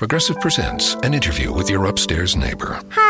Progressive presents an interview with your upstairs neighbor. Hi,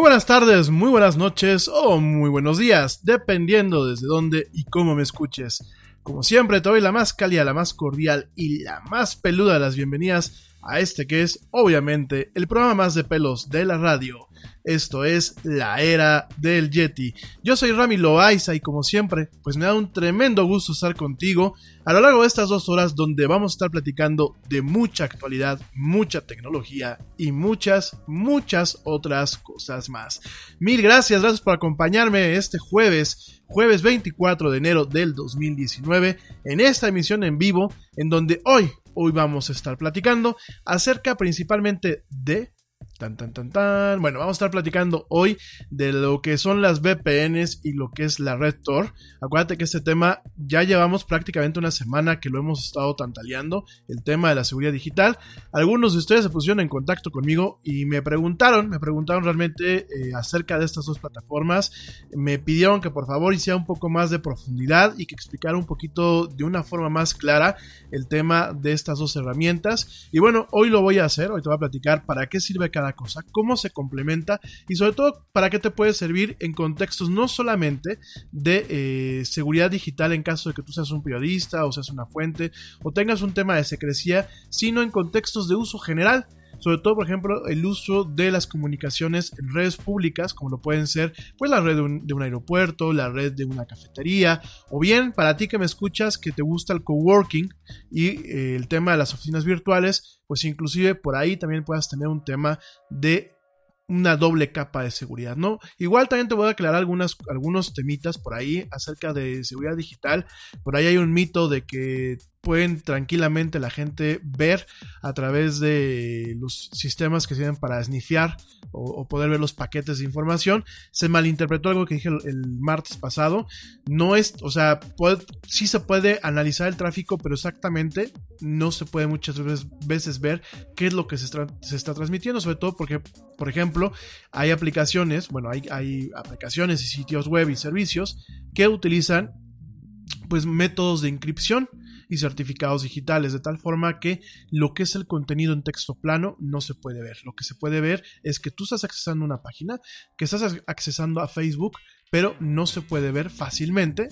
Muy buenas tardes, muy buenas noches o muy buenos días, dependiendo desde dónde y cómo me escuches. Como siempre, te doy la más cálida, la más cordial y la más peluda de las bienvenidas a este que es, obviamente, el programa más de pelos de la radio. Esto es la era del Yeti. Yo soy Rami Loaiza y como siempre, pues me da un tremendo gusto estar contigo a lo largo de estas dos horas donde vamos a estar platicando de mucha actualidad, mucha tecnología y muchas, muchas otras cosas más. Mil gracias, gracias por acompañarme este jueves, jueves 24 de enero del 2019, en esta emisión en vivo, en donde hoy, hoy vamos a estar platicando acerca principalmente de Tan, tan, tan, tan. Bueno, vamos a estar platicando hoy de lo que son las VPNs y lo que es la Red Tor. Acuérdate que este tema ya llevamos prácticamente una semana que lo hemos estado tantaleando, el tema de la seguridad digital. Algunos de ustedes se pusieron en contacto conmigo y me preguntaron, me preguntaron realmente eh, acerca de estas dos plataformas. Me pidieron que por favor hiciera un poco más de profundidad y que explicara un poquito de una forma más clara el tema de estas dos herramientas. Y bueno, hoy lo voy a hacer, hoy te voy a platicar para qué sirve cada cosa, cómo se complementa y sobre todo para qué te puede servir en contextos no solamente de eh, seguridad digital en caso de que tú seas un periodista o seas una fuente o tengas un tema de secrecía, sino en contextos de uso general sobre todo por ejemplo el uso de las comunicaciones en redes públicas como lo pueden ser pues la red de un, aeropuerto, la red de una cafetería o bien para ti que me escuchas que te gusta el coworking y eh, el tema de las oficinas virtuales pues inclusive por ahí también puedas tener un tema de una doble capa de seguridad, ¿no? Igual también te voy a aclarar algunas, algunos temitas por ahí acerca de seguridad digital. Por ahí hay un mito de que pueden tranquilamente la gente ver a través de los sistemas que sirven para snifear o, poder ver los paquetes de información. Se malinterpretó algo que dije el, martes pasado. No es, o sea, sí se puede analizar el tráfico, pero exactamente no se puede muchas veces, ver qué es lo que se, se, está transmitiendo, sobre todo porque, por ejemplo, hay aplicaciones, bueno, hay, hay aplicaciones y sitios web y servicios que utilizan pues métodos de inscripción y certificados digitales, de tal forma que lo que es el contenido en texto plano no se puede ver. Lo que se puede ver es que tú estás accesando una página, que estás accesando a Facebook, pero no se puede ver fácilmente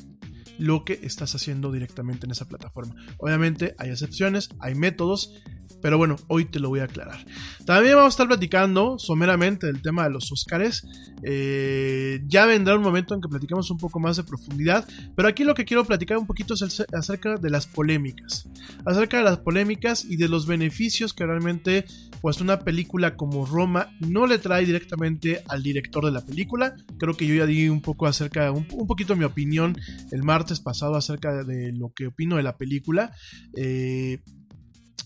lo que estás haciendo directamente en esa plataforma. Obviamente hay excepciones, hay métodos, pero bueno, hoy te lo voy a aclarar. También vamos a estar platicando someramente del tema de los Óscares. Eh, ya vendrá un momento en que platicamos un poco más de profundidad, pero aquí lo que quiero platicar un poquito es acerca de las polémicas. Acerca de las polémicas y de los beneficios que realmente pues una película como Roma no le trae directamente al director de la película. Creo que yo ya di un poco acerca, un, un poquito mi opinión el martes pasado acerca de lo que opino de la película. Eh,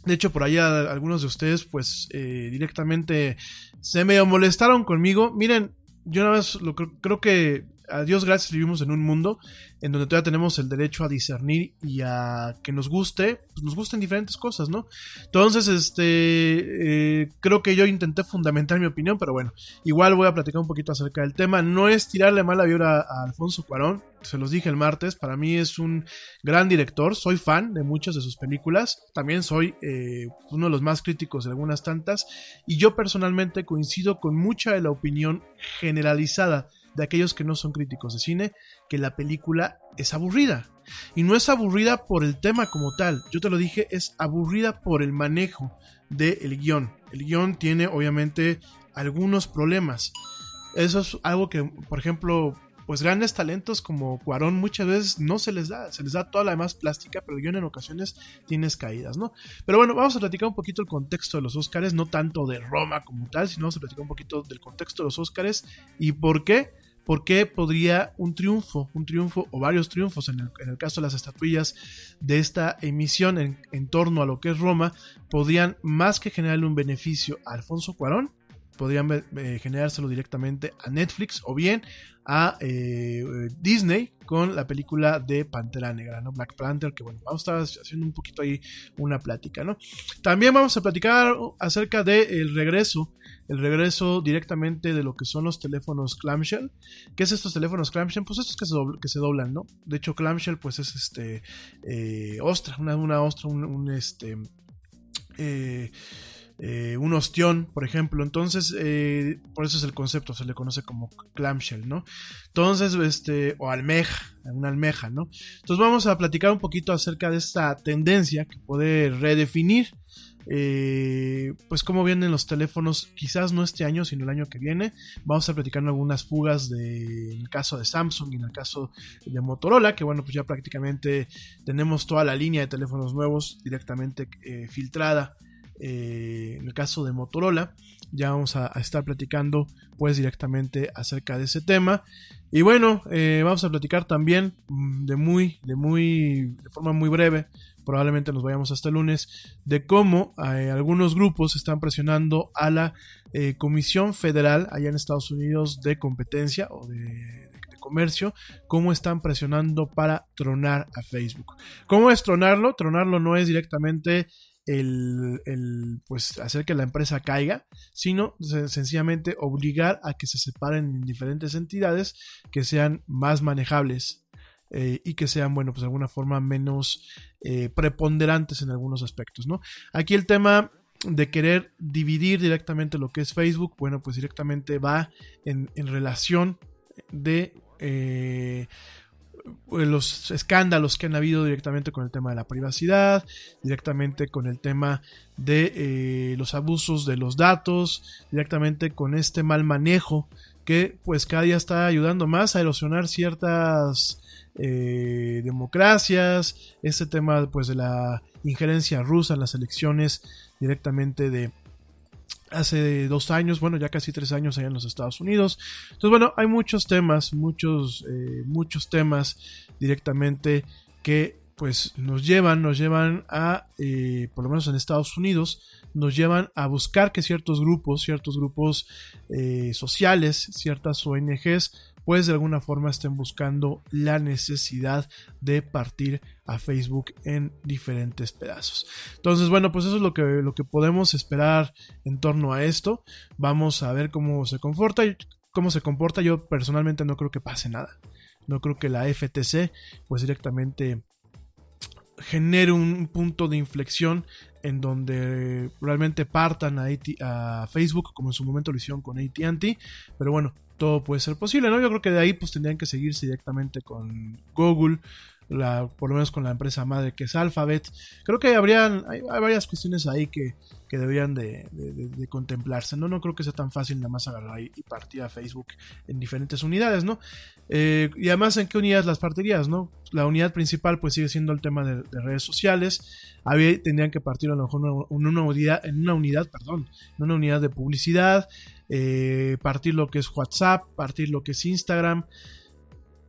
de hecho, por allá algunos de ustedes, pues, eh, directamente se me molestaron conmigo. Miren, yo nada más lo creo que a Dios gracias vivimos en un mundo en donde todavía tenemos el derecho a discernir y a que nos guste, pues nos gusten diferentes cosas, ¿no? Entonces, este, eh, creo que yo intenté fundamentar mi opinión, pero bueno, igual voy a platicar un poquito acerca del tema. No es tirarle mala vibra a Alfonso Cuarón, se los dije el martes, para mí es un gran director, soy fan de muchas de sus películas, también soy eh, uno de los más críticos de algunas tantas, y yo personalmente coincido con mucha de la opinión generalizada de aquellos que no son críticos de cine, que la película es aburrida. Y no es aburrida por el tema como tal, yo te lo dije, es aburrida por el manejo del guion. El guion tiene obviamente algunos problemas. Eso es algo que, por ejemplo, pues grandes talentos como Cuarón muchas veces no se les da, se les da toda la demás plástica, pero el guion en ocasiones tienes caídas, ¿no? Pero bueno, vamos a platicar un poquito el contexto de los Óscares, no tanto de Roma como tal, sino vamos a platicar un poquito del contexto de los Óscares y por qué ¿Por qué podría un triunfo, un triunfo o varios triunfos en el, caso de las estatuillas de esta emisión en, torno a lo que es Roma, podrían más que generarle un beneficio a Alfonso Cuarón, podrían eh, generárselo directamente a Netflix o bien a eh, Disney con la película de Pantera Negra, ¿no? Black Panther, que bueno, vamos a estar haciendo un poquito ahí una plática, ¿no? También vamos a platicar acerca del regreso, el regreso directamente de lo que son los teléfonos clamshell. ¿Qué es estos teléfonos clamshell? Pues estos que se, que se doblan, ¿no? De hecho, clamshell pues es este, eh, ostra, una, una ostra, un, un este... Eh, eh, un ostión, por ejemplo. Entonces, eh, por eso es el concepto, se le conoce como clamshell, ¿no? Entonces, este, o almeja, una almeja, ¿no? Entonces vamos a platicar un poquito acerca de esta tendencia que puede redefinir eh, pues cómo vienen los teléfonos, quizás no este año, sino el año que viene. Vamos a platicar algunas fugas de, en el caso de Samsung y en el caso de Motorola, que bueno, pues ya prácticamente tenemos toda la línea de teléfonos nuevos directamente eh, filtrada. Eh, en el caso de Motorola, ya vamos a, estar platicando pues directamente acerca de ese tema. Y bueno, vamos a platicar también mm, de muy, de muy, de forma muy breve probablemente nos vayamos hasta el lunes, de cómo eh, algunos grupos están presionando a la eh, Comisión Federal allá en Estados Unidos de competencia o de, comercio, cómo están presionando para tronar a Facebook. ¿Cómo es tronarlo? Tronarlo no es directamente el, pues hacer que la empresa caiga, sino sencillamente obligar a que se separen en diferentes entidades que sean más manejables eh, y que sean, bueno, pues de alguna forma menos eh, preponderantes en algunos aspectos, ¿no? Aquí el tema de querer dividir directamente lo que es Facebook, bueno, pues directamente va en, relación de eh, los escándalos que han habido directamente con el tema de la privacidad, directamente con el tema de los abusos de los datos, directamente con este mal manejo que pues cada día está ayudando más a erosionar ciertas eh, democracias, este tema pues de la injerencia rusa en las elecciones directamente de hace dos años, bueno, ya casi tres años allá en los Estados Unidos. Entonces, bueno, hay muchos temas, muchos, eh, muchos temas directamente que pues nos llevan, nos llevan a, eh, por lo menos en Estados Unidos, nos llevan a buscar que ciertos grupos, ciertos grupos sociales, ciertas ONGs, pues de alguna forma estén buscando la necesidad de partir a Facebook en diferentes pedazos. Entonces, bueno, pues eso es lo que, lo que podemos esperar en torno a esto. Vamos a ver cómo se comporta. Cómo se comporta. Yo personalmente no creo que pase nada. No creo que la FTC pues directamente genere un punto de inflexión en donde realmente partan a, a, Facebook como en su momento lo hicieron con ATT, pero bueno, todo puede ser posible, ¿no? Yo creo que de ahí pues tendrían que seguirse directamente con Google, la, por lo menos con la empresa madre que es Alphabet. Creo que habrían, hay, varias cuestiones ahí que, que deberían de, contemplarse, ¿no? No creo que sea tan fácil nada más agarrar y, partir a Facebook en diferentes unidades, ¿no? Eh, y además, ¿en qué unidades las partirías, no? La unidad principal pues sigue siendo el tema de, redes sociales. Ahí tendrían que partir a lo mejor en una unidad, perdón, en una unidad de publicidad, eh, partir lo que es WhatsApp, partir lo que es Instagram.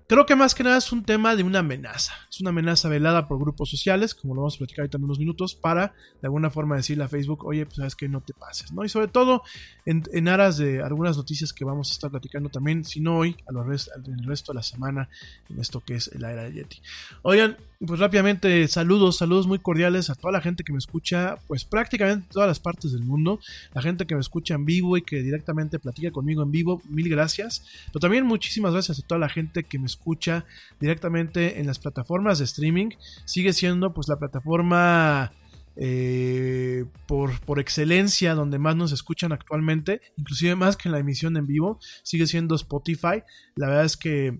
Creo que más que nada es un tema de una amenaza. Es una amenaza velada por grupos sociales, como lo vamos a platicar ahorita en unos minutos, para de alguna forma decirle a Facebook, oye, pues sabes que no te pases, ¿no? Y sobre todo en, aras de algunas noticias que vamos a estar platicando también, si no hoy, a el resto de la semana, en esto que es la era de Yeti. Oigan, pues rápidamente, saludos, saludos muy cordiales a toda la gente que me escucha, pues prácticamente en todas las partes del mundo, la gente que me escucha en vivo y que directamente platica conmigo en vivo, mil gracias. Pero también muchísimas gracias a toda la gente que me escucha directamente en las plataformas de streaming. Sigue siendo pues la plataforma eh, por, por, excelencia donde más nos escuchan actualmente, inclusive más que en la emisión en vivo, sigue siendo Spotify. La verdad es que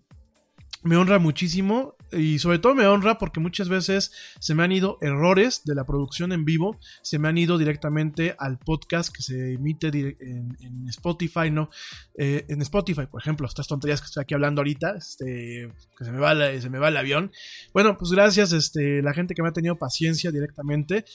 me honra muchísimo y sobre todo me honra porque muchas veces se me han ido errores de la producción en vivo, se me han ido directamente al podcast que se emite en, Spotify, ¿no? Eh, en Spotify, por ejemplo, estas tonterías que estoy aquí hablando ahorita, este, que se me, va se me va el avión. Bueno, pues gracias, este, la gente que me ha tenido paciencia directamente.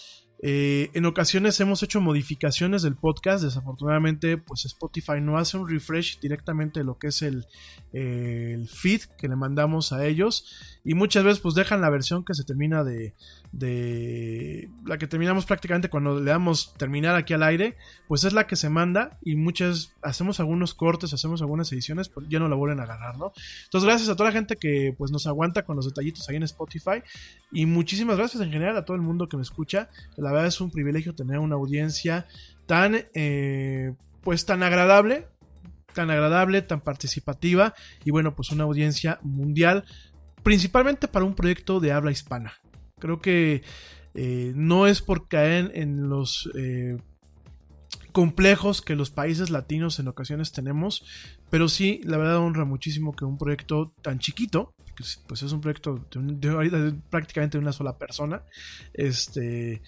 Eh, en ocasiones hemos hecho modificaciones del podcast. Desafortunadamente, pues Spotify no hace un refresh directamente de lo que es el, el feed que le mandamos a ellos y muchas veces pues dejan la versión que se termina de, de la que terminamos prácticamente cuando le damos terminar aquí al aire, pues es la que se manda y muchas hacemos algunos cortes, hacemos algunas ediciones, pues ya no la vuelven a agarrar, ¿no? Entonces gracias a toda la gente que pues nos aguanta con los detallitos ahí en Spotify y muchísimas gracias en general a todo el mundo que me escucha. La verdad es un privilegio tener una audiencia tan eh, pues tan agradable tan agradable, tan participativa y bueno, pues una audiencia mundial principalmente para un proyecto de habla hispana. Creo que eh, no es por caer en los... Eh, complejos que los países latinos en ocasiones tenemos, pero sí, la verdad honra muchísimo que un proyecto tan chiquito, que pues es un proyecto de, prácticamente de una sola persona, este,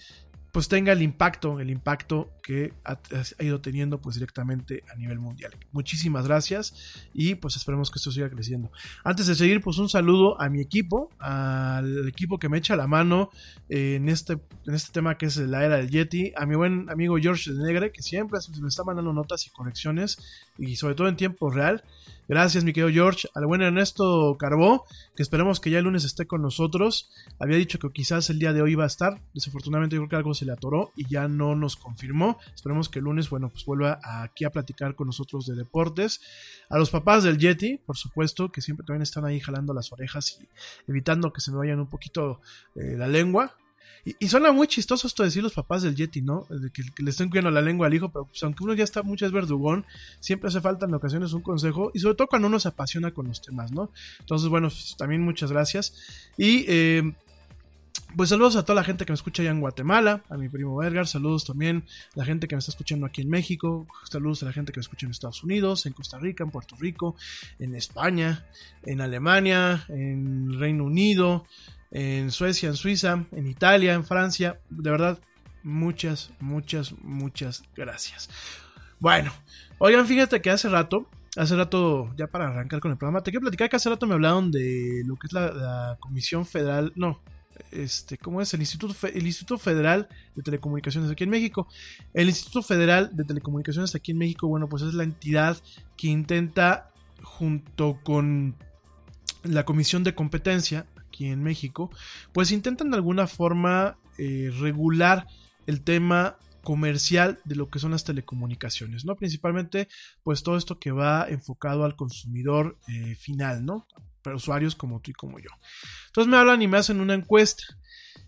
pues tenga el impacto, el impacto que ha, ido teniendo pues directamente a nivel mundial. Muchísimas gracias y pues esperemos que esto siga creciendo. Antes de seguir, pues un saludo a mi equipo, al equipo que me echa la mano en este, en este tema que es la era del Yeti, a mi buen amigo George de Negre, que siempre me está mandando notas y correcciones y sobre todo en tiempo real. Gracias, mi querido George. Al buen Ernesto Carbó, que esperemos que ya el lunes esté con nosotros. Había dicho que quizás el día de hoy iba a estar. Desafortunadamente, yo creo que algo se le atoró y ya no nos confirmó. Esperemos que el lunes, bueno, pues vuelva aquí a platicar con nosotros de deportes. A los papás del Yeti, por supuesto, que siempre también están ahí jalando las orejas y evitando que se me vayan un poquito eh, la lengua. Y, suena muy chistoso esto de decir los papás del Yeti, ¿no? De que, que, le estén cuidando la lengua al hijo, pero pues, aunque uno ya está muchas verdugón, siempre hace falta en ocasiones un consejo, y sobre todo cuando uno se apasiona con los temas, ¿no? Entonces, bueno, pues, también muchas gracias. Y eh, pues saludos a toda la gente que me escucha allá en Guatemala, a mi primo Edgar, saludos también a la gente que me está escuchando aquí en México, saludos a la gente que me escucha en Estados Unidos, en Costa Rica, en Puerto Rico, en España, en Alemania, en Reino Unido, en Suecia, en Suiza, en Italia, en Francia. De verdad, muchas, muchas, muchas gracias. Bueno, oigan, fíjate que hace rato, hace rato, ya para arrancar con el programa, te quiero platicar que hace rato me hablaron de lo que es la, Comisión Federal, no, este, ¿cómo es? El Instituto, el Instituto Federal de Telecomunicaciones aquí en México. El Instituto Federal de Telecomunicaciones aquí en México, bueno, pues es la entidad que intenta, junto con la Comisión de Competencia, en México, pues intentan de alguna forma eh, regular el tema comercial de lo que son las telecomunicaciones, ¿no? Principalmente, pues todo esto que va enfocado al consumidor eh, final, ¿no? Para usuarios como tú y como yo. Entonces me hablan y me hacen una encuesta.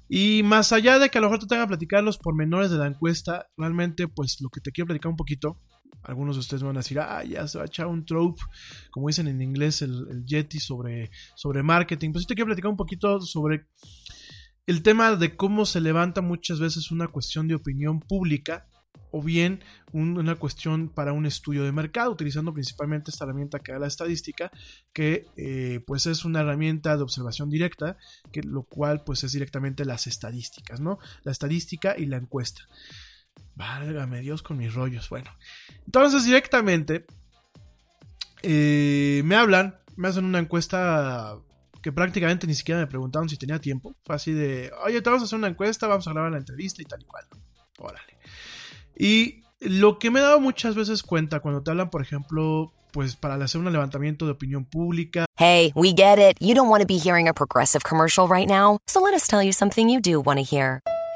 Y más allá de que a lo mejor te tenga que platicar los pormenores de la encuesta, realmente, pues lo que te quiero platicar un poquito, algunos de ustedes van a decir, ah, ya se va a echar un trope, como dicen en inglés el, el Yeti sobre, sobre marketing. Pues yo te quiero platicar un poquito sobre el tema de cómo se levanta muchas veces una cuestión de opinión pública o bien un, una cuestión para un estudio de mercado, utilizando principalmente esta herramienta que da la estadística, que eh, pues es una herramienta de observación directa, que lo cual pues es directamente las estadísticas, ¿no? La estadística y la encuesta. Válgame Dios con mis rollos. Bueno, entonces directamente eh, me hablan, me hacen una encuesta que prácticamente ni siquiera me preguntaron si tenía tiempo. Fue así de, oye, te vamos a hacer una encuesta, vamos a grabar la entrevista y tal y cual. Órale. Y lo que me he dado muchas veces cuenta cuando te hablan, por ejemplo, pues para hacer un levantamiento de opinión pública. Hey, we get it. You don't want to be hearing a progressive commercial right now. So let us tell you something you do want to hear.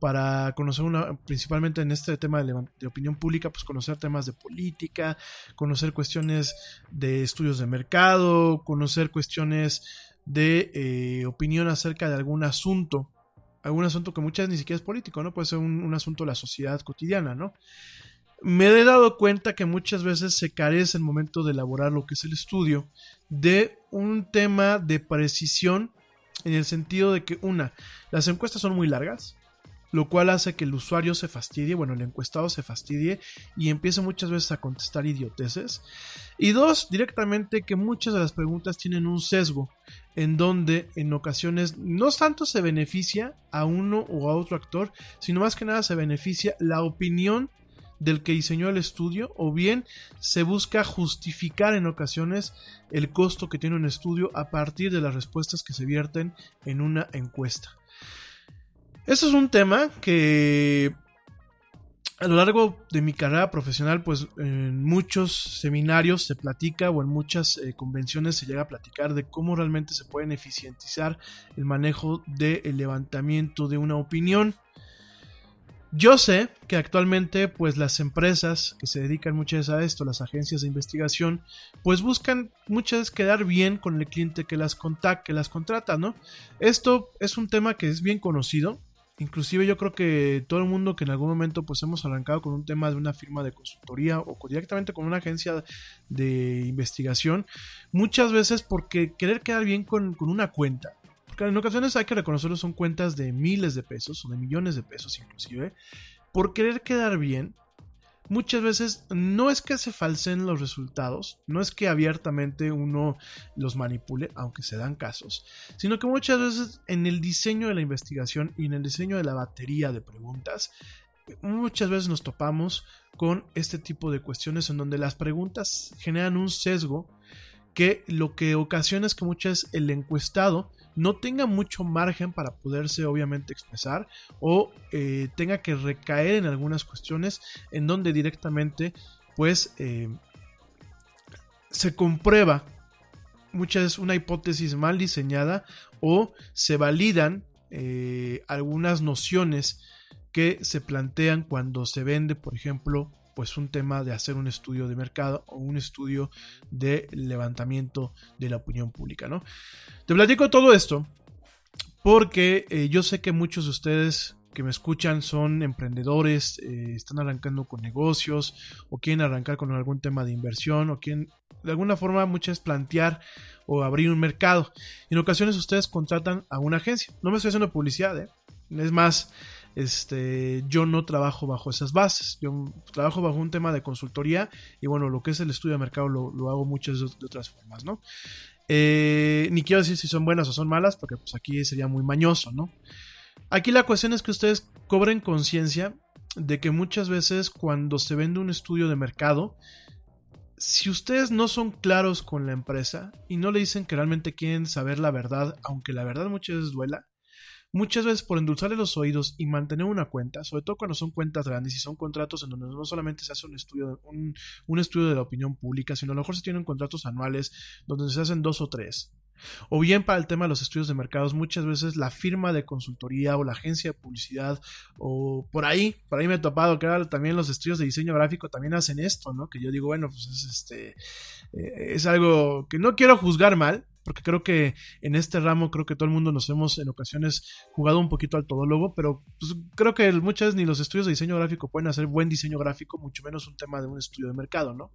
para conocer una, principalmente en este tema de, opinión pública, pues conocer temas de política, conocer cuestiones de estudios de mercado, conocer cuestiones de eh, opinión acerca de algún asunto, algún asunto que muchas veces ni siquiera es político, ¿no? Puede ser un, un asunto de la sociedad cotidiana, ¿no? Me he dado cuenta que muchas veces se carece el momento de elaborar lo que es el estudio de un tema de precisión en el sentido de que una, las encuestas son muy largas, lo cual hace que el usuario se fastidie, bueno, el encuestado se fastidie y empiece muchas veces a contestar idioteces. Y dos, directamente que muchas de las preguntas tienen un sesgo, en donde en ocasiones no tanto se beneficia a uno o a otro actor, sino más que nada se beneficia la opinión del que diseñó el estudio o bien se busca justificar en ocasiones el costo que tiene un estudio a partir de las respuestas que se vierten en una encuesta. Eso es un tema que a lo largo de mi carrera profesional, pues en muchos seminarios se platica o en muchas eh, convenciones se llega a platicar de cómo realmente se pueden eficientizar el manejo del levantamiento de una opinión. Yo sé que actualmente pues las empresas que se dedican muchas veces a esto, las agencias de investigación, pues buscan muchas veces quedar bien con el cliente que las contacta, que las contrata, ¿no? Esto es un tema que es bien conocido, Inclusive yo creo que todo el mundo que en algún momento pues hemos arrancado con un tema de una firma de consultoría o directamente con una agencia de investigación, muchas veces porque querer quedar bien con, con una cuenta, en ocasiones hay que reconocerlo son cuentas de miles de pesos o de millones de pesos inclusive, por querer quedar bien, muchas veces no es que se falsen los resultados, no es que abiertamente uno los manipule, aunque se dan casos, sino que muchas veces en el diseño de la investigación y en el diseño de la batería de preguntas, muchas veces nos topamos con este tipo de cuestiones en donde las preguntas generan un sesgo que lo que ocasiona es que muchas veces el encuestado no tenga mucho margen para poderse obviamente expresar o eh, tenga que recaer en algunas cuestiones en donde directamente pues eh, se comprueba muchas una hipótesis mal diseñada o se validan eh, algunas nociones que se plantean cuando se vende por ejemplo pues un tema de hacer un estudio de mercado o un estudio de levantamiento de la opinión pública, ¿no? Te platico todo esto porque eh, yo sé que muchos de ustedes que me escuchan son emprendedores, eh, están arrancando con negocios o quieren arrancar con algún tema de inversión o quieren de alguna forma muchas plantear o abrir un mercado. En ocasiones ustedes contratan a una agencia. No me estoy haciendo publicidad, ¿eh? es más, este, yo no trabajo bajo esas bases, yo trabajo bajo un tema de consultoría y bueno, lo que es el estudio de mercado lo, hago muchas de, otras formas, ¿no? Eh, ni quiero decir si son buenas o son malas, porque pues aquí sería muy mañoso, ¿no? Aquí la cuestión es que ustedes cobren conciencia de que muchas veces cuando se vende un estudio de mercado, si ustedes no son claros con la empresa y no le dicen que realmente quieren saber la verdad, aunque la verdad muchas veces duela, Muchas veces por endulzarle los oídos y mantener una cuenta, sobre todo cuando son cuentas grandes y son contratos en donde no solamente se hace un estudio, un, un estudio de la opinión pública, sino a lo mejor se tienen contratos anuales donde se hacen dos o tres. O bien para el tema de los estudios de mercados, muchas veces la firma de consultoría o la agencia de publicidad o por ahí, por ahí me he topado que ahora también los estudios de diseño gráfico también hacen esto, ¿no? Que yo digo, bueno, pues es este, eh, es algo que no quiero juzgar mal, porque creo que en este ramo creo que todo el mundo nos hemos en ocasiones jugado un poquito al todólogo, pero pues, creo que muchas ni los estudios de diseño gráfico pueden hacer buen diseño gráfico, mucho menos un tema de un estudio de mercado, ¿no?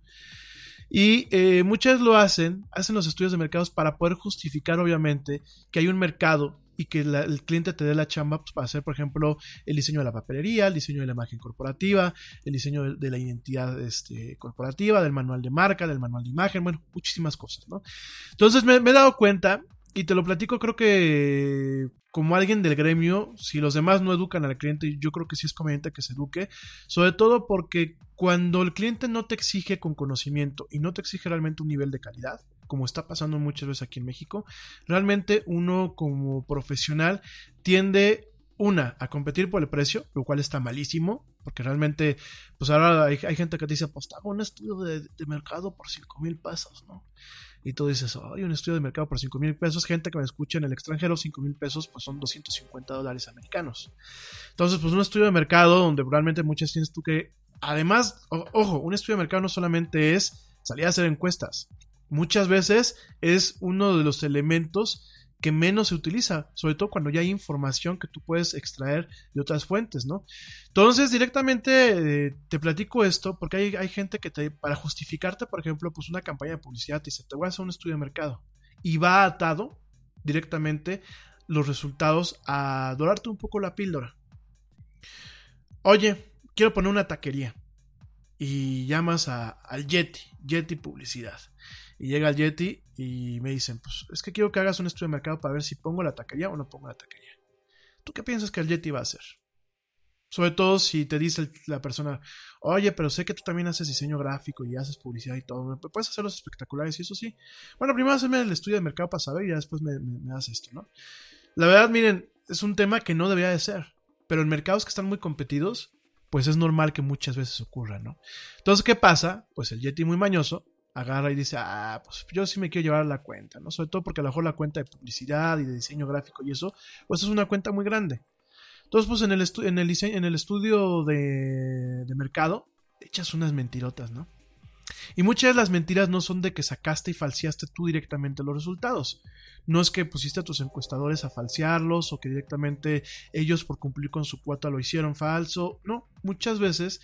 Y eh, muchas lo hacen, hacen los estudios de mercados para poder justificar obviamente que hay un mercado y que el cliente te dé la chamba pues, para hacer, por ejemplo, el diseño de la papelería, el diseño de la imagen corporativa, el diseño de, la identidad este, corporativa, del manual de marca, del manual de imagen, bueno, muchísimas cosas, ¿no? Entonces me, me he dado cuenta y te lo platico, creo que como alguien del gremio, si los demás no educan al cliente, yo creo que sí es conveniente que se eduque, sobre todo porque cuando el cliente no te exige con conocimiento y no te exige realmente un nivel de calidad, como está pasando muchas veces aquí en México, realmente uno como profesional tiende una, a competir por el precio, lo cual está malísimo, porque realmente, pues ahora hay, gente que te dice, pues hago un estudio de, mercado por 5 mil pesos, ¿no? Y tú dices, hay un estudio de mercado por 5 mil pesos, gente que me escucha en el extranjero, 5 mil pesos, pues son 250 dólares americanos. Entonces, pues un estudio de mercado donde realmente muchas tienes tú que, además, ojo, un estudio de mercado no solamente es salir a hacer encuestas, muchas veces es uno de los elementos que menos se utiliza, sobre todo cuando ya hay información que tú puedes extraer de otras fuentes, ¿no? Entonces, directamente eh, te platico esto porque hay, gente que te, para justificarte, por ejemplo, pues una campaña de publicidad, te dice, te voy a hacer un estudio de mercado y va atado directamente los resultados a dorarte un poco la píldora. Oye, quiero poner una taquería y llamas a, al Yeti, Yeti Publicidad. Y llega el Yeti y me dicen, pues es que quiero que hagas un estudio de mercado para ver si pongo la taquería o no pongo la taquería. ¿Tú qué piensas que el Yeti va a hacer? Sobre todo si te dice la persona, oye, pero sé que tú también haces diseño gráfico y haces publicidad y todo, puedes hacer los espectaculares y eso sí. Bueno, primero hazme el estudio de mercado para saber y ya después me, me, das esto, ¿no? La verdad, miren, es un tema que no debería de ser, pero en mercados que están muy competidos, pues es normal que muchas veces ocurra, ¿no? Entonces, ¿qué pasa? Pues el Yeti muy mañoso agarra y dice, ah, pues yo sí me quiero llevar la cuenta, ¿no? Sobre todo porque a lo mejor la cuenta de publicidad y de diseño gráfico y eso, pues es una cuenta muy grande. Entonces, pues en el, en el, en el estudio de, de mercado, echas unas mentirotas, ¿no? Y muchas de las mentiras no son de que sacaste y falseaste tú directamente los resultados. No es que pusiste a tus encuestadores a falsearlos o que directamente ellos por cumplir con su cuota lo hicieron falso. No, muchas veces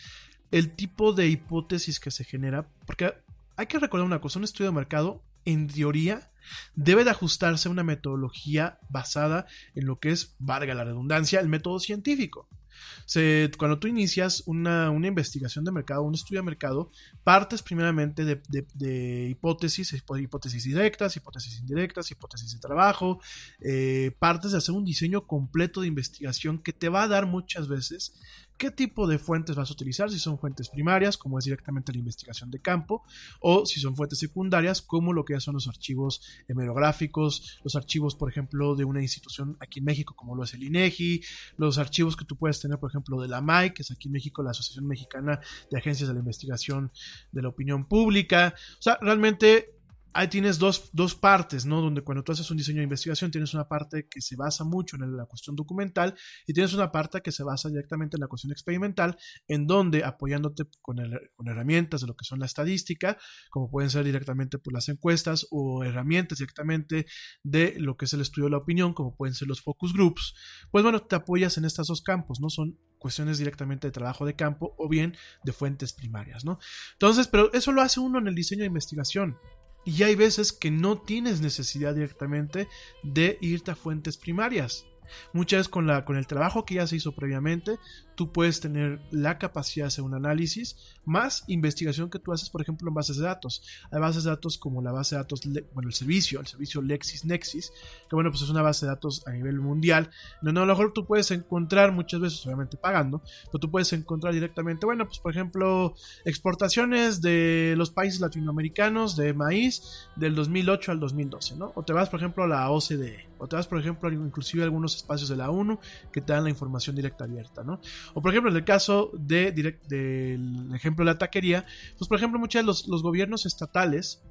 el tipo de hipótesis que se genera, porque hay que recordar una cosa, un estudio de mercado en teoría debe de ajustarse a una metodología basada en lo que es, valga la redundancia, el método científico. cuando tú inicias una, investigación de mercado, un estudio de mercado, partes primeramente de, hipótesis, hipótesis directas, hipótesis indirectas, hipótesis de trabajo, eh, partes de hacer un diseño completo de investigación que te va a dar muchas veces qué tipo de fuentes vas a utilizar, si son fuentes primarias, como es directamente la investigación de campo, o si son fuentes secundarias, como lo que son los archivos hemerográficos, los archivos, por ejemplo, de una institución aquí en México, como lo es el INEGI, los archivos que tú puedes tener, por ejemplo, de la MAI, que es aquí en México la Asociación Mexicana de Agencias de la Investigación de la Opinión Pública. O sea, realmente ahí tienes dos, dos, partes, ¿no? Donde cuando tú haces un diseño de investigación tienes una parte que se basa mucho en la cuestión documental y tienes una parte que se basa directamente en la cuestión experimental, en donde apoyándote con, con herramientas de lo que son la estadística, como pueden ser directamente por las encuestas o herramientas directamente de lo que es el estudio de la opinión, como pueden ser los focus groups, pues bueno, te apoyas en estos dos campos, ¿no? Son cuestiones directamente de trabajo de campo o bien de fuentes primarias, ¿no? Entonces, pero eso lo hace uno en el diseño de investigación. Y hay veces que no tienes necesidad directamente de irte a fuentes primarias. Muchas veces con, la, con el trabajo que ya se hizo previamente, tú puedes tener la capacidad de hacer un análisis más investigación que tú haces, por ejemplo, en bases de datos. Hay bases de datos como la base de datos, bueno, el servicio, el servicio LexisNexis, que bueno, pues es una base de datos a nivel mundial, donde a lo mejor tú puedes encontrar muchas veces, obviamente pagando, pero tú puedes encontrar directamente, bueno, pues por ejemplo, exportaciones de los países latinoamericanos de maíz del 2008 al 2012, ¿no? O te vas, por ejemplo, a la OCDE, o te vas, por ejemplo, inclusive a algunos espacios de la ONU que te dan la información directa abierta, ¿no? O por ejemplo, en el caso de, del ejemplo de la taquería, pues por ejemplo, muchos de los, los gobiernos estatales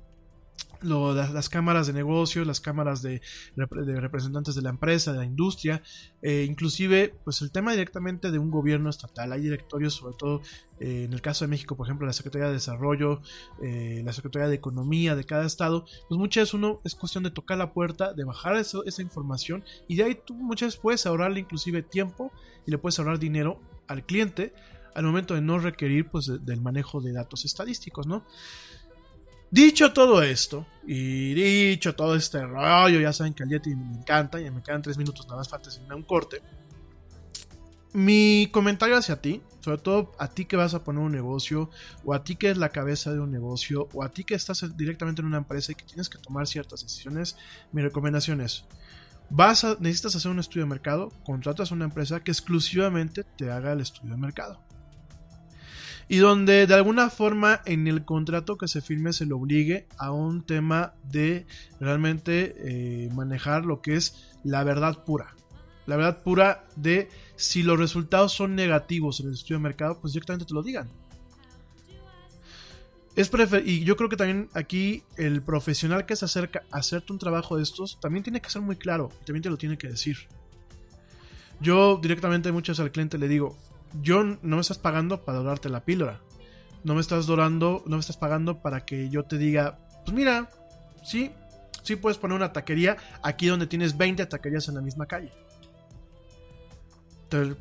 las, cámaras de negocios, las cámaras de, representantes de la empresa, de la industria, eh, inclusive pues el tema directamente de un gobierno estatal. Hay directorios, sobre todo eh, en el caso de México, por ejemplo, la Secretaría de Desarrollo, eh, la Secretaría de Economía de cada estado, pues muchas veces uno es cuestión de tocar la puerta, de bajar eso, esa información y de ahí tú muchas veces puedes ahorrarle inclusive tiempo y le puedes ahorrar dinero al cliente al momento de no requerir pues del manejo de datos estadísticos, ¿no? Dicho todo esto, y dicho todo este rollo, ya saben que al Yeti me encanta, y me quedan tres minutos nada más falta sin un corte. Mi comentario hacia ti, sobre todo a ti que vas a poner un negocio, o a ti que es la cabeza de un negocio, o a ti que estás directamente en una empresa y que tienes que tomar ciertas decisiones, mi recomendación es, vas necesitas hacer un estudio de mercado, contratas a una empresa que exclusivamente te haga el estudio de mercado y donde de alguna forma en el contrato que se firme se le obligue a un tema de realmente eh, manejar lo que es la verdad pura. La verdad pura de si los resultados son negativos en el estudio de mercado, pues directamente te lo digan. Es y yo creo que también aquí el profesional que se acerca a hacerte un trabajo de estos también tiene que ser muy claro, también te lo tiene que decir. Yo directamente muchas al cliente le digo, yo no me estás pagando para dorarte la píldora. No me estás dorando, no me estás pagando para que yo te diga, pues mira, sí, sí puedes poner una taquería aquí donde tienes 20 taquerías en la misma calle.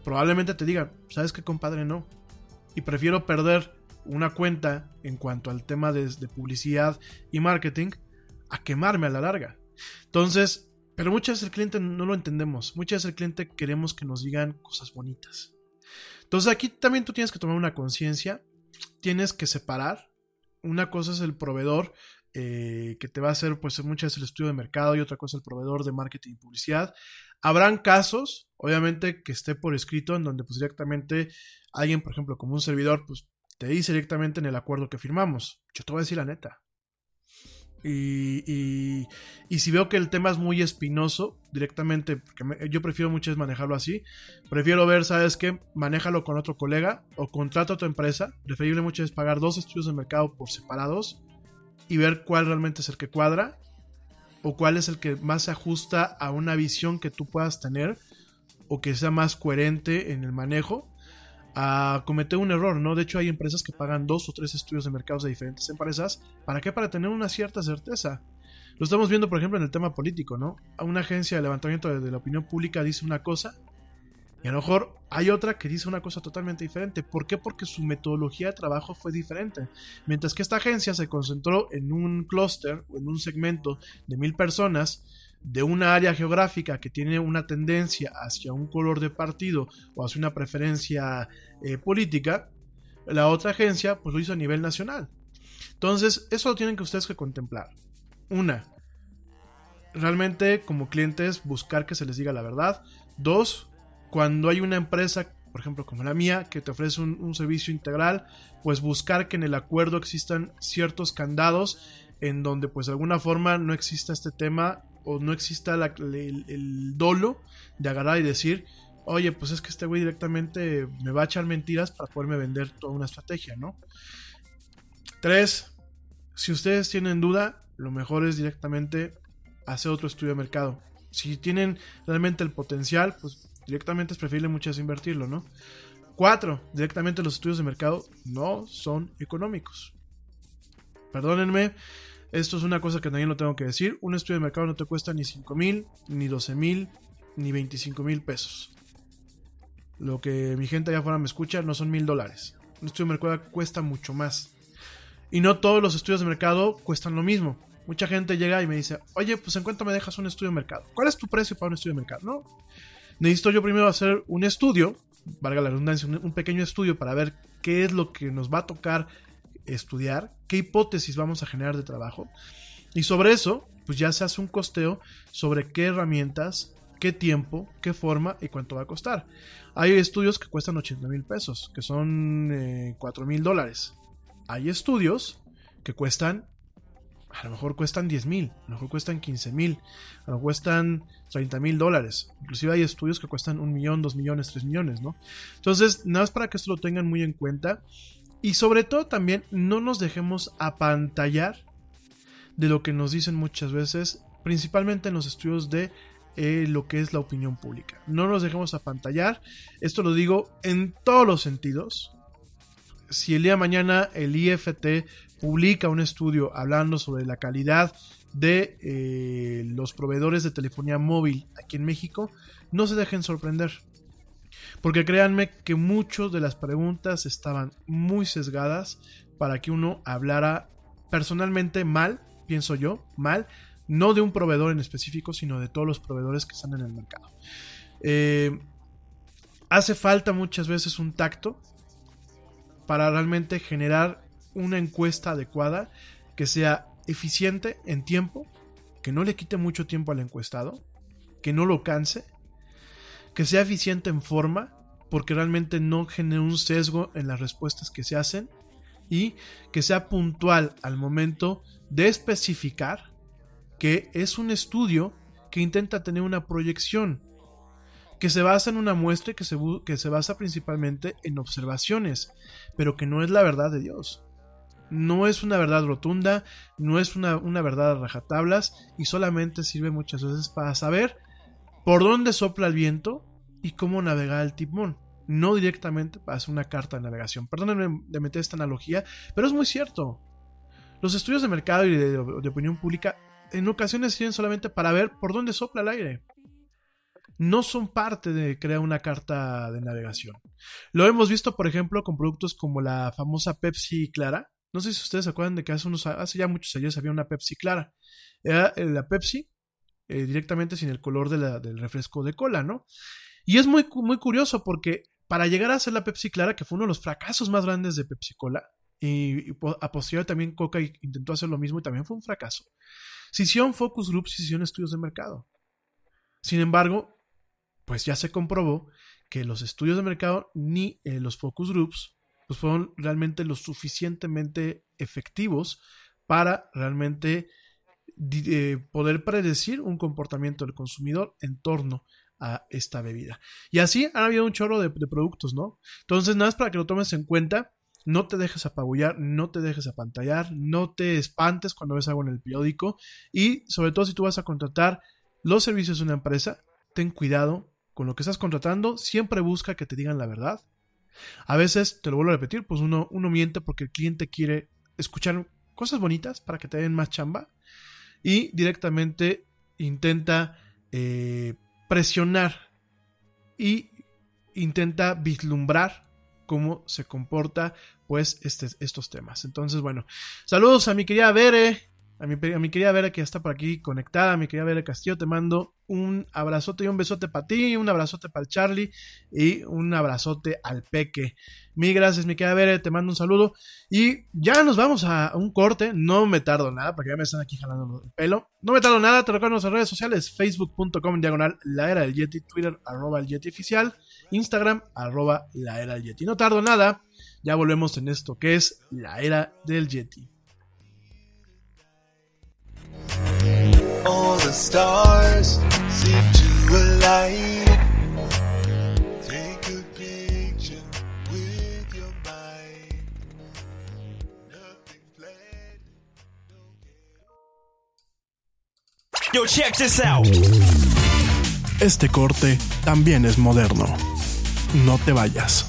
probablemente te diga, ¿sabes qué, compadre? No. Y prefiero perder una cuenta en cuanto al tema de, de publicidad y marketing a quemarme a la larga. Entonces, pero muchas veces el cliente no lo entendemos. Muchas veces el cliente queremos que nos digan cosas bonitas. Entonces aquí también tú tienes que tomar una conciencia, tienes que separar. Una cosa es el proveedor eh, que te va a hacer, pues muchas el estudio de mercado y otra cosa el proveedor de marketing y publicidad. Habrán casos, obviamente, que esté por escrito en donde pues directamente alguien, por ejemplo, como un servidor, pues te dice directamente en el acuerdo que firmamos. Yo te voy a decir la neta. Y, y, si veo que el tema es muy espinoso, directamente, porque yo prefiero muchas manejarlo así, prefiero ver, ¿sabes qué? Manéjalo con otro colega o contrata a tu empresa. Preferible muchas veces pagar dos estudios de mercado por separados y ver cuál realmente es el que cuadra o cuál es el que más se ajusta a una visión que tú puedas tener o que sea más coherente en el manejo a cometer un error, ¿no? De hecho, hay empresas que pagan dos o tres estudios de mercados de diferentes empresas. ¿Para qué? Para tener una cierta certeza. Lo estamos viendo, por ejemplo, en el tema político, ¿no? Una agencia de levantamiento de, de la opinión pública dice una cosa y a lo mejor hay otra que dice una cosa totalmente diferente. ¿Por qué? Porque su metodología de trabajo fue diferente. Mientras que esta agencia se concentró en un clúster o en un segmento de mil personas, de una área geográfica que tiene una tendencia hacia un color de partido o hacia una preferencia eh, política, la otra agencia pues lo hizo a nivel nacional. Entonces, eso lo tienen que ustedes que contemplar. Una, realmente como clientes buscar que se les diga la verdad. Dos, cuando hay una empresa, por ejemplo como la mía, que te ofrece un, un servicio integral, pues buscar que en el acuerdo existan ciertos candados en donde pues de alguna forma no exista este tema o no exista el, dolo de agarrar y decir, oye, pues es que este güey directamente me va a echar mentiras para poderme vender toda una estrategia, ¿no? Tres, si ustedes tienen duda, lo mejor es directamente hacer otro estudio de mercado. Si tienen realmente el potencial, pues directamente es preferible muchas invertirlo, ¿no? Cuatro, directamente los estudios de mercado no son económicos. Perdónenme, esto es una cosa que también lo tengo que decir. Un estudio de mercado no te cuesta ni 5 mil, ni 12 mil, ni 25 mil pesos. Lo que mi gente allá afuera me escucha no son mil dólares. Un estudio de mercado cuesta mucho más. Y no todos los estudios de mercado cuestan lo mismo. Mucha gente llega y me dice, oye, pues en cuánto me dejas un estudio de mercado. ¿Cuál es tu precio para un estudio de mercado? No. Necesito yo primero hacer un estudio, valga la redundancia, un pequeño estudio para ver qué es lo que nos va a tocar estudiar, qué hipótesis vamos a generar de trabajo. Y sobre eso, pues ya se hace un costeo sobre qué herramientas, qué tiempo, qué forma y cuánto va a costar. Hay estudios que cuestan 80 mil pesos, que son eh, 4 mil dólares. Hay estudios que cuestan, a lo mejor cuestan 10 mil, a lo mejor cuestan 15 mil, a lo mejor cuestan 30 mil dólares. Inclusive hay estudios que cuestan un millón, dos millones, tres millones, ¿no? Entonces, nada más para que esto lo tengan muy en cuenta. Y sobre todo también no nos dejemos apantallar de lo que nos dicen muchas veces, principalmente en los estudios de eh, lo que es la opinión pública. No nos dejemos apantallar, esto lo digo en todos los sentidos. Si el día de mañana el IFT publica un estudio hablando sobre la calidad de eh, los proveedores de telefonía móvil aquí en México, no se dejen sorprender. Porque créanme que muchas de las preguntas estaban muy sesgadas para que uno hablara personalmente mal, pienso yo, mal, no de un proveedor en específico, sino de todos los proveedores que están en el mercado. Eh, hace falta muchas veces un tacto para realmente generar una encuesta adecuada que sea eficiente en tiempo, que no le quite mucho tiempo al encuestado, que no lo canse que sea eficiente en forma, porque realmente no genere un sesgo en las respuestas que se hacen y que sea puntual al momento de especificar que es un estudio que intenta tener una proyección, que se basa en una muestra y que se, que se basa principalmente en observaciones, pero que no es la verdad de Dios. No es una verdad rotunda, no es una, una verdad a rajatablas y solamente sirve muchas veces para saber por dónde sopla el viento y cómo navegar el timón. No directamente hacer una carta de navegación. Perdónenme de meter esta analogía, pero es muy cierto. Los estudios de mercado y de, opinión pública en ocasiones sirven solamente para ver por dónde sopla el aire. No son parte de crear una carta de navegación. Lo hemos visto, por ejemplo, con productos como la famosa Pepsi Clara. No sé si ustedes se acuerdan de que hace, unos, hace ya muchos años había una Pepsi Clara. Era la Pepsi eh, directamente sin el color de la, del refresco de cola, ¿no? Y es muy, muy curioso porque para llegar a ser la Pepsi Clara, que fue uno de los fracasos más grandes de Pepsi Cola, y, a posteriori también Coca intentó hacer lo mismo y también fue un fracaso. Se hicieron focus groups y se hicieron estudios de mercado. Sin embargo, pues ya se comprobó que los estudios de mercado ni eh, los focus groups pues fueron realmente lo suficientemente efectivos para realmente eh, poder predecir un comportamiento del consumidor en torno a esta bebida. Y así ha habido un chorro de, de productos, ¿no? Entonces, nada más para que lo tomes en cuenta no te dejes apabullar, no te dejes apantallar, no te espantes cuando ves algo en el periódico y sobre todo si tú vas a contratar los servicios de una empresa, ten cuidado con lo que estás contratando, siempre busca que te digan la verdad. A veces, te lo vuelvo a repetir, pues uno, uno miente porque el cliente quiere escuchar cosas bonitas para que te den más chamba y directamente intenta eh, presionar y intenta vislumbrar cómo se comporta pues este, estos temas. Entonces, bueno, saludos a mi querida Bere, a mi, a querida Bere que está por aquí conectada, a mi querida Bere Castillo, te mando un abrazote y un besote para ti, un abrazote para el Charlie y un abrazote al Peque. Mil gracias, mi querida Bere, te mando un saludo y ya nos vamos a un corte, no me tardo nada, porque ya me están aquí jalando el pelo. No me tardo nada, te recuerdo nuestras redes sociales, facebook.com diagonal la era del Yeti, Twitter arroba el Yeti oficial, Instagram arroba la era del Yeti. No tardo nada, ya volvemos en esto que es la era del Yeti. All the stars seem to align. Take a picture with your mind. Nothing planned. Yo, check this out. Este corte también es moderno. No te vayas.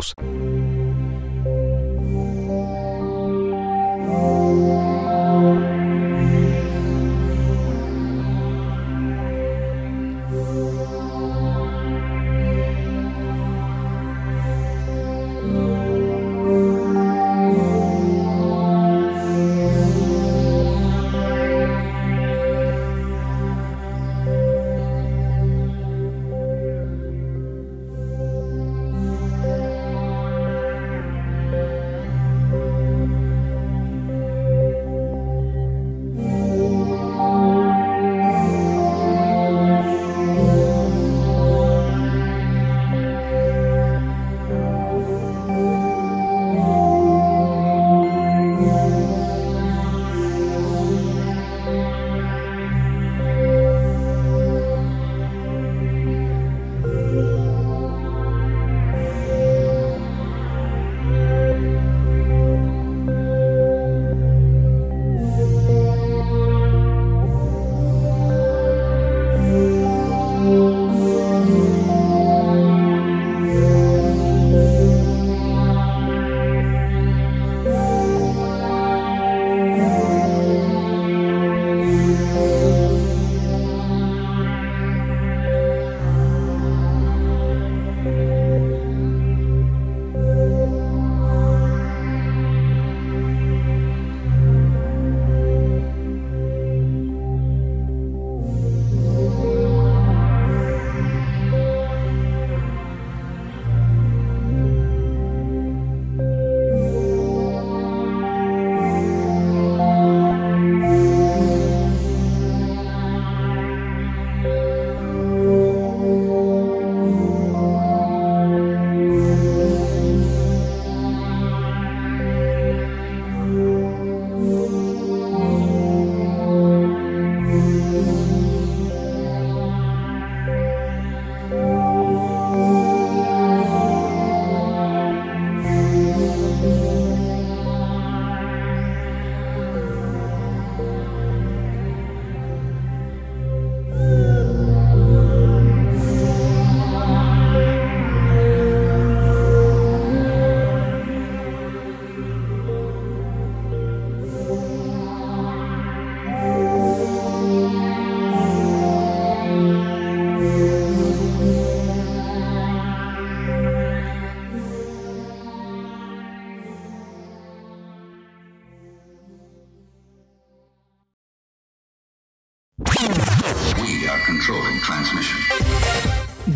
We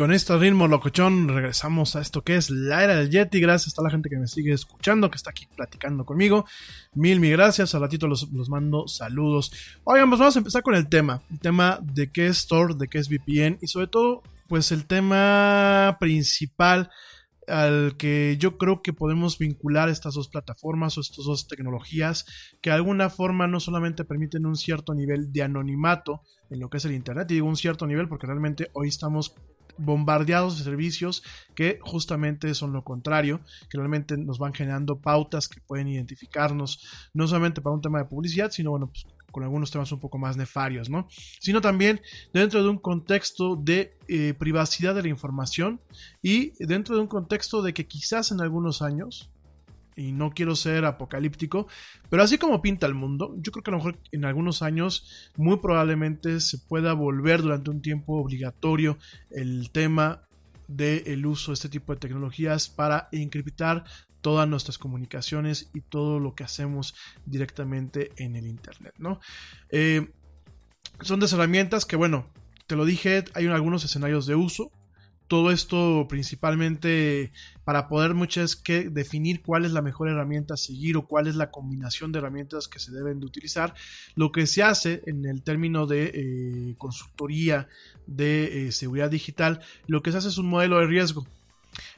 Con este ritmo locochón regresamos a esto que es la era del Yeti. Gracias a la gente que me sigue escuchando, que está aquí platicando conmigo. Mil, mil gracias. Al ratito los, los mando saludos. Oigan, pues vamos a empezar con el tema. El tema de qué es Tor, de qué es VPN y sobre todo, pues el tema principal al que yo creo que podemos vincular estas dos plataformas o estas dos tecnologías que de alguna forma no solamente permiten un cierto nivel de anonimato en lo que es el Internet, y digo un cierto nivel porque realmente hoy estamos bombardeados de servicios que justamente son lo contrario, que realmente nos van generando pautas que pueden identificarnos, no solamente para un tema de publicidad, sino bueno, pues con algunos temas un poco más nefarios, ¿no? Sino también dentro de un contexto de eh, privacidad de la información y dentro de un contexto de que quizás en algunos años, y no quiero ser apocalíptico, pero así como pinta el mundo, yo creo que a lo mejor en algunos años muy probablemente se pueda volver durante un tiempo obligatorio el tema del uso de este tipo de tecnologías para encriptar todas nuestras comunicaciones y todo lo que hacemos directamente en el internet, ¿no? Eh, son de herramientas que, bueno, te lo dije, hay algunos escenarios de uso. Todo esto principalmente para poder muchas que definir cuál es la mejor herramienta a seguir o cuál es la combinación de herramientas que se deben de utilizar. Lo que se hace en el término de eh, consultoría de eh, seguridad digital, lo que se hace es un modelo de riesgo.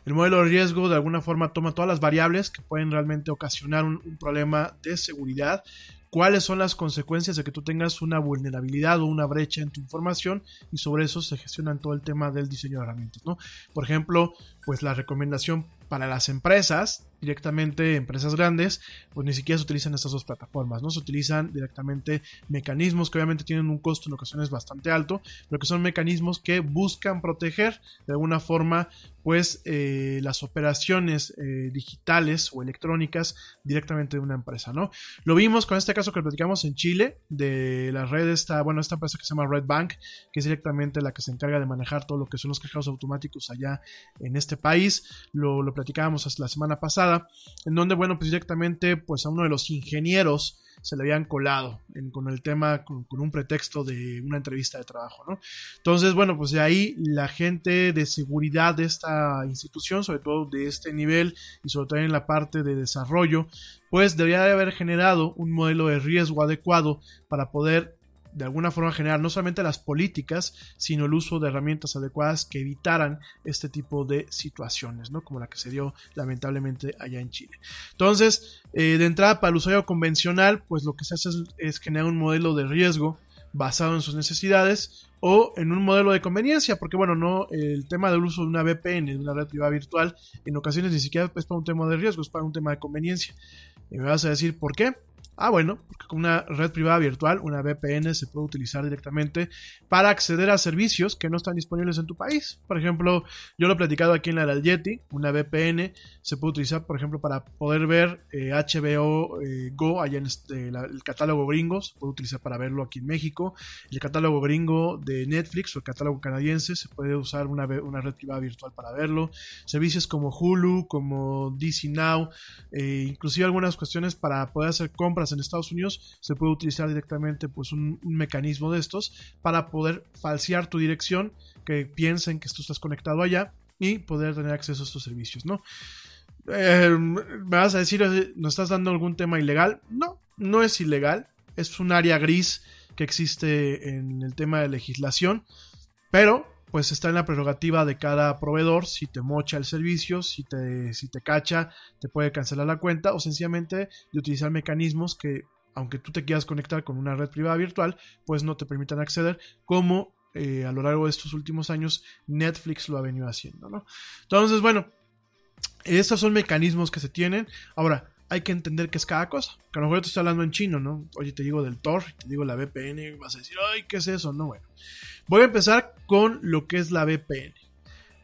El modelo de riesgo de alguna forma toma todas las variables que pueden realmente ocasionar un, problema de seguridad, cuáles son las consecuencias de que tú tengas una vulnerabilidad o una brecha en tu información y sobre eso se gestionan todo el tema del diseño de herramientas, ¿no? Por ejemplo, pues la recomendación para las empresas, directamente empresas grandes, pues ni siquiera se utilizan estas dos plataformas, ¿no? Se utilizan directamente mecanismos que obviamente tienen un costo en ocasiones bastante alto, pero que son mecanismos que buscan proteger de alguna forma pues eh, las operaciones eh, digitales o electrónicas directamente de una empresa, ¿no? Lo vimos con este caso que platicamos en Chile de la red esta, bueno, esta empresa que se llama Red Bank, que es directamente la que se encarga de manejar todo lo que son los cajeros automáticos allá en este país. Lo, lo platicábamos la semana pasada, en donde, bueno, pues directamente pues a uno de los ingenieros se le habían colado en, con el tema, con, un pretexto de una entrevista de trabajo, ¿no? Entonces, bueno, pues de ahí la gente de seguridad de esta institución, sobre todo de este nivel y sobre todo en la parte de desarrollo, pues debería de haber generado un modelo de riesgo adecuado para poder de alguna forma generar no solamente las políticas, sino el uso de herramientas adecuadas que evitaran este tipo de situaciones, ¿no? Como la que se dio lamentablemente allá en Chile. Entonces, eh, de entrada para el usuario convencional, pues lo que se hace es, es generar un modelo de riesgo basado en sus necesidades o en un modelo de conveniencia, porque bueno, no el tema del uso de una VPN, de una red privada virtual, en ocasiones ni siquiera es para un tema de riesgo, es para un tema de conveniencia. Y me vas a decir, ¿por qué? Ah, bueno, porque con una red privada virtual, una VPN, se puede utilizar directamente para acceder a servicios que no están disponibles en tu país. Por ejemplo, yo lo he platicado aquí en la del Yeti, una VPN se puede utilizar, por ejemplo, para poder ver HBO eh, eh, Go allá en este, el catálogo gringo, se puede utilizar para verlo aquí en México. El catálogo gringo de Netflix o el catálogo canadiense se puede usar una, una red privada virtual para verlo. Servicios como Hulu, como DC Now, eh, inclusive algunas cuestiones para poder hacer compras en Estados Unidos, se puede utilizar directamente pues un, mecanismo de estos para poder falsear tu dirección, que piensen que tú estás conectado allá y poder tener acceso a estos servicios, ¿no? Eh, ¿Me vas a decir, ¿nos estás dando algún tema ilegal? No, no es ilegal, es un área gris que existe en el tema de legislación, pero pues está en la prerrogativa de cada proveedor, si te mocha el servicio, si te, si te cacha, te puede cancelar la cuenta o sencillamente de utilizar mecanismos que, aunque tú te quieras conectar con una red privada virtual, pues no te permitan acceder, como eh, a lo largo de estos últimos años Netflix lo ha venido haciendo, ¿no? Entonces, bueno, estos son mecanismos que se tienen. Ahora, hay que entender qué es cada cosa. Que a lo mejor te estoy hablando en chino, ¿no? Oye, te digo del Tor, te digo la VPN, vas a decir, ay, ¿qué es eso? No, bueno. Voy a empezar con lo que es la VPN.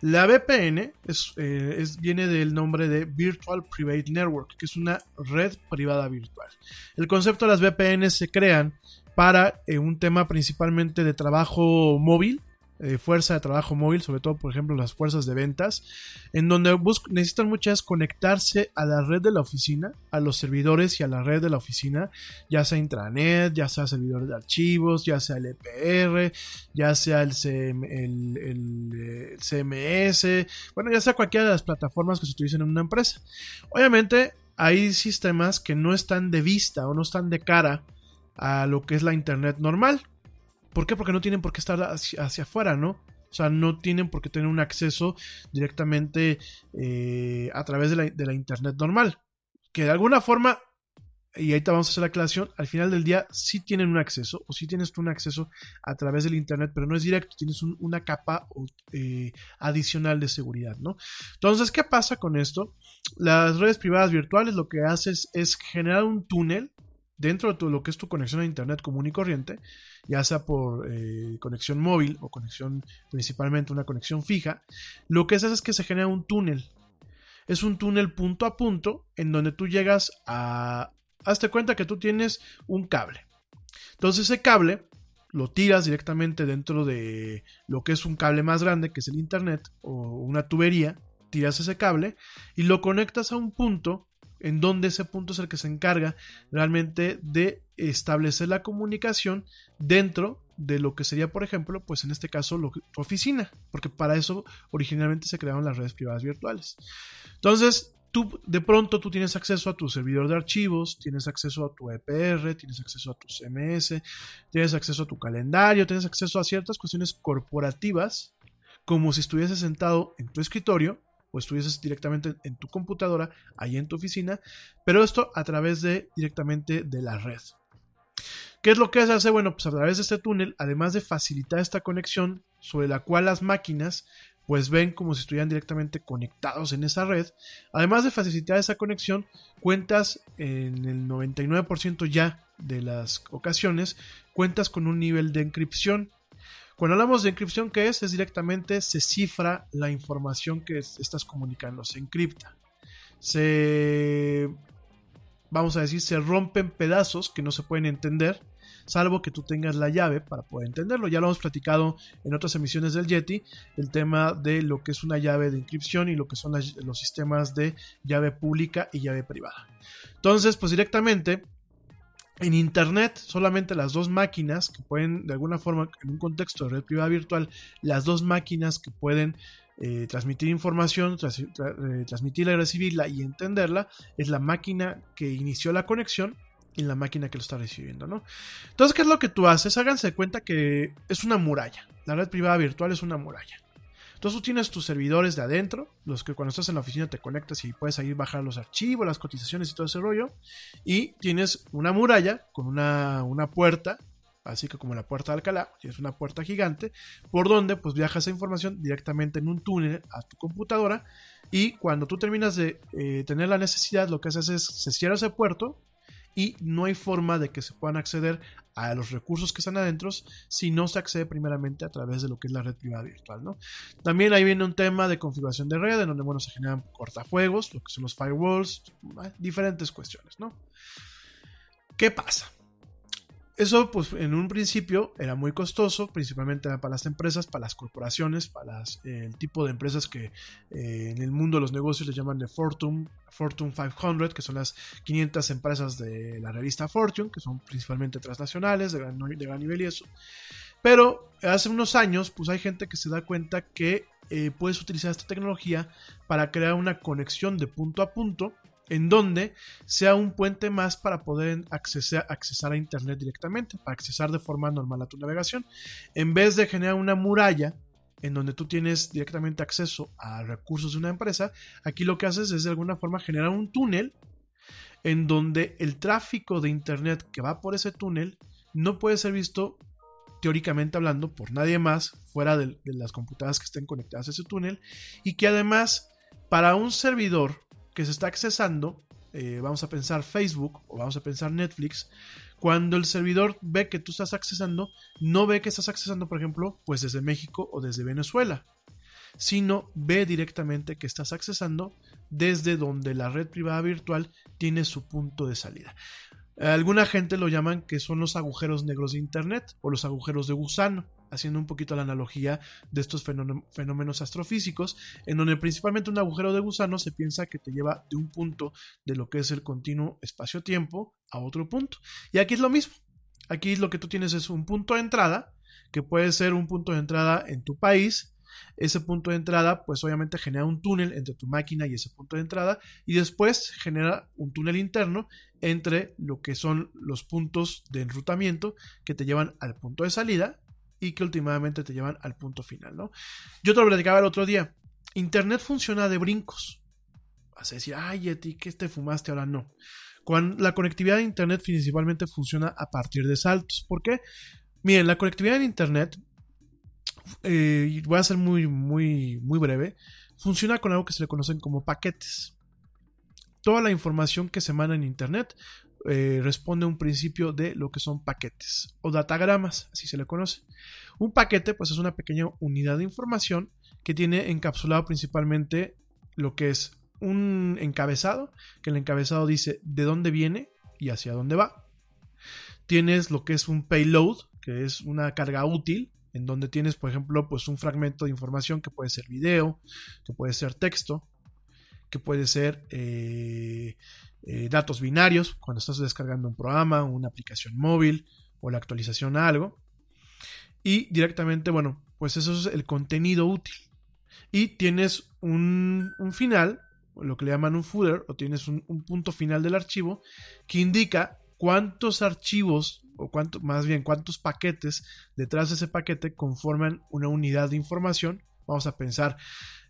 La VPN es, eh, viene del nombre de Virtual Private Network, que es una red privada virtual. El concepto de las VPN se crean para eh, un tema principalmente de trabajo móvil, eh, fuerza de trabajo móvil, sobre todo por ejemplo las fuerzas de ventas, en donde necesitan muchas conectarse a la red de la oficina, a los servidores y a la red de la oficina, ya sea intranet, ya sea servidores de archivos, ya sea el EPR, ya sea el, CMS, bueno, ya sea cualquiera de las plataformas que se utilicen en una empresa. Obviamente hay sistemas que no están de vista o no están de cara a lo que es la Internet normal. ¿Por qué? Porque no tienen por qué estar hacia, afuera, ¿no? O sea, no tienen por qué tener un acceso directamente eh, a través de la, Internet normal. Que de alguna forma, y ahí te vamos a hacer la aclaración, al final del día sí tienen un acceso, o sí tienes tú un acceso a través del Internet, pero no es directo, tienes una capa eh, adicional de seguridad, ¿no? Entonces, ¿qué pasa con esto? Las redes privadas virtuales lo que haces es generar un túnel dentro de lo que es tu conexión a Internet común y corriente, ya sea por eh, conexión móvil o conexión principalmente una conexión fija, lo que hace es que se genera un túnel. Es un túnel punto a punto en donde tú llegas a... Hazte cuenta que tú tienes un cable. Entonces ese cable lo tiras directamente dentro de lo que es un cable más grande, que es el Internet, o una tubería, tiras ese cable y lo conectas a un punto en donde ese punto es el que se encarga realmente de establecer la comunicación dentro de lo que sería, por ejemplo, pues en este caso, tu oficina, porque para eso originalmente se crearon las redes privadas virtuales. Entonces, tú de pronto tú tienes acceso a tu servidor de archivos, tienes acceso a tu EPR, tienes acceso a tu CMS, tienes acceso a tu calendario, tienes acceso a ciertas cuestiones corporativas, como si estuvieses sentado en tu escritorio o estuvieses directamente en tu computadora, ahí en tu oficina, pero esto a través de directamente de la red. ¿Qué es lo que se hace? Bueno, pues a través de este túnel, además de facilitar esta conexión sobre la cual las máquinas pues ven como si estuvieran directamente conectados en esa red. Además de facilitar esa conexión, cuentas en el 99% ya de las ocasiones, cuentas con un nivel de encripción cuando hablamos de encripción, ¿qué es? Es directamente se cifra la información que estás comunicando, se encripta. Se, vamos a decir, se rompen pedazos que no se pueden entender, salvo que tú tengas la llave para poder entenderlo. Ya lo hemos platicado en otras emisiones del Yeti, el tema de lo que es una llave de encripción y lo que son los sistemas de llave pública y llave privada. Entonces, pues directamente en Internet, solamente las dos máquinas que pueden, de alguna forma, en un contexto de red privada virtual, las dos máquinas que pueden eh, transmitir información, eh, transmitirla y recibirla y entenderla, es la máquina que inició la conexión y la máquina que lo está recibiendo, ¿no? Entonces, ¿qué es lo que tú haces? Háganse cuenta que es una muralla. La red privada virtual es una muralla. Entonces tú tienes tus servidores de adentro, los que cuando estás en la oficina te conectas y puedes ahí bajar los archivos, las cotizaciones y todo ese rollo. Y tienes una muralla con una, puerta, así que como la puerta de Alcalá, tienes una puerta gigante, por donde pues viaja esa información directamente en un túnel a tu computadora. Y cuando tú terminas de eh, tener la necesidad, lo que haces es se cierra ese puerto y no hay forma de que se puedan acceder a los recursos que están adentro si no se accede primeramente a través de lo que es la red privada virtual, ¿no? También ahí viene un tema de configuración de red, en donde, bueno, se generan cortafuegos, lo que son los firewalls, diferentes cuestiones, ¿no? ¿Qué pasa? Eso, pues, en un principio era muy costoso, principalmente para las empresas, para las corporaciones, para el tipo de empresas que eh, en el mundo de los negocios le llaman de Fortune, Fortune 500, que son las 500 empresas de la revista Fortune, que son principalmente transnacionales, de gran, de gran nivel y eso. Pero hace unos años, pues hay gente que se da cuenta que eh, puedes utilizar esta tecnología para crear una conexión de punto a punto en donde sea un puente más para poder accesar, accesar a Internet directamente, para accesar de forma normal a tu navegación. En vez de generar una muralla en donde tú tienes directamente acceso a recursos de una empresa, aquí lo que haces es de alguna forma generar un túnel en donde el tráfico de Internet que va por ese túnel no puede ser visto teóricamente hablando por nadie más fuera de, de las computadoras que estén conectadas a ese túnel y que además para un servidor que se está accesando, eh, vamos a pensar Facebook o vamos a pensar Netflix, cuando el servidor ve que tú estás accesando, no ve que estás accesando, por ejemplo, pues desde México o desde Venezuela, sino ve directamente que estás accesando desde donde la red privada virtual tiene su punto de salida. Alguna gente lo llaman que son los agujeros negros de Internet o los agujeros de gusano haciendo un poquito la analogía de estos fenómenos astrofísicos, en donde principalmente un agujero de gusano se piensa que te lleva de un punto de lo que es el continuo espacio-tiempo a otro punto. Y aquí es lo mismo. Aquí lo que tú tienes es un punto de entrada, que puede ser un punto de entrada en tu país. Ese punto de entrada, pues obviamente genera un túnel entre tu máquina y ese punto de entrada, y después genera un túnel interno entre lo que son los puntos de enrutamiento que te llevan al punto de salida, y que últimamente te llevan al punto final, ¿no? Yo te lo platicaba el otro día. Internet funciona de brincos. Vas a decir, ay, Yeti, ¿qué te fumaste? Ahora no. Cuando la conectividad de Internet principalmente funciona a partir de saltos. ¿Por qué? Miren, la conectividad en Internet, eh, voy a ser muy, muy, muy breve, funciona con algo que se le conocen como paquetes. Toda la información que se manda en Internet eh, responde a un principio de lo que son paquetes o datagramas, así se le conoce. Un paquete pues es una pequeña unidad de información que tiene encapsulado principalmente lo que es un encabezado, que el encabezado dice de dónde viene y hacia dónde va. Tienes lo que es un payload, que es una carga útil, en donde tienes, por ejemplo, pues un fragmento de información que puede ser video, que puede ser texto, que puede ser eh, eh, datos binarios, cuando estás descargando un programa, una aplicación móvil o la actualización a algo. Y directamente, bueno, pues eso es el contenido útil. Y tienes un, final, lo que le llaman un footer, o tienes un, punto final del archivo, que indica cuántos archivos, o cuánto, más bien cuántos paquetes detrás de ese paquete conforman una unidad de información. Vamos a pensar,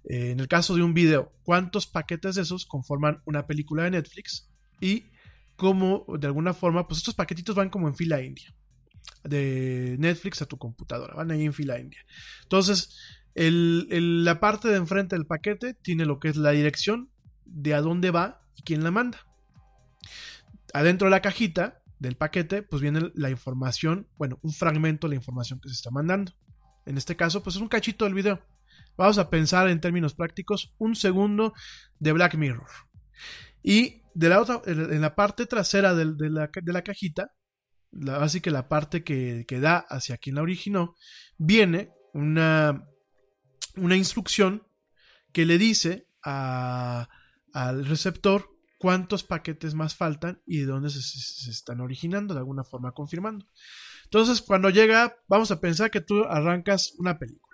eh, en el caso de un video, cuántos paquetes de esos conforman una película de Netflix y cómo, de alguna forma, pues estos paquetitos van como en fila india. De Netflix a tu computadora, van ahí en fila india. Entonces, la parte de enfrente del paquete tiene lo que es la dirección de a dónde va y quién la manda. Adentro de la cajita del paquete, pues viene la información, bueno, un fragmento de la información que se está mandando. En este caso, pues es un cachito del video. Vamos a pensar en términos prácticos, un segundo de Black Mirror. Y de la otra, en la parte trasera de, la, cajita, así que la parte que, da hacia quien la originó, viene una, una instrucción que le dice al receptor cuántos paquetes más faltan y de dónde se, están originando, de alguna forma confirmando. Entonces, cuando llega, vamos a pensar que tú arrancas una película.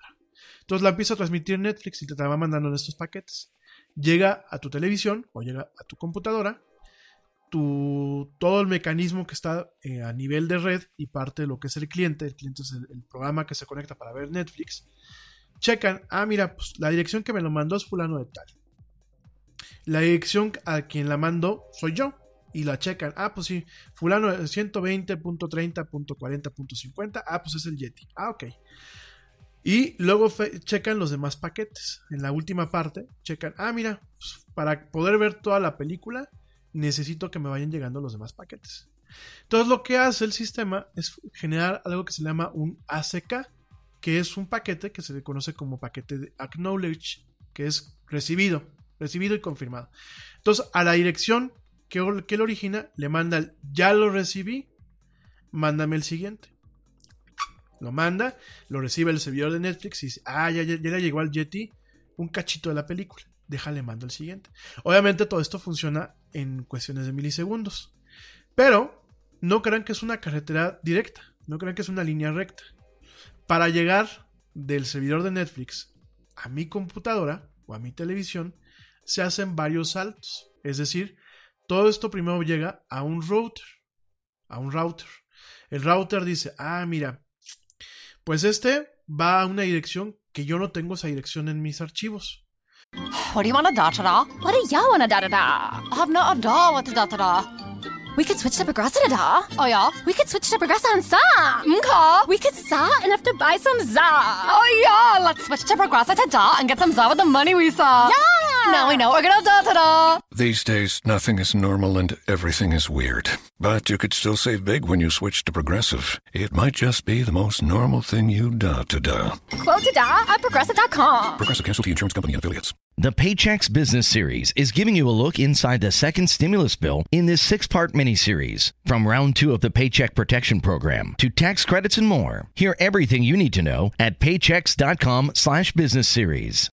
Entonces la empieza a transmitir Netflix y te va mandando en estos paquetes. Llega a tu televisión o llega a tu computadora. Tu, todo el mecanismo que está eh, a nivel de red y parte de lo que es el cliente, el cliente es el, programa que se conecta para ver Netflix, checan, ah, mira, pues la dirección que me lo mandó es fulano de tal. La dirección a quien la mandó soy yo. Y la checan. Ah, pues sí, fulano 120.30.40.50. Ah, pues es el Yeti. Ah, ok. Y luego checan los demás paquetes. En la última parte, checan, ah, mira, pues, para poder ver toda la película, necesito que me vayan llegando los demás paquetes. Entonces lo que hace el sistema es generar algo que se llama un ACK, que es un paquete que se le conoce como paquete de acknowledge, que es recibido, recibido y confirmado. Entonces a la dirección que, que origina le manda el ya lo recibí, mándame el siguiente. Lo manda, lo recibe el servidor de Netflix y dice, ah, ya, ya, ya le llegó al Yeti un cachito de la película. Déjale mando el siguiente. Obviamente todo esto funciona en cuestiones de milisegundos. Pero no crean que es una carretera directa, no crean que es una línea recta. Para llegar del servidor de Netflix a mi computadora o a mi televisión, se hacen varios saltos. Es decir, todo esto primero llega a un router. A un router. El router dice, ah, mira, pues este va a una dirección que yo no tengo esa dirección en mis archivos. What do you want a da da da? What do you want a da da da? I have no da what da da da. We could switch to Progressa da. da. Oh yeah. We could switch to Progressa and sa. Okay. We could sa and have to buy some za. Oh yeah. Let's switch to Progressa to da and get some za with the money we saw. Yeah. Now we know we're gonna da da da. These days, nothing is normal and everything is weird. But you could still save big when you switch to Progressive. It might just be the most normal thing you da to da. Quote to da at progressive.com. Progressive Casualty Insurance Company and affiliates. The Paychecks Business Series is giving you a look inside the second stimulus bill in this six part miniseries. From round two of the Paycheck Protection Program to tax credits and more. Hear everything you need to know at paychecks.com slash business series.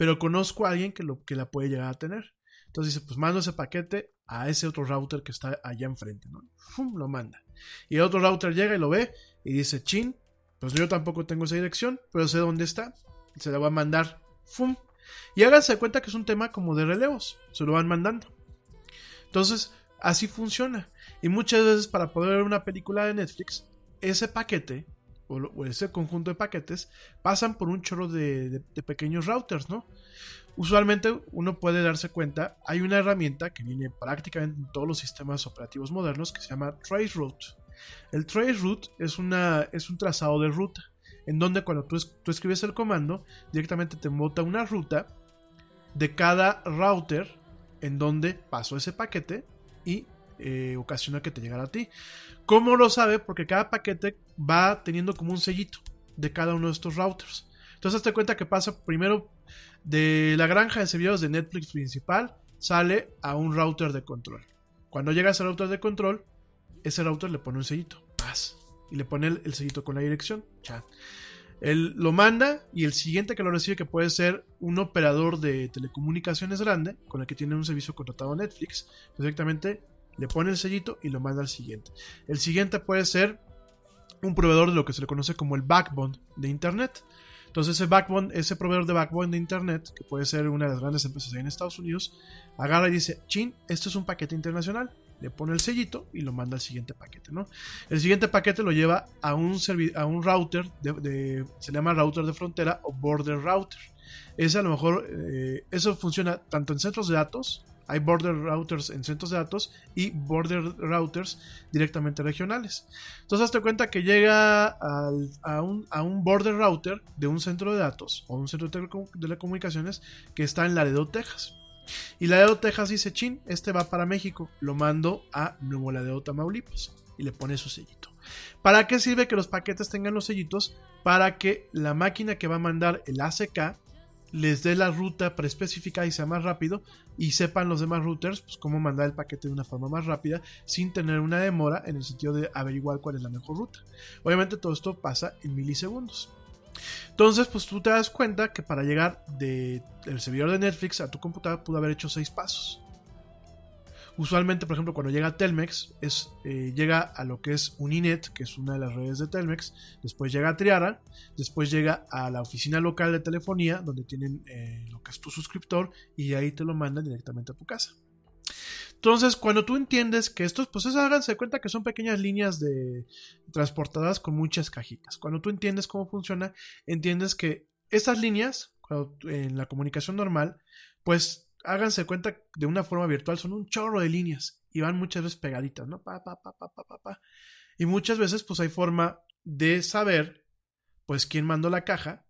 Pero conozco a alguien que, lo, que la puede llegar a tener. Entonces dice, pues mando ese paquete a ese otro router que está allá enfrente, ¿no? ¡Fum! Lo manda. Y el otro router llega y lo ve y dice, chin, pues yo tampoco tengo esa dirección, pero sé dónde está. Se la va a mandar. ¡Fum! Y háganse cuenta que es un tema como de relevos, se lo van mandando. Entonces, así funciona. Y muchas veces para poder ver una película de Netflix, ese paquete o, ese conjunto de paquetes pasan por un chorro de, pequeños routers, ¿no? Usualmente uno puede darse cuenta, hay una herramienta que viene prácticamente en todos los sistemas operativos modernos que se llama Traceroute. El Traceroute es, una, es un trazado de ruta en donde cuando tú, tú, escribes el comando, directamente te monta una ruta de cada router en donde pasó ese paquete y eh, ocasiona que te llegara a ti. ¿Cómo lo sabe? Porque cada paquete va teniendo como un sellito de cada uno de estos routers. Entonces, hazte cuenta que pasa primero de la granja de servidores de Netflix principal, sale a un router de control. Cuando llega ese router de control, ese router le pone un sellito, paz, y le pone el, el sellito con la dirección, chat. Él lo manda y el siguiente que lo recibe, que puede ser un operador de telecomunicaciones grande, con el que tiene un servicio contratado Netflix, directamente le pone el sellito y lo manda al siguiente. El siguiente puede ser un proveedor de lo que se le conoce como el backbone de Internet. Entonces ese backbone, ese proveedor de backbone de Internet, que puede ser una de las grandes empresas en Estados Unidos, agarra y dice, chin, esto es un paquete internacional, le pone el sellito y lo manda al siguiente paquete. El siguiente paquete lo lleva a un, a un router, de, se llama router de frontera o border router. Ese a lo mejor, eh, eso funciona tanto en centros de datos, hay border routers en centros de datos y border routers directamente regionales. Entonces, hazte cuenta que llega al, a, un, a, un, border router de un centro de datos o un centro de telecomunicaciones que está en Laredo, Texas. Y Laredo, Texas dice, chin, este va para México, lo mando a Nuevo Laredo, Tamaulipas. Y le pone su sellito. ¿Para qué sirve que los paquetes tengan los sellitos? Para que la máquina que va a mandar el ACK les dé la ruta preespecificada y sea más rápido y sepan los demás routers pues, cómo mandar el paquete de una forma más rápida sin tener una demora en el sentido de averiguar cuál es la mejor ruta. Obviamente todo esto pasa en milisegundos. Entonces, pues tú te das cuenta que para llegar del de servidor de Netflix a tu computadora pudo haber hecho seis pasos. Usualmente, por ejemplo, cuando llega Telmex, es, eh, llega a lo que es Uninet, que es una de las redes de Telmex, después llega a Triara, después llega a la oficina local de telefonía, donde tienen eh, lo que es tu suscriptor, y ahí te lo mandan directamente a tu casa. Entonces, cuando tú entiendes que estos, pues háganse cuenta que son pequeñas líneas de transportadas con muchas cajitas. Cuando tú entiendes cómo funciona, entiendes que estas líneas, en la comunicación normal, pues háganse cuenta de una forma virtual, son un chorro de líneas y van muchas veces pegaditas, ¿no? Pa, pa, pa, pa, pa, pa. Y muchas veces, pues hay forma de saber, pues, quién mandó la caja,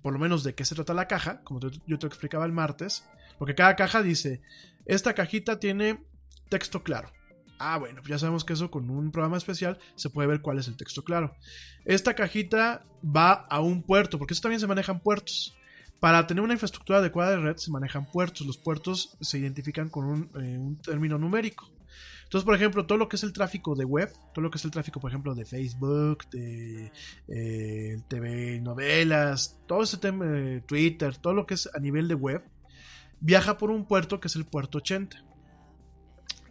por lo menos de qué se trata la caja, como yo te explicaba el martes, porque cada caja dice esta cajita tiene texto claro. Ah, bueno, ya sabemos que eso con un programa especial se puede ver cuál es el texto claro. Esta cajita va a un puerto, porque eso también se manejan puertos. Para tener una infraestructura adecuada de red se manejan puertos. Los puertos se identifican con un, eh, un término numérico. Entonces, por ejemplo, todo lo que es el tráfico de web, todo lo que es el tráfico, por ejemplo, de Facebook, de eh, TV novelas, todo ese tema de Twitter, todo lo que es a nivel de web, viaja por un puerto que es el puerto 80.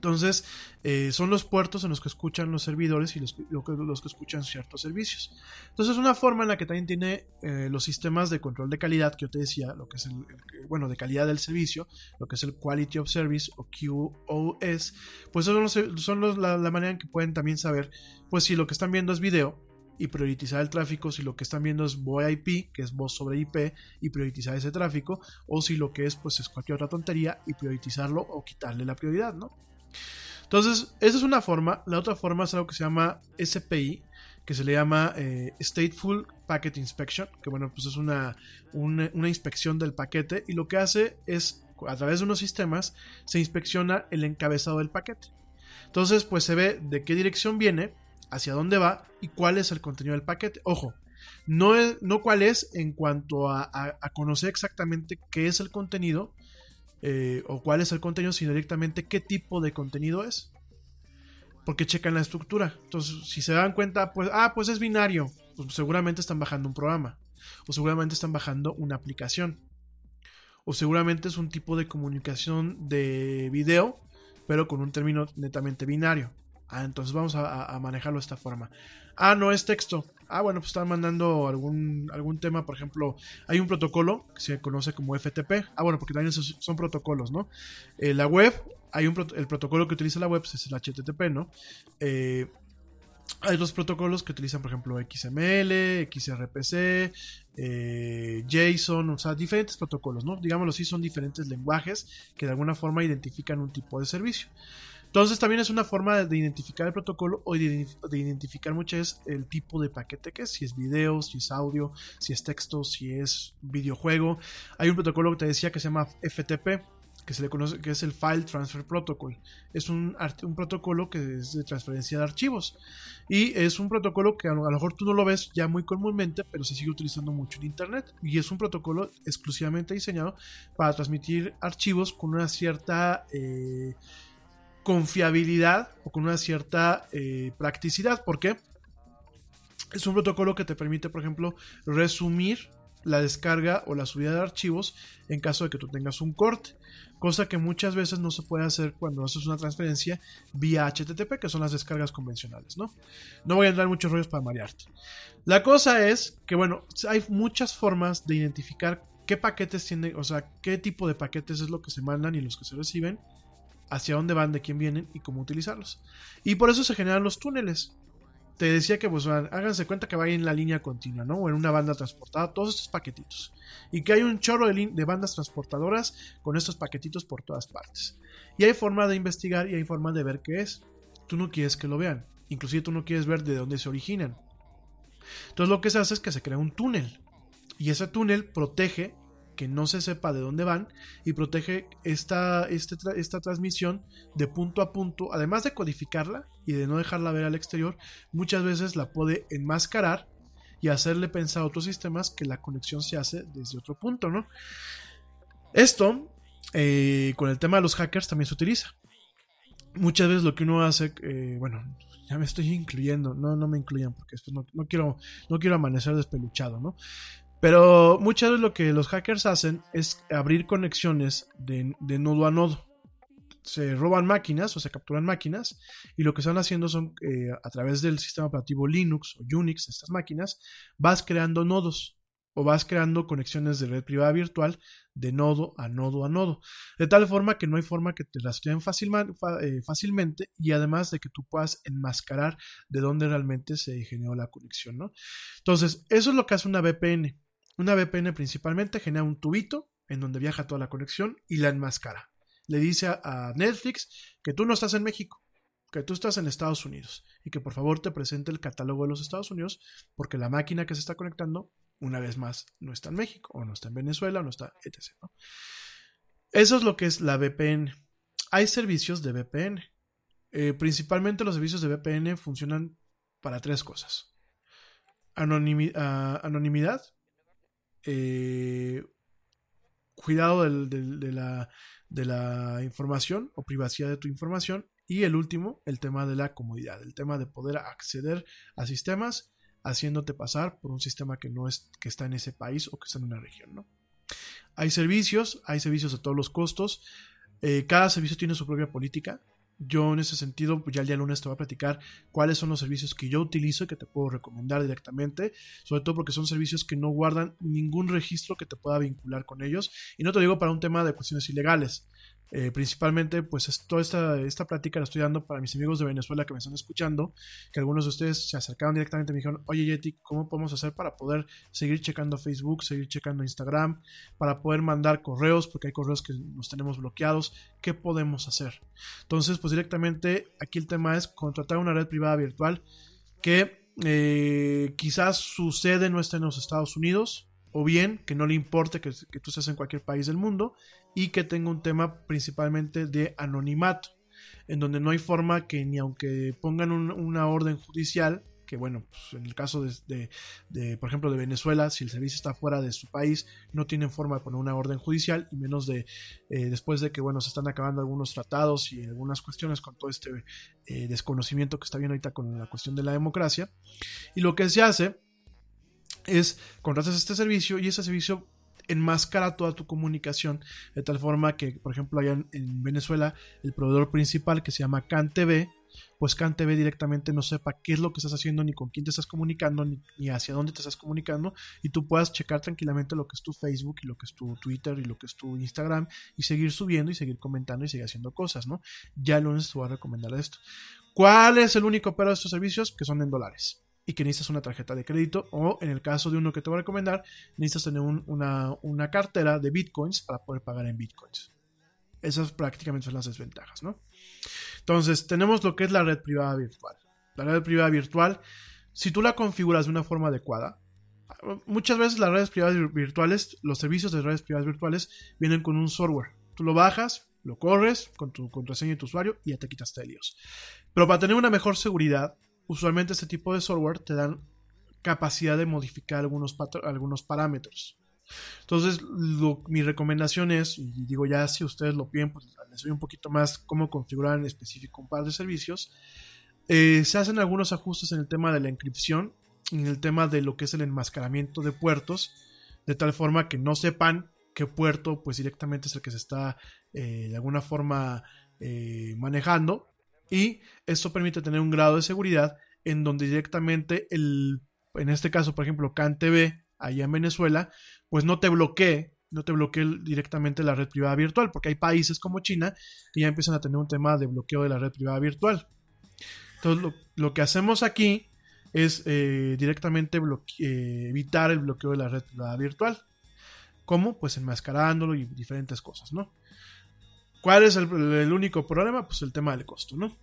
Entonces, eh, son los puertos en los que escuchan los servidores y los, los, que escuchan ciertos servicios. Entonces, es una forma en la que también tiene eh, los sistemas de control de calidad que yo te decía, lo que es el, bueno, de calidad del servicio, lo que es el Quality of Service o QoS, pues son, son los, la manera en que pueden también saber, pues si lo que están viendo es video, y priorizar el tráfico si lo que están viendo es VoIP, que es voz sobre IP, y priorizar ese tráfico, o si lo que es pues es cualquier otra tontería y priorizarlo o quitarle la prioridad, ¿no? Entonces, esa es una forma. La otra forma es algo que se llama SPI, que se le llama eh, Stateful Packet Inspection, que bueno, pues es una, una, inspección del paquete y lo que hace es, a través de unos sistemas, se inspecciona el encabezado del paquete. Entonces, pues se ve de qué dirección viene, hacia dónde va y cuál es el contenido del paquete. Ojo, no, no cuál es en cuanto a conocer exactamente qué es el contenido, eh, o cuál es el contenido, sino directamente qué tipo de contenido es. Porque checan la estructura. Entonces, si se dan cuenta, pues, ah, pues es binario. Pues seguramente están bajando un programa. O seguramente están bajando una aplicación. O seguramente es un tipo de comunicación de video, pero con un término netamente binario. Ah, entonces vamos a, a, manejarlo de esta forma. Ah, no es texto. Ah, bueno, pues están mandando algún, algún tema, por ejemplo, hay un protocolo que se conoce como FTP. Ah, bueno, porque también son protocolos, ¿no? Eh, la web, hay un el protocolo que utiliza la web es el HTTP, ¿no? Eh, hay dos protocolos que utilizan, por ejemplo, XML, XRPC, eh, JSON, o sea, diferentes protocolos, ¿no? Digámoslo así, son diferentes lenguajes que de alguna forma identifican un tipo de servicio. Entonces también es una forma de identificar el protocolo o de, de, identificar muchas veces el tipo de paquete que es, si es video, si es audio, si es texto, si es videojuego. Hay un protocolo que te decía que se llama FTP, que se le conoce que es el File Transfer Protocol. Es un, un protocolo que es de transferencia de archivos. Y es un protocolo que a lo, a lo mejor tú no lo ves ya muy comúnmente, pero se sigue utilizando mucho en Internet. Y es un protocolo exclusivamente diseñado para transmitir archivos con una cierta... Eh, confiabilidad o con una cierta eh, practicidad. porque Es un protocolo que te permite, por ejemplo, resumir la descarga o la subida de archivos en caso de que tú tengas un corte, cosa que muchas veces no se puede hacer cuando haces una transferencia vía HTTP, que son las descargas convencionales, ¿no? No voy a entrar en muchos rollos para marearte. La cosa es que, bueno, hay muchas formas de identificar qué paquetes tienen, o sea, qué tipo de paquetes es lo que se mandan y los que se reciben hacia dónde van, de quién vienen y cómo utilizarlos. Y por eso se generan los túneles. Te decía que, pues, háganse cuenta que va en la línea continua, ¿no? O en una banda transportada, todos estos paquetitos. Y que hay un chorro de, de bandas transportadoras con estos paquetitos por todas partes. Y hay forma de investigar y hay forma de ver qué es. Tú no quieres que lo vean. Inclusive tú no quieres ver de dónde se originan. Entonces lo que se hace es que se crea un túnel. Y ese túnel protege que no se sepa de dónde van y protege esta, este, esta transmisión de punto a punto, además de codificarla y de no dejarla ver al exterior, muchas veces la puede enmascarar y hacerle pensar a otros sistemas que la conexión se hace desde otro punto, ¿no? Esto, eh, con el tema de los hackers, también se utiliza. Muchas veces lo que uno hace, eh, bueno, ya me estoy incluyendo, no, no me incluyan porque no, no, quiero, no quiero amanecer despeluchado, ¿no? Pero muchas veces lo que los hackers hacen es abrir conexiones de, nodo a nodo. Se roban máquinas o se capturan máquinas y lo que están haciendo son eh, a través del sistema operativo Linux o Unix, estas máquinas, vas creando nodos o vas creando conexiones de red privada virtual de nodo a nodo a nodo. De tal forma que no hay forma que te rastreen eh, fácilmente y además de que tú puedas enmascarar de dónde realmente se generó la conexión. ¿no? Entonces, eso es lo que hace una VPN. Una VPN principalmente genera un tubito en donde viaja toda la conexión y la enmascara. Le dice a, Netflix que tú no estás en México, que tú estás en Estados Unidos y que por favor te presente el catálogo de los Estados Unidos porque la máquina que se está conectando, una vez más, no está en México o no está en Venezuela o no está, etc. Eso es lo que es la VPN. hay servicios de VPN. Eh, principalmente los servicios de VPN funcionan para tres cosas. anonimidad, eh, cuidado de, la, información o privacidad de tu información y el último, el tema de la comodidad, el tema de poder acceder a sistemas haciéndote pasar por un sistema que no es que está en ese país o que está en una región, ¿no? Hay servicios, hay servicios de todos los costos. Eh, cada servicio tiene su propia política. Yo en ese sentido, pues ya el día lunes te voy a platicar cuáles son los servicios que yo utilizo y que te puedo recomendar directamente, sobre todo porque son servicios que no guardan ningún registro que te pueda vincular con ellos. Y no te digo para un tema de cuestiones ilegales, eh, principalmente, pues toda esta, esta plática la estoy dando para mis amigos de Venezuela que me están escuchando, que algunos de ustedes se acercaron directamente y me dijeron, oye Yeti, ¿cómo podemos hacer para poder seguir checando Facebook, seguir checando Instagram, para poder mandar correos, porque hay correos que nos tenemos bloqueados, ¿qué podemos hacer? Entonces, pues directamente aquí el tema es contratar una red privada virtual que eh, quizás su sede no esté en los Estados Unidos, o bien que no le importe que, tú estés en cualquier país del mundo y que tenga un tema principalmente de anonimato, en donde no hay forma que ni aunque pongan una orden judicial, que bueno, pues en el caso de, de, por ejemplo, de Venezuela, si el servicio está fuera de su país, no tienen forma de poner una orden judicial, y menos de eh, después de que, bueno, se están acabando algunos tratados y algunas cuestiones con todo este eh, desconocimiento que está bien ahorita con la cuestión de la democracia. Y lo que se hace es contratas este servicio y ese servicio enmascara toda tu comunicación de tal forma que, por ejemplo, allá en, Venezuela, el proveedor principal que se llama CanTV, pues CanTV directamente no sepa qué es lo que estás haciendo, ni con quién te estás comunicando, ni, hacia dónde te estás comunicando, y tú puedas checar tranquilamente lo que es tu Facebook y lo que es tu Twitter y lo que es tu Instagram, y seguir subiendo y seguir comentando y seguir haciendo cosas, ¿no? Ya el lunes te voy a recomendar esto. ¿Cuál es el único pero de estos servicios? Que son en dólares y que necesitas una tarjeta de crédito o en el caso de uno que te voy a recomendar, necesitas tener una, cartera de bitcoins para poder pagar en bitcoins. Esas prácticamente son las desventajas, ¿no? Entonces, tenemos lo que es la red privada virtual. La red privada virtual, si tú la configuras de una forma adecuada, muchas veces las redes privadas virtuales, los servicios de redes privadas virtuales vienen con un software. Tú lo bajas, lo corres con tu contraseña y tu usuario y ya te quitas telios. Pero para tener una mejor seguridad, usualmente este tipo de software te dan capacidad de modificar algunos, algunos parámetros. Entonces, mi recomendación es, y digo ya si ustedes lo piden, pues les doy un poquito más cómo configurar en específico un par de servicios. Eh, se hacen algunos ajustes en el tema de la encripción, en el tema de lo que es el enmascaramiento de puertos, de tal forma que no sepan qué puerto pues directamente es el que se está eh, de alguna forma eh, manejando y esto permite tener un grado de seguridad en donde directamente el, en este caso, por ejemplo, CanTV, allá en Venezuela, pues no te bloquee, no te bloquee directamente la red privada virtual, porque hay países como China que ya empiezan a tener un tema de bloqueo de la red privada virtual. Entonces, lo, que hacemos aquí es eh, directamente eh, evitar el bloqueo de la red privada virtual. ¿Cómo? Pues enmascarándolo y diferentes cosas, ¿no? ¿Cuál es el, único problema? Pues el tema del costo, ¿no?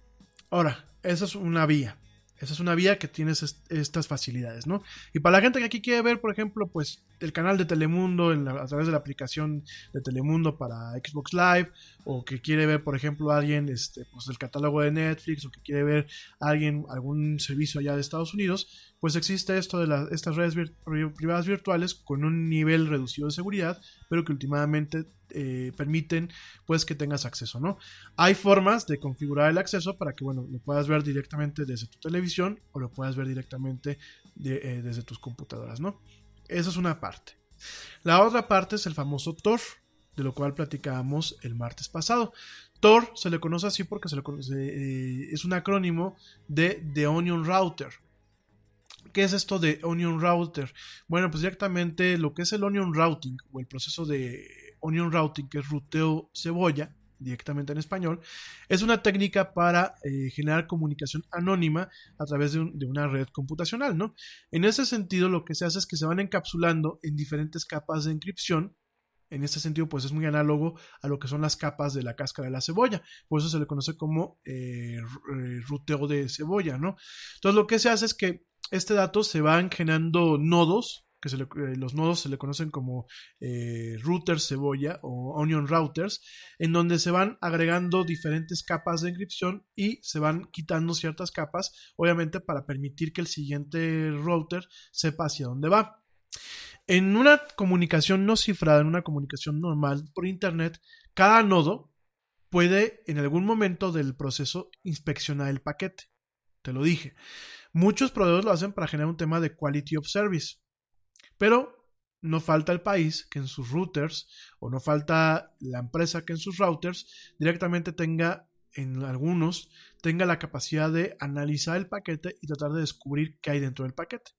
Ahora, esa es una vía. Esa es una vía que tienes estas facilidades, ¿no? Y para la gente que aquí quiere ver, por ejemplo, pues el canal de Telemundo a través de la aplicación de Telemundo para Xbox Live, o que quiere ver, por ejemplo, alguien este, pues, del catálogo de Netflix, o que quiere ver alguien algún servicio allá de Estados Unidos, pues existe esto de estas redes privadas virtuales con un nivel reducido de seguridad, pero que últimamente eh, permiten pues que tengas acceso, ¿no? Hay formas de configurar el acceso para que, bueno, lo puedas ver directamente desde tu televisión o lo puedas ver directamente eh, desde tus computadoras, ¿no? Esa es una parte. La otra parte es el famoso Tor, de lo cual platicábamos el martes pasado. Tor se le conoce así porque eh, es un acrónimo de The Onion Router. ¿Qué es esto de Onion Router? Bueno, pues directamente lo que es el Onion Routing o el proceso de Onion Routing, que es ruteo cebolla, directamente en español, es una técnica para eh, generar comunicación anónima a través de, una red computacional, ¿no? En ese sentido, lo que se hace es que se van encapsulando en diferentes capas de encripción. En este sentido, pues es muy análogo a lo que son las capas de la cáscara de la cebolla. Por eso se le conoce como eh, eh, ruteo de cebolla, ¿no? Entonces, lo que se hace es que este dato se van generando nodos que eh, los nodos se le conocen como eh, routers cebolla o onion routers, en donde se van agregando diferentes capas de encripción y se van quitando ciertas capas, obviamente para permitir que el siguiente router sepa hacia dónde va. En una comunicación no cifrada, en una comunicación normal por Internet, cada nodo puede en algún momento del proceso inspeccionar el paquete. Te lo dije. Muchos proveedores lo hacen para generar un tema de quality of service. Pero no falta el país que en sus routers, o no falta la empresa que en sus routers directamente tenga, en algunos, tenga la capacidad de analizar el paquete y tratar de descubrir qué hay dentro del paquete.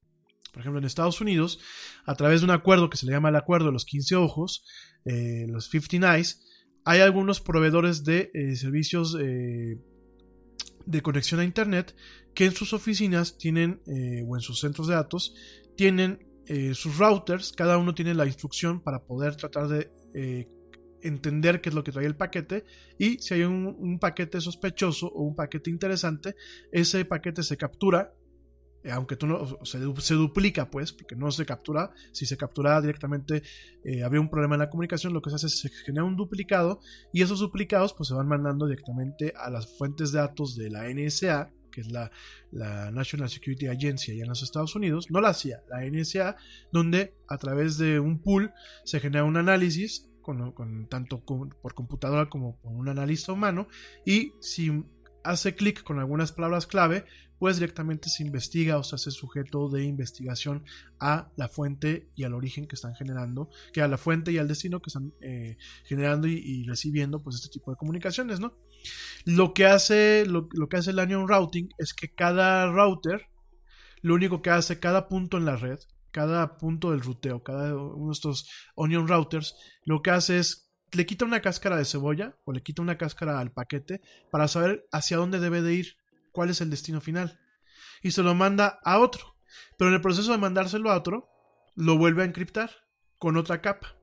Por ejemplo, en Estados Unidos, a través de un acuerdo que se le llama el acuerdo de los 15 ojos, eh, los 15 eyes, hay algunos proveedores de eh, servicios eh, de conexión a Internet que en sus oficinas tienen, o en sus centros de datos, tienen eh, sus routers, cada uno tiene la instrucción para poder tratar de eh, entender qué es lo que trae el paquete y si hay un, paquete sospechoso o un paquete interesante, ese paquete se captura eh, aunque tú no, se, duplica, pues, porque no se captura. Si se capturaba directamente, eh, había un problema en la comunicación. Lo que se hace es se genera un duplicado y esos duplicados, pues, se van mandando directamente a las fuentes de datos de la NSA, que es la, la National Security Agency allá en los Estados Unidos, no la CIA, la NSA, donde a través de un pool se genera un análisis, con, con tanto por computadora como con un analista humano, y si hace clic con algunas palabras clave, pues directamente se investiga o se hace sujeto de investigación a la fuente y al origen que están generando, que a la fuente y al destino que están eh, generando y, recibiendo pues este tipo de comunicaciones, ¿no? Lo que hace, lo, que hace el onion routing es que cada router, lo único que hace cada punto en la red, cada punto del ruteo, cada uno de estos onion routers, lo que hace es le quita una cáscara de cebolla o le quita una cáscara al paquete para saber hacia dónde debe de ir cuál es el destino final. Y se lo manda a otro. Pero en el proceso de mandárselo a otro, lo vuelve a encriptar con otra capa.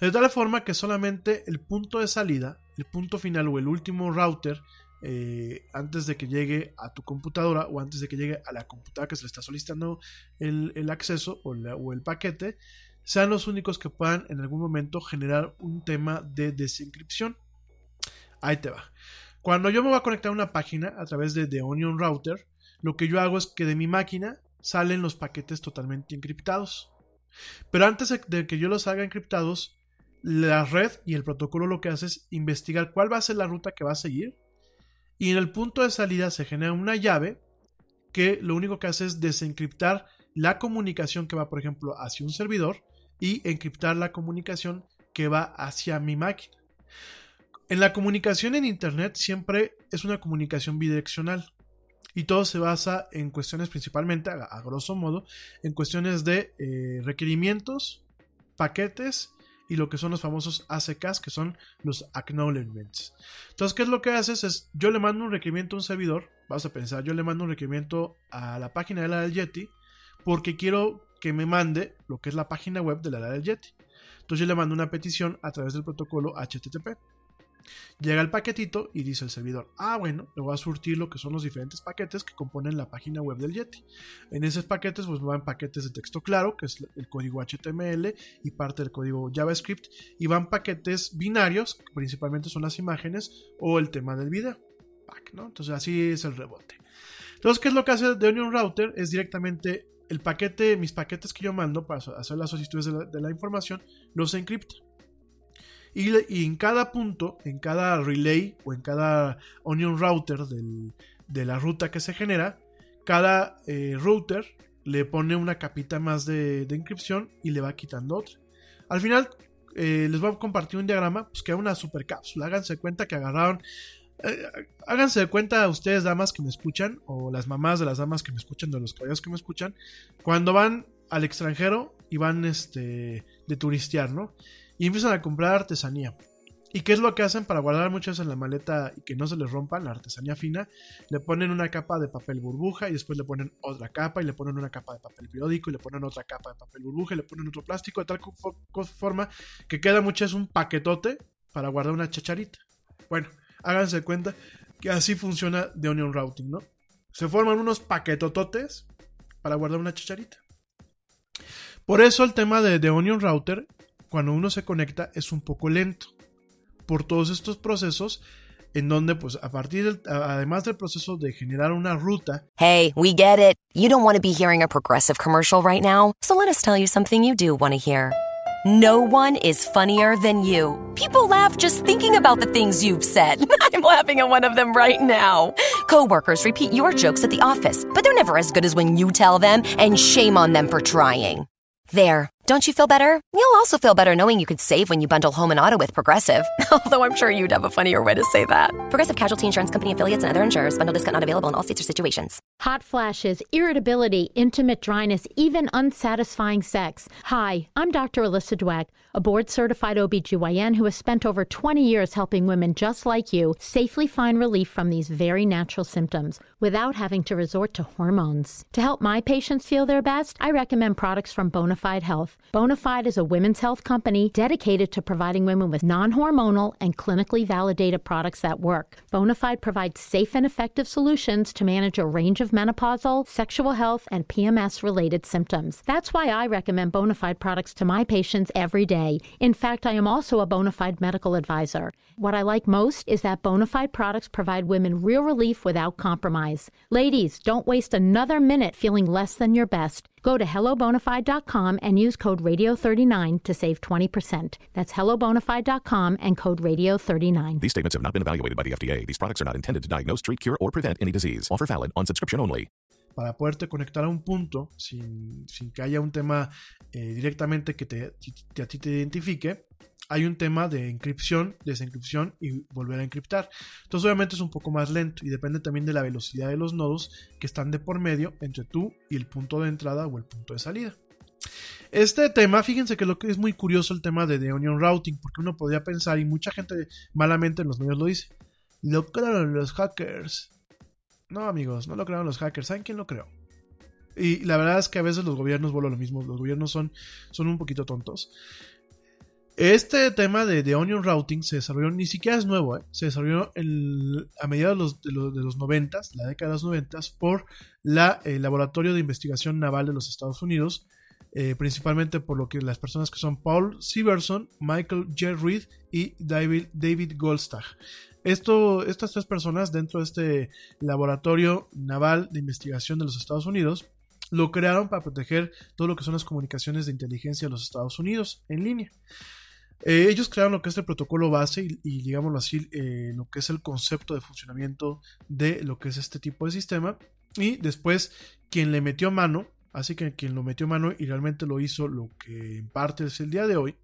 De tal forma que solamente el punto de salida, el punto final o el último router, eh, antes de que llegue a tu computadora o antes de que llegue a la computadora que se le está solicitando el, acceso o, o el paquete, sean los únicos que puedan en algún momento generar un tema de desencripción. Ahí te va. Cuando yo me voy a conectar a una página a través de The Onion Router, lo que yo hago es que de mi máquina salen los paquetes totalmente encriptados. Pero antes de que yo los haga encriptados, la red y el protocolo lo que hace es investigar cuál va a ser la ruta que va a seguir. Y en el punto de salida se genera una llave que lo único que hace es desencriptar la comunicación que va, por ejemplo, hacia un servidor y encriptar la comunicación que va hacia mi máquina. En la comunicación en Internet siempre es una comunicación bidireccional y todo se basa en cuestiones principalmente, a, grosso modo, en cuestiones de eh, requerimientos, paquetes y lo que son los famosos ACKs, que son los acknowledgements. Entonces, ¿qué es lo que haces? Es, yo le mando un requerimiento a un servidor, vas a pensar, yo le mando un requerimiento a la página de la del Yeti, porque quiero que me mande lo que es la página web de la del Yeti. Entonces yo le mando una petición a través del protocolo HTTP. Llega el paquetito y dice el servidor, ah bueno, le voy a surtir lo que son los diferentes paquetes que componen la página web del Yeti. En esos paquetes pues van paquetes de texto claro, que es el código HTML y parte del código JavaScript, y van paquetes binarios, que principalmente son las imágenes o el tema del video. Entonces así es el rebote. Entonces, ¿qué es lo que hace The Onion Router? Es directamente el paquete, mis paquetes que yo mando para hacer las solicitudes de la, información, los encripta. Y, en cada punto, en cada relay o en cada onion router de la ruta que se genera, cada eh, router le pone una capita más de, de, encripción y le va quitando otra. Al final, eh, les voy a compartir un diagrama, pues que una super cápsula. Háganse cuenta que agarraron. Eh, háganse de cuenta ustedes, damas que me escuchan, o las mamás de las damas que me escuchan, de los caballeros que me escuchan, cuando van al extranjero y van este, de turistear, ¿no? y empiezan a comprar artesanía. ¿Y qué es lo que hacen para guardar muchas en la maleta y que no se les rompan? La artesanía fina. Le ponen una capa de papel burbuja y después le ponen otra capa y le ponen una capa de papel periódico y le ponen otra capa de papel burbuja y le ponen otro plástico de tal forma que queda muchas un paquetote para guardar una chacharita. Bueno, háganse cuenta que así funciona de Onion Routing, ¿no? Se forman unos paquetototes para guardar una chacharita. Por eso el tema de, de Onion Router, cuando uno se conecta, es un poco lento. Por todos estos procesos en donde pues a partir del, además del proceso de generar una ruta. Hey, we get it. You don't want to be hearing a progressive commercial right now, so let us tell you something you do want to hear. No one is funnier than you. People laugh just thinking about the things you've said. I'm laughing at one of them right now. Coworkers repeat your jokes at the office, but they're never as good as when you tell them, and shame on them for trying. There. Don't you feel better? You'll also feel better knowing you could save when you bundle home and auto with Progressive. Although I'm sure you'd have a funnier way to say that. Progressive Casualty Insurance Company affiliates and other insurers. Bundle discount not available in all states or situations. Hot flashes, irritability, intimate dryness, even unsatisfying sex. Hi, I'm Dr. Alyssa Dweck, a board certified OBGYN who has spent over 20 years helping women just like you safely find relief from these very natural symptoms without having to resort to hormones. To help my patients feel their best, I recommend products from Bonafide Health. Bonafide is a women's health company dedicated to providing women with non hormonal and clinically validated products that work. Bonafide provides safe and effective solutions to manage a range of menopausal, sexual health, and PMS related symptoms. That's why I recommend Bonafide products to my patients every day. In fact, I am also a Bonafide medical advisor. What I like most is that Bonafide products provide women real relief without compromise. Ladies, don't waste another minute feeling less than your best. Go to hellobonafide.com and use code radio39 to save 20%. That's hellobonafide.com and code radio39. These statements have not been evaluated by the FDA. These products are not intended to diagnose, treat, cure, or prevent any disease. Offer valid on subscription only. Para poderte conectar a un punto sin, sin que haya un tema eh, directamente que te, te, a ti te identifique, hay un tema de encripción, desencripción y volver a encriptar. Entonces obviamente es un poco más lento y depende también de la velocidad de los nodos que están de por medio entre tú y el punto de entrada o el punto de salida. Este tema, fíjense que lo que es muy curioso el tema de The Onion Routing, porque uno podría pensar, y mucha gente malamente en los medios lo dice, lo crearon los hackers. No, amigos, no lo crearon los hackers. ¿Saben quién lo creó? Y la verdad es que a veces los gobiernos vuelven lo mismo. Los gobiernos son, son un poquito tontos. Este tema de, de, Onion Routing se desarrolló, ni siquiera es nuevo, ¿eh? se desarrolló a mediados de los, de, los, 90, la década de los 90, por la, el Laboratorio de Investigación Naval de los Estados Unidos, eh, principalmente por lo que las personas que son Paul Siverson, Michael J. Reed y David, David Goldstag. Esto, estas tres personas dentro de este Laboratorio Naval de Investigación de los Estados Unidos lo crearon para proteger todo lo que son las comunicaciones de inteligencia de los Estados Unidos en línea. Eh, ellos crearon lo que es el protocolo base y, digámoslo así, eh, lo que es el concepto de funcionamiento de lo que es este tipo de sistema. Y después, quien le metió mano, así que quien lo metió mano y realmente lo hizo lo que en parte es el día de hoy,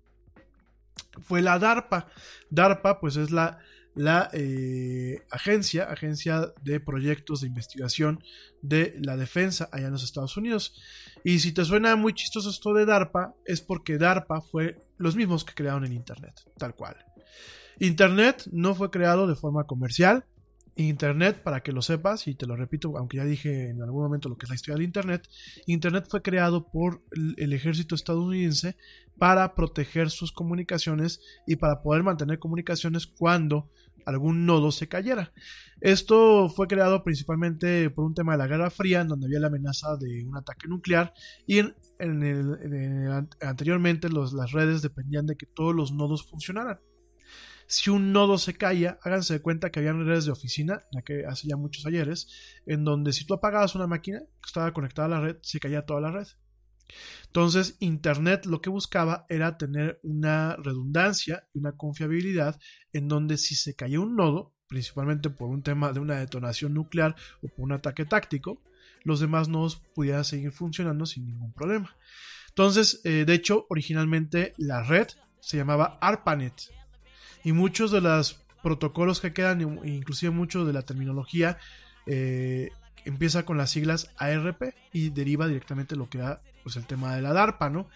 fue la DARPA. DARPA, pues es la, la eh, agencia, agencia de proyectos de investigación de la defensa allá en los Estados Unidos. Y si te suena muy chistoso esto de DARPA, es porque DARPA fue los mismos que crearon el Internet, tal cual. Internet no fue creado de forma comercial. Internet, para que lo sepas, y te lo repito, aunque ya dije en algún momento lo que es la historia del Internet, Internet fue creado por el ejército estadounidense para proteger sus comunicaciones y para poder mantener comunicaciones cuando algún nodo se cayera. Esto fue creado principalmente por un tema de la Guerra Fría, en donde había la amenaza de un ataque nuclear y en, el, anteriormente las redes dependían de que todos los nodos funcionaran. Si un nodo se caía, háganse de cuenta que había redes de oficina, la que hace ya muchos ayeres, en donde si tú apagabas una máquina que estaba conectada a la red, se caía toda la red. Entonces, Internet lo que buscaba era tener una redundancia y una confiabilidad en donde si se caía un nodo, principalmente por un tema de una detonación nuclear o por un ataque táctico, los demás nodos pudieran seguir funcionando sin ningún problema. Entonces, eh, de hecho, originalmente la red se llamaba ARPANET y muchos de los protocolos que quedan, inclusive mucho de la terminología, eh, empieza con las siglas ARP y deriva directamente lo que era pues, el tema de la DARPA, ¿no?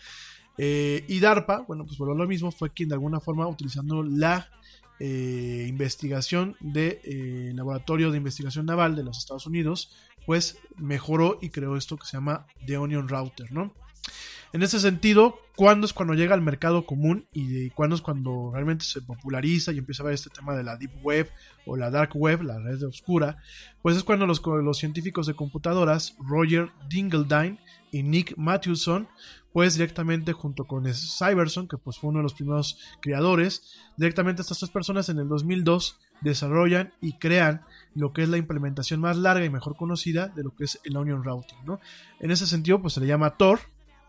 Eh, y DARPA, bueno, pues por lo mismo fue quien de alguna forma, utilizando la eh, investigación de, eh, Laboratorio de Investigación Naval de los Estados Unidos, pues mejoró y creó esto que se llama The Onion Router, ¿no? En ese sentido, ¿cuándo es cuando llega al mercado común y cuándo es cuando realmente se populariza y empieza a ver este tema de la Deep Web o la Dark Web, la red oscura? Pues es cuando los, científicos de computadoras, Roger Dingledine y Nick Matthewson, pues directamente junto con Cyberson, que pues fue uno de los primeros creadores, directamente estas tres personas en el 2002 desarrollan y crean lo que es la implementación más larga y mejor conocida de lo que es el Onion Routing, ¿no? En ese sentido, pues se le llama Tor,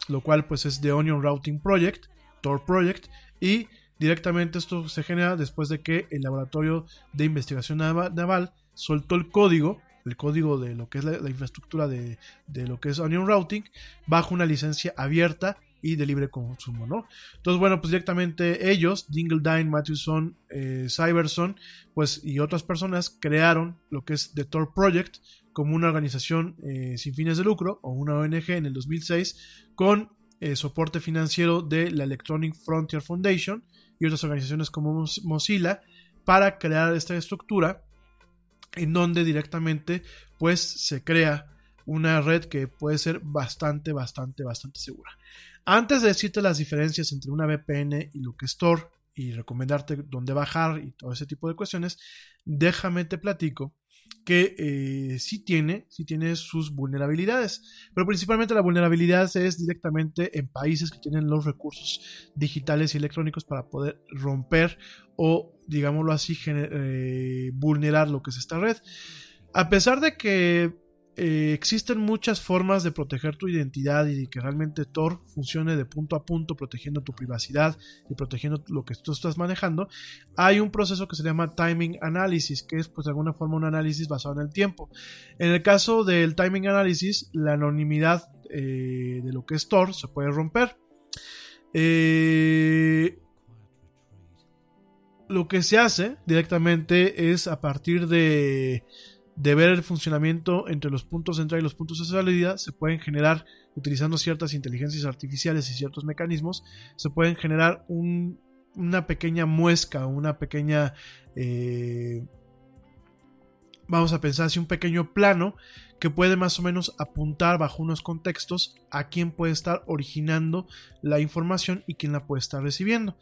lo cual pues es The Onion Routing Project, Tor Project, y directamente esto se genera después de que el laboratorio de investigación naval soltó el código el código de lo que es la, infraestructura de, lo que es Onion Routing bajo una licencia abierta y de libre consumo, ¿no? Entonces, bueno, pues directamente ellos, Dingledine, Matthewson, eh, Cyberson, pues y otras personas crearon lo que es The Tor Project como una organización eh, sin fines de lucro o una ONG en el 2006 con eh, soporte financiero de la Electronic Frontier Foundation y otras organizaciones como Mozilla para crear esta estructura en donde directamente pues se crea una red que puede ser bastante, bastante, bastante segura. Antes de decirte las diferencias entre una VPN y lo que es y recomendarte dónde bajar y todo ese tipo de cuestiones, déjame te platico que eh, sí tiene, sí tiene sus vulnerabilidades, pero principalmente la vulnerabilidad es directamente en países que tienen los recursos digitales y electrónicos para poder romper o, digámoslo así, eh, vulnerar lo que es esta red. A pesar de que eh, existen muchas formas de proteger tu identidad y de que realmente Tor funcione de punto a punto, protegiendo tu privacidad y protegiendo lo que tú estás manejando. Hay un proceso que se llama timing analysis, que es pues de alguna forma un análisis basado en el tiempo. En el caso del timing analysis, la anonimidad eh, de lo que es Tor se puede romper. Eh, lo que se hace directamente es a partir de de ver el funcionamiento entre los puntos de entrada y los puntos de salida, se pueden generar, utilizando ciertas inteligencias artificiales y ciertos mecanismos, se pueden generar una pequeña muesca, una pequeña, eh, vamos a pensar así, un pequeño plano que puede más o menos apuntar bajo unos contextos a quién puede estar originando la información y quién la puede estar recibiendo.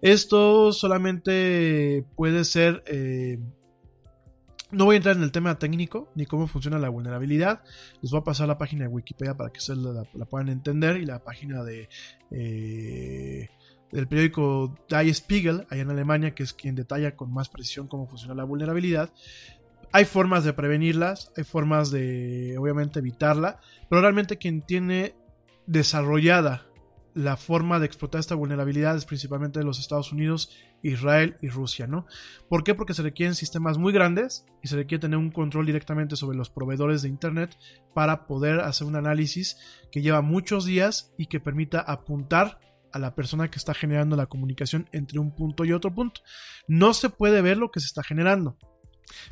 Esto solamente puede ser... Eh, no voy a entrar en el tema técnico ni cómo funciona la vulnerabilidad. Les voy a pasar la página de Wikipedia para que ustedes la, puedan entender y la página de eh, del periódico Die Spiegel, allá en Alemania, que es quien detalla con más precisión cómo funciona la vulnerabilidad. Hay formas de prevenirlas, hay formas de obviamente evitarla, pero realmente quien tiene desarrollada la forma de explotar esta vulnerabilidad es principalmente de los Estados Unidos, Israel y Rusia, ¿no? ¿Por qué? Porque se requieren sistemas muy grandes y se requiere tener un control directamente sobre los proveedores de Internet para poder hacer un análisis que lleva muchos días y que permita apuntar a la persona que está generando la comunicación entre un punto y otro punto. No se puede ver lo que se está generando,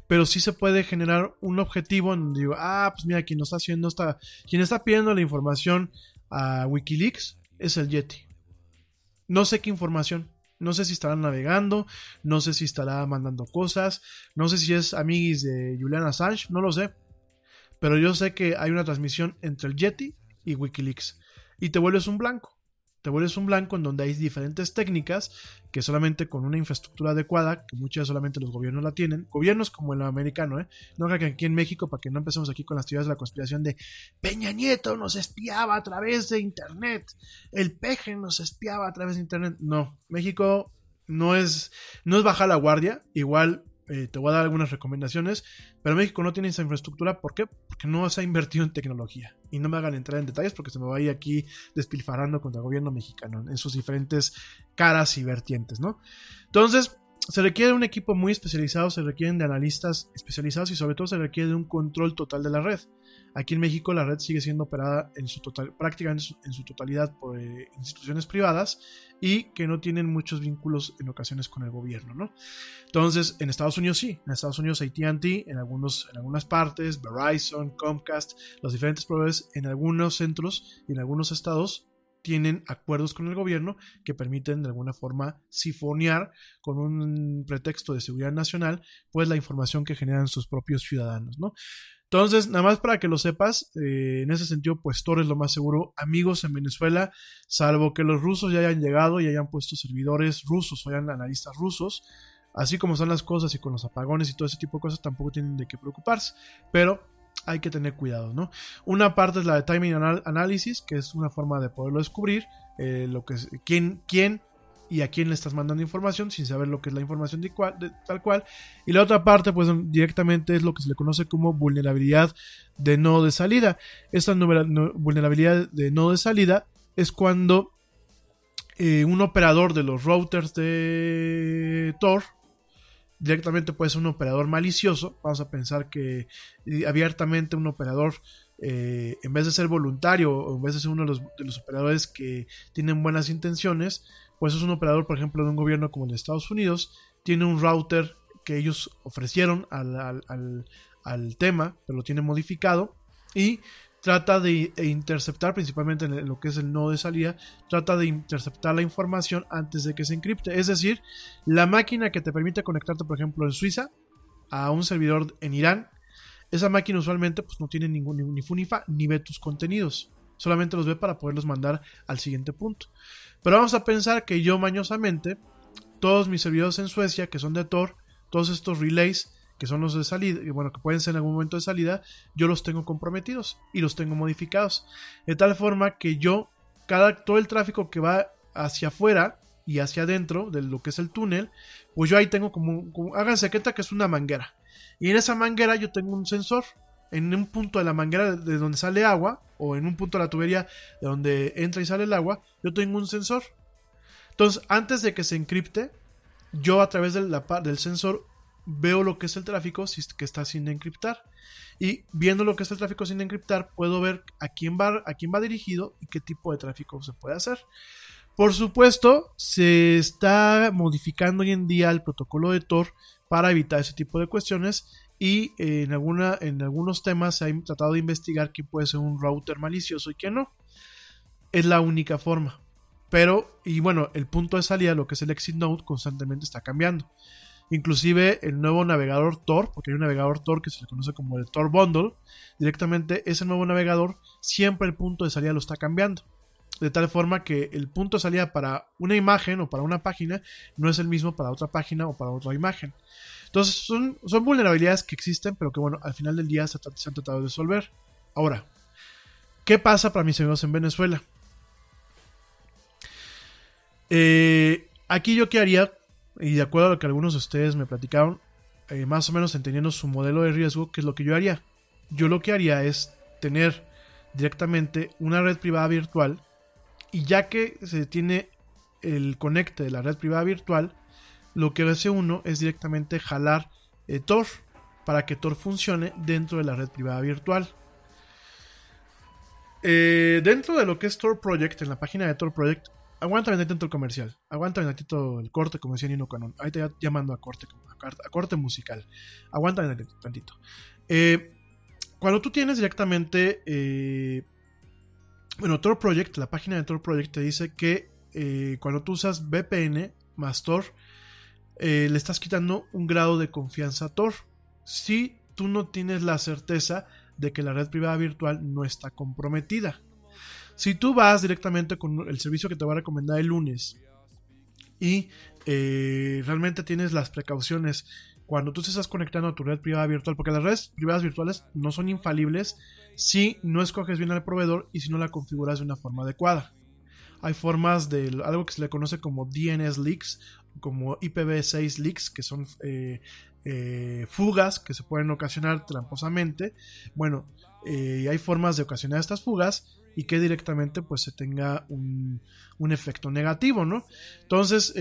pero sí se puede generar un objetivo en donde digo, ah, pues mira, quien nos está haciendo esta, quien está pidiendo la información a Wikileaks es el Yeti. No sé qué información. No sé si estará navegando, no sé si estará mandando cosas, no sé si es amiguis de Julian Assange, no lo sé. Pero yo sé que hay una transmisión entre el Yeti y Wikileaks. Y te vuelves un blanco te vuelves un blanco en donde hay diferentes técnicas que solamente con una infraestructura adecuada, que muchas solamente los gobiernos la tienen, gobiernos como el americano, ¿eh? no que aquí en México, para que no empecemos aquí con las teorías de la conspiración de Peña Nieto nos espiaba a través de Internet, el peje nos espiaba a través de Internet, no, México no es, no es bajar la guardia, igual eh, te voy a dar algunas recomendaciones, pero México no tiene esa infraestructura, ¿por qué? Porque no se ha invertido en tecnología. Y no me hagan entrar en detalles porque se me va a ir aquí despilfarrando contra el gobierno mexicano en sus diferentes caras y vertientes, ¿no? Entonces, se requiere un equipo muy especializado, se requieren de analistas especializados y sobre todo se requiere de un control total de la red. Aquí en México la red sigue siendo operada en su total, prácticamente en su, totalidad por eh, instituciones privadas y que no tienen muchos vínculos en ocasiones con el gobierno, ¿no? Entonces, en Estados Unidos sí, en Estados Unidos AT&T, en, algunos, en algunas partes, Verizon, Comcast, los diferentes proveedores en algunos centros y en algunos estados tienen acuerdos con el gobierno que permiten de alguna forma sifonear con un pretexto de seguridad nacional, pues la información que generan sus propios ciudadanos, ¿no? Entonces, nada más para que lo sepas, eh, en ese sentido, pues Tor es lo más seguro. Amigos en Venezuela, salvo que los rusos ya hayan llegado y hayan puesto servidores rusos o hayan analistas rusos, así como están las cosas y con los apagones y todo ese tipo de cosas, tampoco tienen de qué preocuparse. Pero hay que tener cuidado, ¿no? Una parte es la de timing analysis, que es una forma de poderlo descubrir, eh, lo que es, quién, quién y a quién le estás mandando información sin saber lo que es la información de, tal cual. Y la otra parte, pues directamente es lo que se le conoce como vulnerabilidad de nodo de salida. Esta vulnerabilidad de nodo de salida es cuando eh, un operador de los routers de Tor directamente puede ser un operador malicioso. Vamos a pensar que abiertamente un operador, eh, en vez de ser voluntario o en vez de ser uno de los, de los, operadores que tienen buenas intenciones, pues es un operador, por ejemplo, de un gobierno como el de Estados Unidos, tiene un router que ellos ofrecieron al, al, al, tema, pero lo tiene modificado y trata de interceptar, principalmente en lo que es el nodo de salida, trata de interceptar la información antes de que se encripte. Es decir, la máquina que te permite conectarte, por ejemplo, en Suiza a un servidor en Irán, esa máquina usualmente pues, no tiene ningún ni FUNIFA ni ve tus contenidos. Solamente los ve para poderlos mandar al siguiente punto. Pero vamos a pensar que yo mañosamente, todos mis servidores en Suecia, que son de Tor, todos estos relays, que son los de salida, bueno, que pueden ser en algún momento de salida, yo los tengo comprometidos y los tengo modificados. De tal forma que yo, cada, todo el tráfico que va hacia afuera y hacia adentro de lo que es el túnel, pues yo ahí tengo como, como háganse cuenta que es una manguera. Y en esa manguera yo tengo un sensor en un punto de la manguera de donde sale agua, o en un punto de la tubería de donde entra y sale el agua, yo tengo un sensor. Entonces, antes de que se encripte, yo a través del sensor veo lo que es el tráfico que está sin encriptar. Y viendo lo que es el tráfico sin encriptar, puedo ver a quién va, a quién va dirigido y qué tipo de tráfico se puede hacer. Por supuesto, se está modificando hoy en día el protocolo de Tor para evitar ese tipo de cuestiones y en, alguna, en algunos temas se ha tratado de investigar quién puede ser un router malicioso y quién no. Es la única forma. Pero, y bueno, el punto de salida, lo que es el exit node, constantemente está cambiando. Inclusive el nuevo navegador Tor, porque hay un navegador Tor que se le conoce como el Tor Bundle, directamente ese nuevo navegador siempre el punto de salida lo está cambiando. De tal forma que el punto de salida para una imagen o para una página no es el mismo para otra página o para otra imagen. Entonces son, son vulnerabilidades que existen, pero que bueno, al final del día se, han tratado de resolver. Ahora, ¿qué pasa para mis amigos en Venezuela? Eh, aquí yo qué haría, y de acuerdo a lo que algunos de ustedes me platicaron, eh, más o menos entendiendo su modelo de riesgo, ¿qué es lo que yo haría? Yo lo que haría es tener directamente una red privada virtual y ya que se tiene el conecte de la red privada virtual, lo que hace uno es directamente jalar eh, Tor para que Tor funcione dentro de la red privada virtual. Eh, dentro de lo que es Tor Project, en la página de Tor Project, aguanta un el comercial, aguanta un el corte como decía Nino Canon, ahí te llamando a corte, a corte musical, aguanta un tantito. Eh, cuando tú tienes directamente, bueno, Tor Project, la página de Tor Project te dice que cuando tú usas VPN más Tor, eh, le estás quitando un grado de confianza a Tor. Si tú no tienes la certeza de que la red privada virtual no está comprometida. Si tú vas directamente con el servicio que te voy a recomendar el lunes y eh, realmente tienes las precauciones cuando tú te estás conectando a tu red privada virtual, porque las redes privadas virtuales no son infalibles si no escoges bien al proveedor y si no la configuras de una forma adecuada. Hay formas de algo que se le conoce como DNS leaks como IPv6 leaks, que son eh, eh, fugas que se pueden ocasionar tramposamente. Bueno, eh, hay formas de ocasionar estas fugas y que directamente pues se tenga un, un efecto negativo, ¿no? Entonces,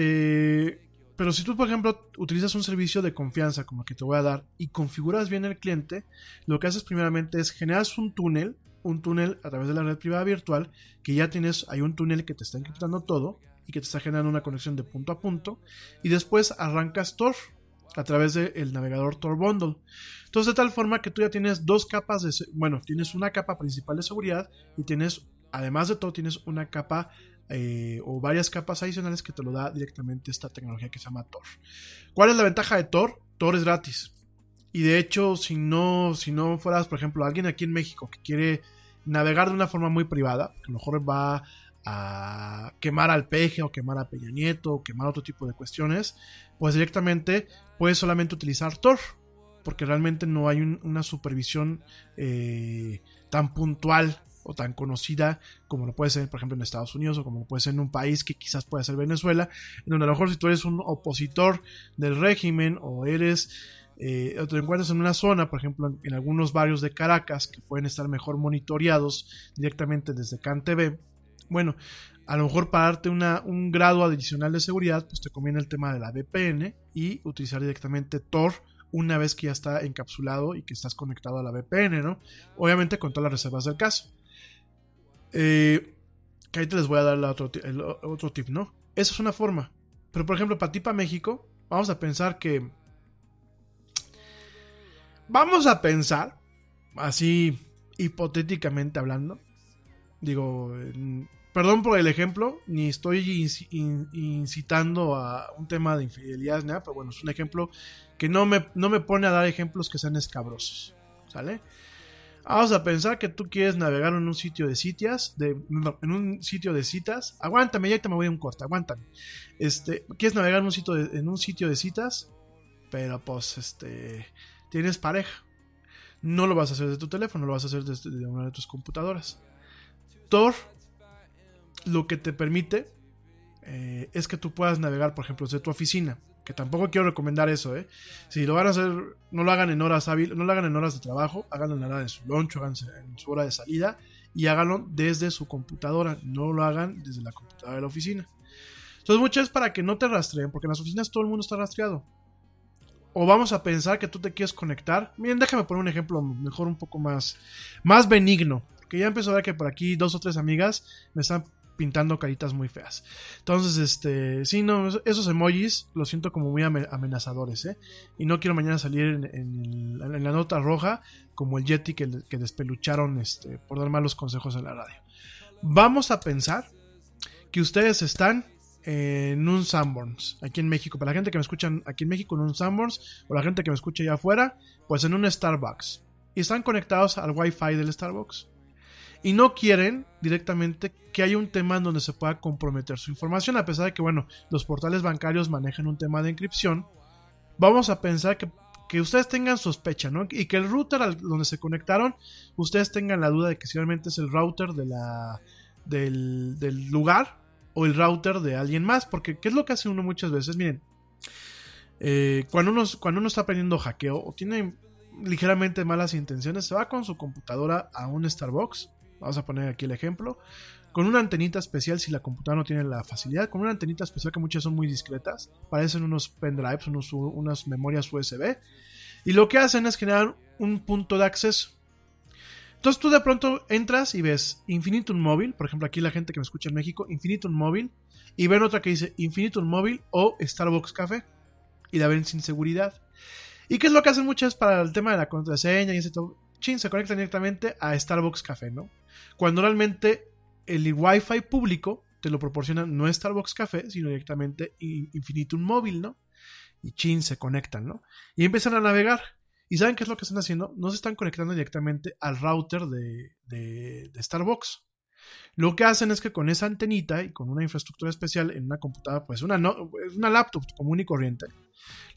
pero si tú, por ejemplo, utilizas un servicio de confianza como el que te voy a dar y configuras bien el cliente, lo que haces primeramente es generas un túnel, un túnel a través de la red privada virtual, que ya tienes, hay un túnel que te está encriptando todo, y que te está generando una conexión de punto a punto. Y después arrancas Tor a través del navegador Tor Bundle. Entonces, de tal forma que tú ya tienes dos capas de. Bueno, tienes una capa principal de seguridad y tienes, además de todo, tienes una capa eh, o varias capas adicionales que te lo da directamente esta tecnología que se llama Tor. ¿Cuál es la ventaja de Tor? Tor es gratis. Y de hecho, si no, si no fueras, por ejemplo, alguien aquí en México que quiere navegar de una forma muy privada, que a lo mejor va a quemar al peje o quemar a Peña Nieto o quemar otro tipo de cuestiones, pues directamente puedes solamente utilizar Tor. porque realmente no hay una supervisión eh, tan puntual o tan conocida como lo puede ser, por ejemplo, en Estados Unidos o como lo puede ser en un país que quizás pueda ser Venezuela, en donde a lo mejor si tú eres un opositor del régimen o eres eh, o te encuentras en una zona, por ejemplo, en, algunos barrios de Caracas que pueden estar mejor monitoreados directamente desde CanTV, bueno, a lo mejor para darte una, un grado adicional de seguridad, pues te conviene el tema de la VPN y utilizar directamente Tor una vez que ya está encapsulado y que estás conectado a la VPN, ¿no? Obviamente con todas las reservas del caso. Eh, que ahí te les voy a dar otro, otro tip, ¿no? Esa es una forma. Pero por ejemplo, para ti, para México, vamos a pensar que... Vamos a pensar, así hipotéticamente hablando, digo, perdón por el ejemplo, ni estoy incitando a un tema de infidelidad, pero bueno, es un ejemplo que no me, no me pone a dar ejemplos que sean escabrosos, ¿sale? Vamos a pensar que tú quieres navegar en un sitio de citas, de, en un sitio de citas. Aguántame, ya te me voy a un corte, aguántame. Este, quieres navegar en un sitio de, en un sitio de citas, pero pues este tienes pareja. No lo vas a hacer de tu teléfono, lo vas a hacer desde de una de tus computadoras. Tor lo que te permite eh, es que tú puedas navegar, por ejemplo, desde tu oficina que tampoco quiero recomendar eso, ¿eh? Si lo van a hacer, no lo hagan en horas hábiles, no lo hagan en horas de trabajo, háganlo en la hora de su lunch, háganlo en su hora de salida y háganlo desde su computadora, no lo hagan desde la computadora de la oficina. Entonces, mucho es para que no te rastreen, porque en las oficinas todo el mundo está rastreado. O vamos a pensar que tú te quieres conectar. Miren, déjame poner un ejemplo mejor, un poco más, más benigno. Que ya empezó a ver que por aquí dos o tres amigas me están pintando caritas muy feas. Entonces, este, sí, no, esos emojis los siento como muy amenazadores, ¿eh? Y no quiero mañana salir en, la nota roja como el Yeti que, despelucharon este, por dar malos consejos en la radio. Vamos a pensar que ustedes están en un Sanborns, aquí en México. Para la gente que me escucha aquí en México en un Sanborns, o la gente que me escucha allá afuera, pues en un Starbucks. Y están conectados al Wi-Fi del Starbucks y no quieren directamente que haya un tema en donde se pueda comprometer su información, a pesar de que, bueno, los portales bancarios manejan un tema de encripción. Vamos a pensar que, ustedes tengan sospecha, ¿no? Y que el router al donde se conectaron, ustedes tengan la duda de que si realmente es el router de la, del, del lugar o el router de alguien más, porque ¿qué es lo que hace uno muchas veces? Miren, eh, cuando, uno, cuando uno está aprendiendo hackeo o tiene ligeramente malas intenciones, se va con su computadora a un Starbucks Vamos a poner aquí el ejemplo. Con una antenita especial, si la computadora no tiene la facilidad, con una antenita especial que muchas son muy discretas, parecen unos pendrives, unos, unas memorias USB, y lo que hacen es generar un punto de acceso. Entonces tú de pronto entras y ves Infinitum Móvil, por ejemplo aquí la gente que me escucha en México, Infinitum Móvil, y ven otra que dice Infinitum Móvil o Starbucks Café, y la ven sin seguridad. ¿Y qué es lo que hacen muchas para el tema de la contraseña y ese todo? Chin, se conectan directamente a Starbucks Café, ¿no? Cuando realmente el Wi-Fi público te lo proporciona no Starbucks Café, sino directamente Infinitum Móvil, ¿no? Y chin, se conectan, ¿no? Y empiezan a navegar. ¿Y saben qué es lo que están haciendo? No se están conectando directamente al router de, Starbucks. Lo que hacen es que con esa antenita y con una infraestructura especial en una computadora, pues una, una laptop común y corriente,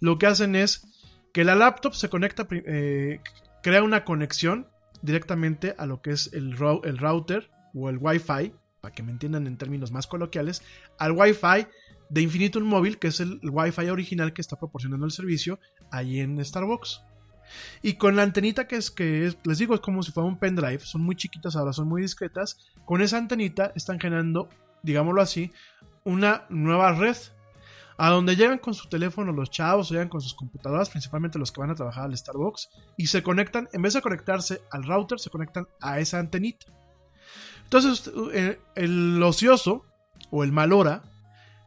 lo que hacen es que la laptop se conecta, eh, crea una conexión directamente a lo que es el, router o el Wi-Fi, para que me entiendan en términos más coloquiales, al Wi-Fi de Infinitum Móvil, que es el, Wi-Fi original que está proporcionando el servicio ahí en Starbucks. Y con la antenita que es que les digo, es como si fuera un pendrive, son muy chiquitas ahora, son muy discretas. Con esa antenita están generando, digámoslo así, una nueva red a donde llegan con su teléfono los chavos, llegan con sus computadoras, principalmente los que van a trabajar al Starbucks, y se conectan, en vez de conectarse al router, se conectan a esa antenita. Entonces, eh, el ocioso o el malora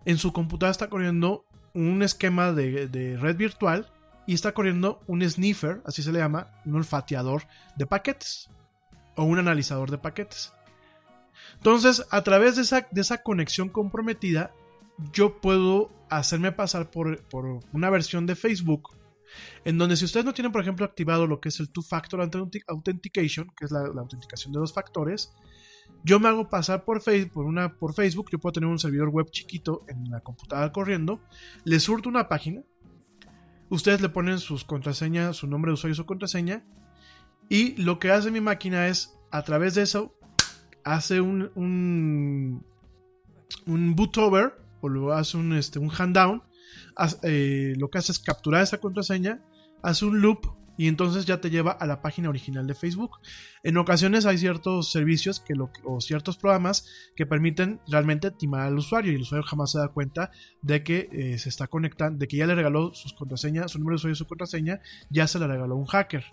en su computadora está corriendo un esquema de, de, red virtual y está corriendo un sniffer, así se le llama, un olfateador de paquetes o un analizador de paquetes. Entonces, a través de esa, de esa conexión comprometida, yo puedo hacerme pasar por, una versión de Facebook en donde si ustedes no tienen, por ejemplo, activado lo que es el Two-Factor Authentication, que es la, autenticación de dos factores, yo me hago pasar por, Facebook, por, una, por Facebook, yo puedo tener un servidor web chiquito en la computadora corriendo, le surto una página, ustedes le ponen sus contraseñas, su nombre de usuario y su contraseña. Y lo que hace mi máquina es, a través de eso, hace un, un, un boot over o lo hace un, este, un hand down. Eh, lo que hace es capturar esa contraseña, hace un loop y entonces ya te lleva a la página original de Facebook. En ocasiones hay ciertos servicios que o ciertos programas que permiten realmente timar al usuario y el usuario jamás se da cuenta de que eh, se está conectando, de que ya le regaló sus contraseñas, su número de usuario y su contraseña, ya se le regaló un hacker.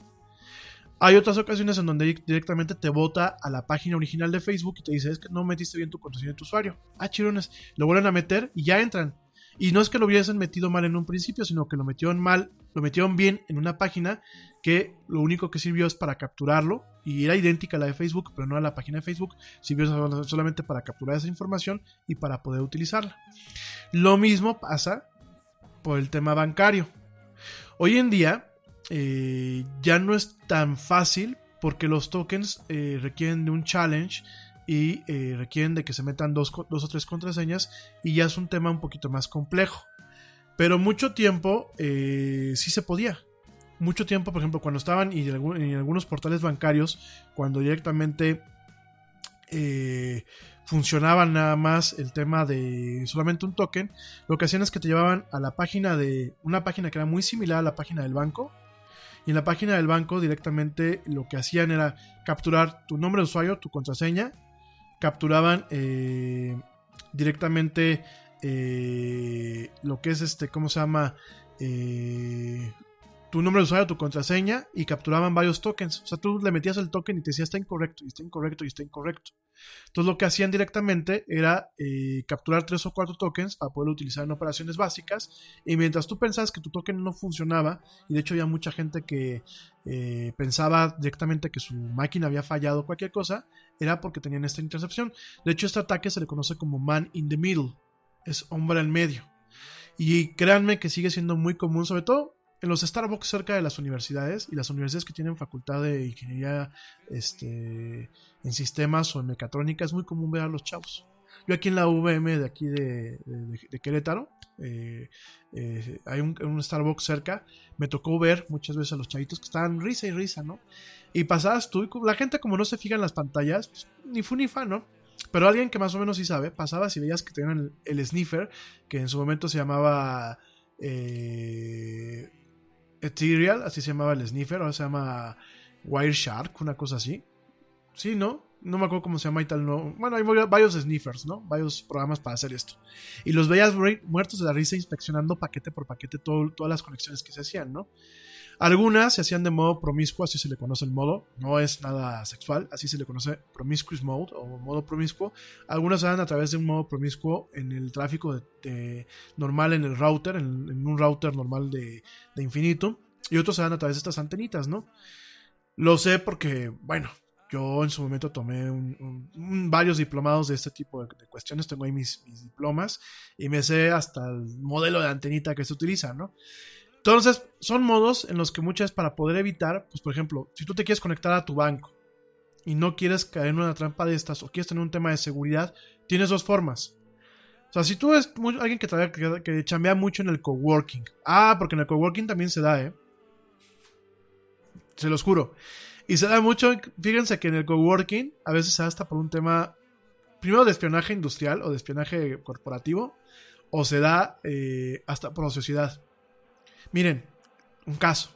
Hay otras ocasiones en donde directamente te bota a la página original de Facebook y te dice, es que no metiste bien tu contraseña de tu usuario. Ah, chirones, lo vuelven a meter y ya entran. Y no es que lo hubiesen metido mal en un principio, sino que lo metieron mal, lo metieron bien en una página que lo único que sirvió es para capturarlo y era idéntica a la de Facebook, pero no a la página de Facebook, sirvió solamente para capturar esa información y para poder utilizarla. Lo mismo pasa por el tema bancario. Hoy en día eh, ya no es tan fácil porque los tokens eh, requieren de un challenge y eh, requieren de que se metan dos, o tres contraseñas y ya es un tema un poquito más complejo. Pero mucho tiempo sí se podía. Mucho tiempo, por ejemplo, cuando estaban y en algunos portales bancarios, cuando directamente funcionaba nada más el tema de solamente un token, lo que hacían es que te llevaban a la página de una página que era muy similar a la página del banco, y en la página del banco directamente lo que hacían era capturar tu nombre de usuario, tu contraseña. Capturaban eh, directamente eh, lo que es este, ¿cómo se llama? Eh, tu nombre de usuario, tu contraseña y capturaban varios tokens. O sea, tú le metías el token y te decía está incorrecto, y está incorrecto, y está incorrecto. Entonces lo que hacían directamente era eh, capturar tres o cuatro tokens para poder utilizar en operaciones básicas. Y mientras tú pensabas que tu token no funcionaba, y de hecho había mucha gente que eh, pensaba directamente que su máquina había fallado cualquier cosa, era porque tenían esta intercepción. De hecho, este ataque se le conoce como man in the middle. Es hombre en medio. Y créanme que sigue siendo muy común, sobre todo en los Starbucks cerca de las universidades y las universidades que tienen facultad de ingeniería este, en sistemas o en mecatrónica es muy común ver a los chavos. Yo aquí en la VM de aquí de, Querétaro, eh, eh, hay un, Starbucks cerca, me tocó ver muchas veces a los chavitos que estaban risa y risa, ¿no? Y pasabas tú, y la gente como no se fija en las pantallas, pues, ni fu ni fa, ¿no? Pero alguien que más o menos sí sabe, pasabas y veías que tenían el, sniffer, que en su momento se llamaba eh, Ethereal, así se llamaba el sniffer, ahora se llama Wireshark, una cosa así. Sí, ¿no? No me acuerdo cómo se llama y tal, no. Bueno, hay varios sniffers, ¿no? Varios programas para hacer esto. Y los veías muertos de la risa inspeccionando paquete por paquete todas las conexiones que se hacían, ¿no? Algunas se hacían de modo promiscuo, así se le conoce el modo. No es nada sexual, así se le conoce promiscuous mode o modo promiscuo. Algunas se dan a través de un modo promiscuo en el tráfico normal en el router, en, un router normal de, de infinito. Y otros se dan a través de estas antenitas, ¿no? Lo sé porque, bueno, yo en su momento tomé varios diplomados de este tipo de, cuestiones, tengo ahí mis, mis, diplomas y me sé hasta el modelo de antenita que se utiliza, ¿no? Entonces, son modos en los que muchas para poder evitar, pues por ejemplo, si tú te quieres conectar a tu banco y no quieres caer en una trampa de estas o quieres tener un tema de seguridad, tienes dos formas. O sea, si tú eres alguien que, que, que chambea mucho en el coworking. Ah, porque en el coworking también se da, ¿eh? Se los juro. Y se da mucho, fíjense que en el coworking a veces se da hasta por un tema, primero de espionaje industrial o de espionaje corporativo, o se da eh, hasta por sociedad. Miren, un caso.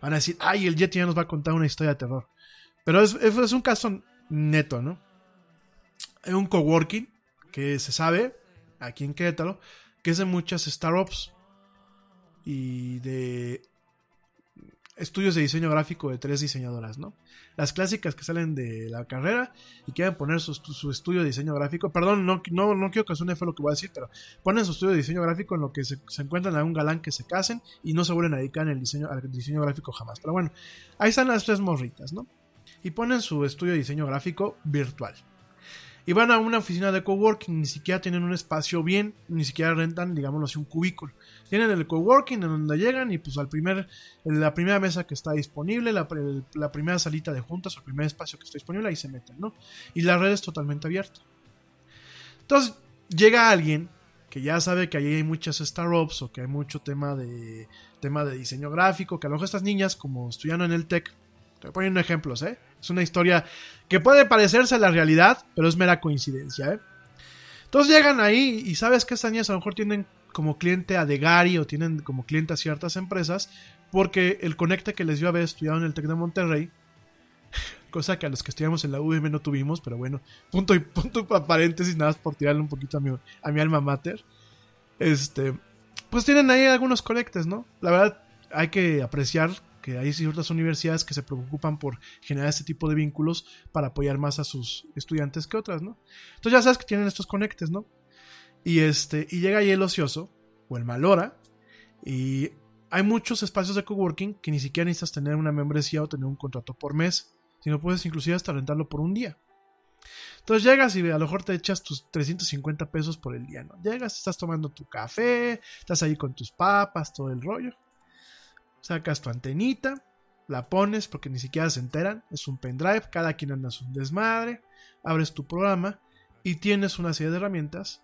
Van a decir, ay, el Yeti ya nos va a contar una historia de terror. Pero es, un caso neto, ¿no? Hay un coworking que se sabe, aquí en Querétaro, que es de muchas startups y de estudios de diseño gráfico de tres diseñadoras, ¿no? Las clásicas que salen de la carrera y quieren poner su, estudio de diseño gráfico. Perdón, no, no, no quiero que suene feo lo que voy a decir, pero ponen su estudio de diseño gráfico en lo que se, encuentran a un galán que se casen y no se vuelven a dedicar el diseño, al diseño gráfico jamás. Pero bueno, ahí están las tres morritas, ¿no? Y ponen su estudio de diseño gráfico virtual y van a una oficina de coworking, ni siquiera tienen un espacio bien, ni siquiera rentan, digámoslo así, un cubículo. Tienen el coworking en donde llegan y pues al primer, la primera mesa que está disponible, la, primera salita de juntas o el primer espacio que está disponible, ahí se meten, ¿no? Y la red es totalmente abierta. Entonces, llega alguien que ya sabe que ahí hay muchas startups o que hay mucho tema de tema de diseño gráfico, que a estas niñas, como estudiando en el TEC, te poniendo ejemplos, ¿eh? Es una historia que puede parecerse a la realidad, pero es mera coincidencia, ¿eh? Entonces llegan ahí y sabes que estas niñas a lo mejor tienen como cliente a Degari o tienen como cliente a ciertas empresas, porque el conecte que les dio haber estudiado en el TEC de Monterrey, cosa que a los que estudiamos en la UVM no tuvimos, pero bueno, punto y punto paréntesis, nada más por tirarle un poquito a mi, a mi alma mater. Este, pues tienen ahí algunos conectes, ¿no? La verdad, hay que apreciar que hay ciertas universidades que se preocupan por generar este tipo de vínculos para apoyar más a sus estudiantes que otras, ¿no? Entonces ya sabes que tienen estos conectes, ¿no? Y este, y llega ahí el ocioso, o el malora, y hay muchos espacios de coworking que ni siquiera necesitas tener una membresía o tener un contrato por mes, sino puedes inclusive hasta rentarlo por un día. Entonces llegas y a lo mejor te echas tus 350 pesos por el día, ¿no? Llegas, estás tomando tu café, estás ahí con tus papas, todo el rollo. Sacas tu antenita, la pones porque ni siquiera se enteran, es un pendrive, cada quien anda un desmadre, abres tu programa y tienes una serie de herramientas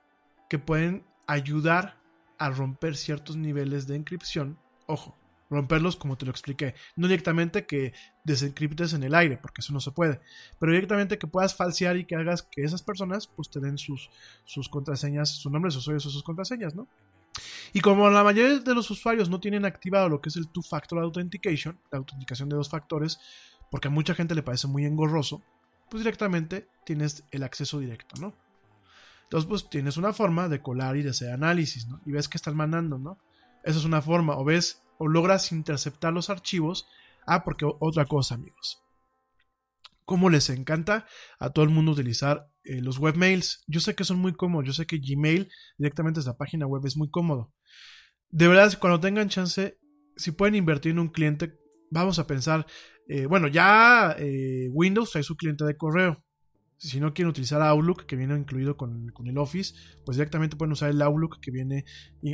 que pueden ayudar a romper ciertos niveles de encripción. Ojo, romperlos como te lo expliqué. No directamente que desencriptes en el aire, porque eso no se puede. Pero directamente que puedas falsear y que hagas que esas personas pues te den sus, sus contraseñas, sus nombres, sus usuarios o sus contraseñas, ¿no? Y como la mayoría de los usuarios no tienen activado lo que es el Two-Factor Authentication, la autenticación de dos factores, porque a mucha gente le parece muy engorroso, pues directamente tienes el acceso directo, ¿no? Entonces, pues tienes una forma de colar y de hacer análisis, ¿no? Y ves que están mandando, ¿no? Esa es una forma. O ves, o logras interceptar los archivos. Ah, porque otra cosa, amigos. ¿Cómo les encanta a todo el mundo utilizar eh, los webmails? Yo sé que son muy cómodos. Yo sé que Gmail directamente desde la página web es muy cómodo. De verdad, cuando tengan chance, si pueden invertir en un cliente, vamos a pensar, eh, bueno, ya eh, Windows trae su cliente de correo si no quieren utilizar Outlook, que viene incluido con, el Office, pues directamente pueden usar el Outlook que viene,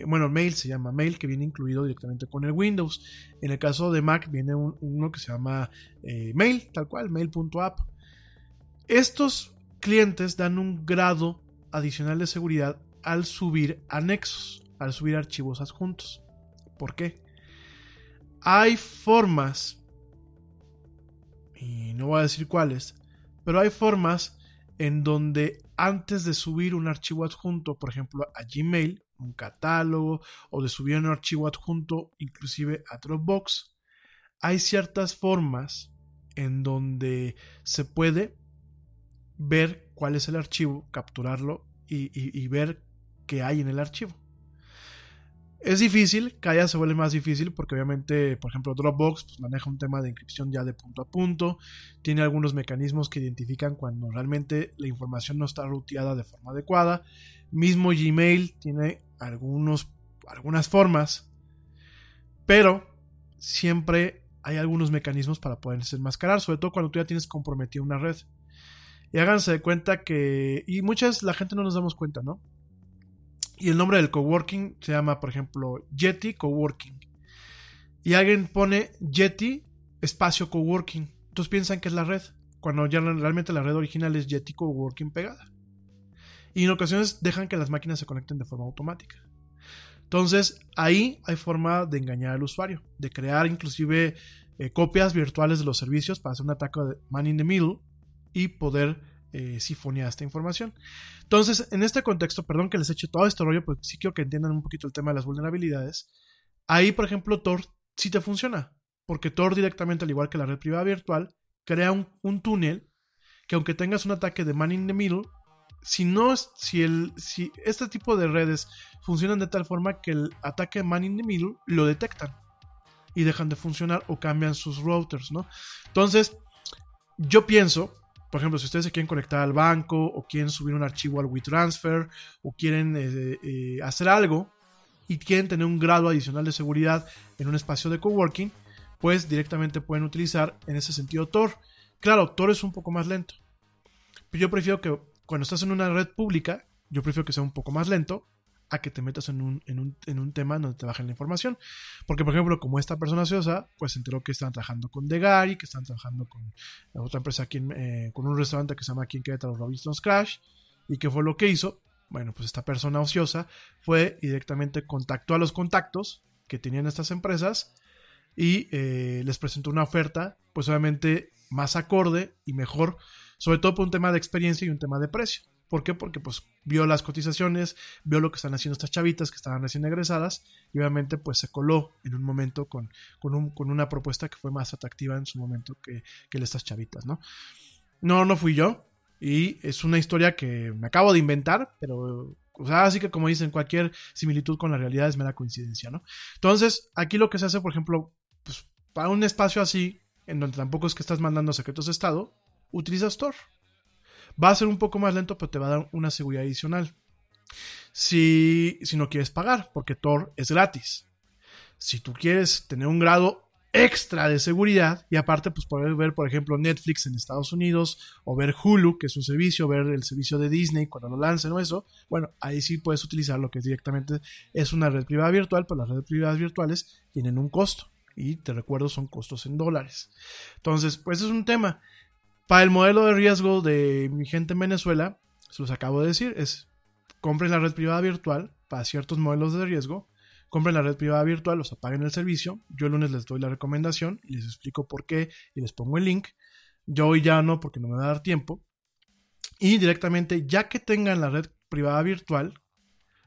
bueno, Mail se llama Mail, que viene incluido directamente con el Windows. En el caso de Mac viene uno que se llama Mail, tal cual, mail.app. Estos clientes dan un grado adicional de seguridad al subir anexos, al subir archivos adjuntos. ¿Por qué? Hay formas, y no voy a decir cuáles, pero hay formas en donde antes de subir un archivo adjunto, por ejemplo, a Gmail, un catálogo, o de subir un archivo adjunto inclusive a Dropbox, hay ciertas formas en donde se puede ver cuál es el archivo, capturarlo y, ver qué hay en el archivo. Es difícil, cada se vuelve más difícil porque obviamente, por ejemplo, Dropbox pues, maneja un tema de encripción ya de punto a punto, tiene algunos mecanismos que identifican cuando realmente la información no está ruteada de forma adecuada, mismo Gmail tiene algunos, algunas formas, pero siempre hay algunos mecanismos para poder enmascarar, sobre todo cuando tú ya tienes comprometida una red. Y háganse de cuenta que, y muchas la gente no nos damos cuenta, ¿no? Y el nombre del coworking se llama, por ejemplo, Yeti Coworking. Y alguien pone Yeti espacio coworking. Entonces piensan que es la red, cuando ya realmente la red original es Yeti Coworking pegada. Y en ocasiones dejan que las máquinas se conecten de forma automática. Entonces ahí hay forma de engañar al usuario, de crear inclusive eh, copias virtuales de los servicios para hacer un ataque de man in the middle y poder eh, sifonía esta información. Entonces, en este contexto, perdón que les eche todo este rollo, pues sí quiero que entiendan un poquito el tema de las vulnerabilidades. Ahí, por ejemplo, Tor sí te funciona, porque Tor directamente, al igual que la red privada virtual, crea un, túnel que aunque tengas un ataque de man in the middle, si no si el si este tipo de redes funcionan de tal forma que el ataque de man in the middle lo detectan y dejan de funcionar o cambian sus routers, ¿no? Entonces, yo pienso por ejemplo, si ustedes se quieren conectar al banco o quieren subir un archivo al WeTransfer o quieren eh, eh, hacer algo y quieren tener un grado adicional de seguridad en un espacio de coworking, pues directamente pueden utilizar en ese sentido Tor. Claro, Tor es un poco más lento. Pero yo prefiero que cuando estás en una red pública, yo prefiero que sea un poco más lento a que te metas en un, en un, en un tema donde te bajen la información. Porque, por ejemplo, como esta persona ociosa, pues se enteró que están trabajando con Degari, que están trabajando con otra empresa aquí, eh, con un restaurante que se llama aquí en Querétaro Robinson's Crash. ¿Y qué fue lo que hizo? Bueno, pues esta persona ociosa fue y directamente contactó a los contactos que tenían estas empresas y eh, les presentó una oferta, pues obviamente más acorde y mejor, sobre todo por un tema de experiencia y un tema de precio. ¿Por qué? Porque pues vio las cotizaciones, vio lo que están haciendo estas chavitas que estaban recién egresadas y obviamente pues se coló en un momento con, con, un, con una propuesta que fue más atractiva en su momento que, que estas chavitas, ¿no? No, no fui yo y es una historia que me acabo de inventar, pero así que como dicen, cualquier similitud con la realidad es mera coincidencia, ¿no? Entonces, aquí lo que se hace, por ejemplo, pues para un espacio así, en donde tampoco es que estás mandando secretos de estado, utilizas Tor. Va a ser un poco más lento, pero te va a dar una seguridad adicional. Si, si no quieres pagar, porque Tor es gratis. Si tú quieres tener un grado extra de seguridad y aparte pues poder ver por ejemplo Netflix en Estados Unidos o ver Hulu que es un servicio, ver el servicio de Disney cuando lo lancen o eso, bueno, ahí sí puedes utilizar lo que es directamente es una red privada virtual, pero las redes privadas virtuales tienen un costo y te recuerdo son costos en dólares. Entonces, pues es un tema. Para el modelo de riesgo de mi gente en Venezuela, se los acabo de decir, es compren la red privada virtual para ciertos modelos de riesgo, compren la red privada virtual, los apaguen el servicio. Yo el lunes les doy la recomendación y les explico por qué y les pongo el link. Yo hoy ya no porque no me va a dar tiempo. Y directamente, ya que tengan la red privada virtual,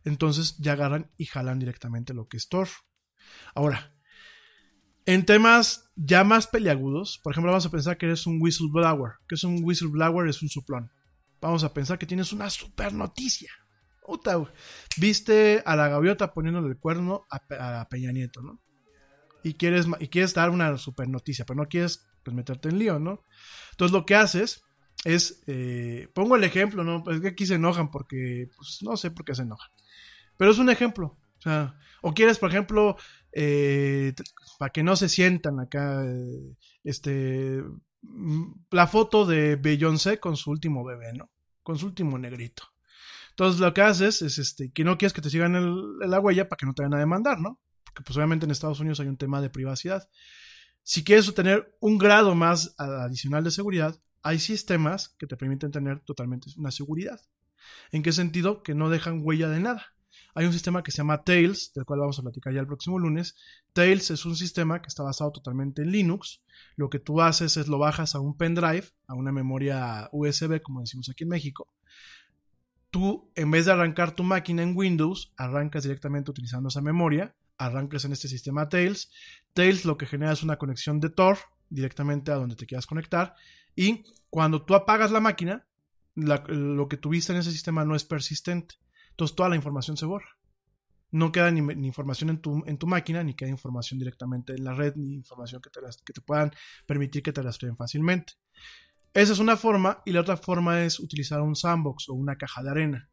entonces ya agarran y jalan directamente lo que es Tor. Ahora, en temas ya más peliagudos, por ejemplo, vamos a pensar que eres un whistleblower. que es un whistleblower? Es un suplón. Vamos a pensar que tienes una super noticia. viste a la gaviota poniéndole el cuerno a, Peña Nieto, ¿no? Y quieres, y quieres dar una super noticia, pero no quieres pues, meterte en lío, ¿no? Entonces lo que haces es, eh, pongo el ejemplo, ¿no? Es que aquí se enojan porque, pues no sé por qué se enojan. Pero es un ejemplo. O sea, o quieres, por ejemplo, eh, para que no se sientan acá, eh, este, la foto de Beyoncé con su último bebé, ¿no? Con su último negrito. Entonces lo que haces es este, que no quieres que te sigan el, la huella para que no te vayan a demandar, ¿no? Porque pues obviamente en Estados Unidos hay un tema de privacidad. Si quieres tener un grado más adicional de seguridad, hay sistemas que te permiten tener totalmente una seguridad. ¿En qué sentido? Que no dejan huella de nada. Hay un sistema que se llama Tails, del cual vamos a platicar ya el próximo lunes. Tails es un sistema que está basado totalmente en Linux. Lo que tú haces es lo bajas a un pendrive, a una memoria USB, como decimos aquí en México. Tú, en vez de arrancar tu máquina en Windows, arrancas directamente utilizando esa memoria, arrancas en este sistema Tails. Tails lo que genera es una conexión de Tor directamente a donde te quieras conectar. Y cuando tú apagas la máquina, lo que tuviste en ese sistema no es persistente. Entonces toda la información se borra. No queda ni, información en tu, en tu, máquina, ni queda información directamente en la red, ni información que te, que te puedan permitir que te rastreen fácilmente. Esa es una forma, y la otra forma es utilizar un sandbox o una caja de arena.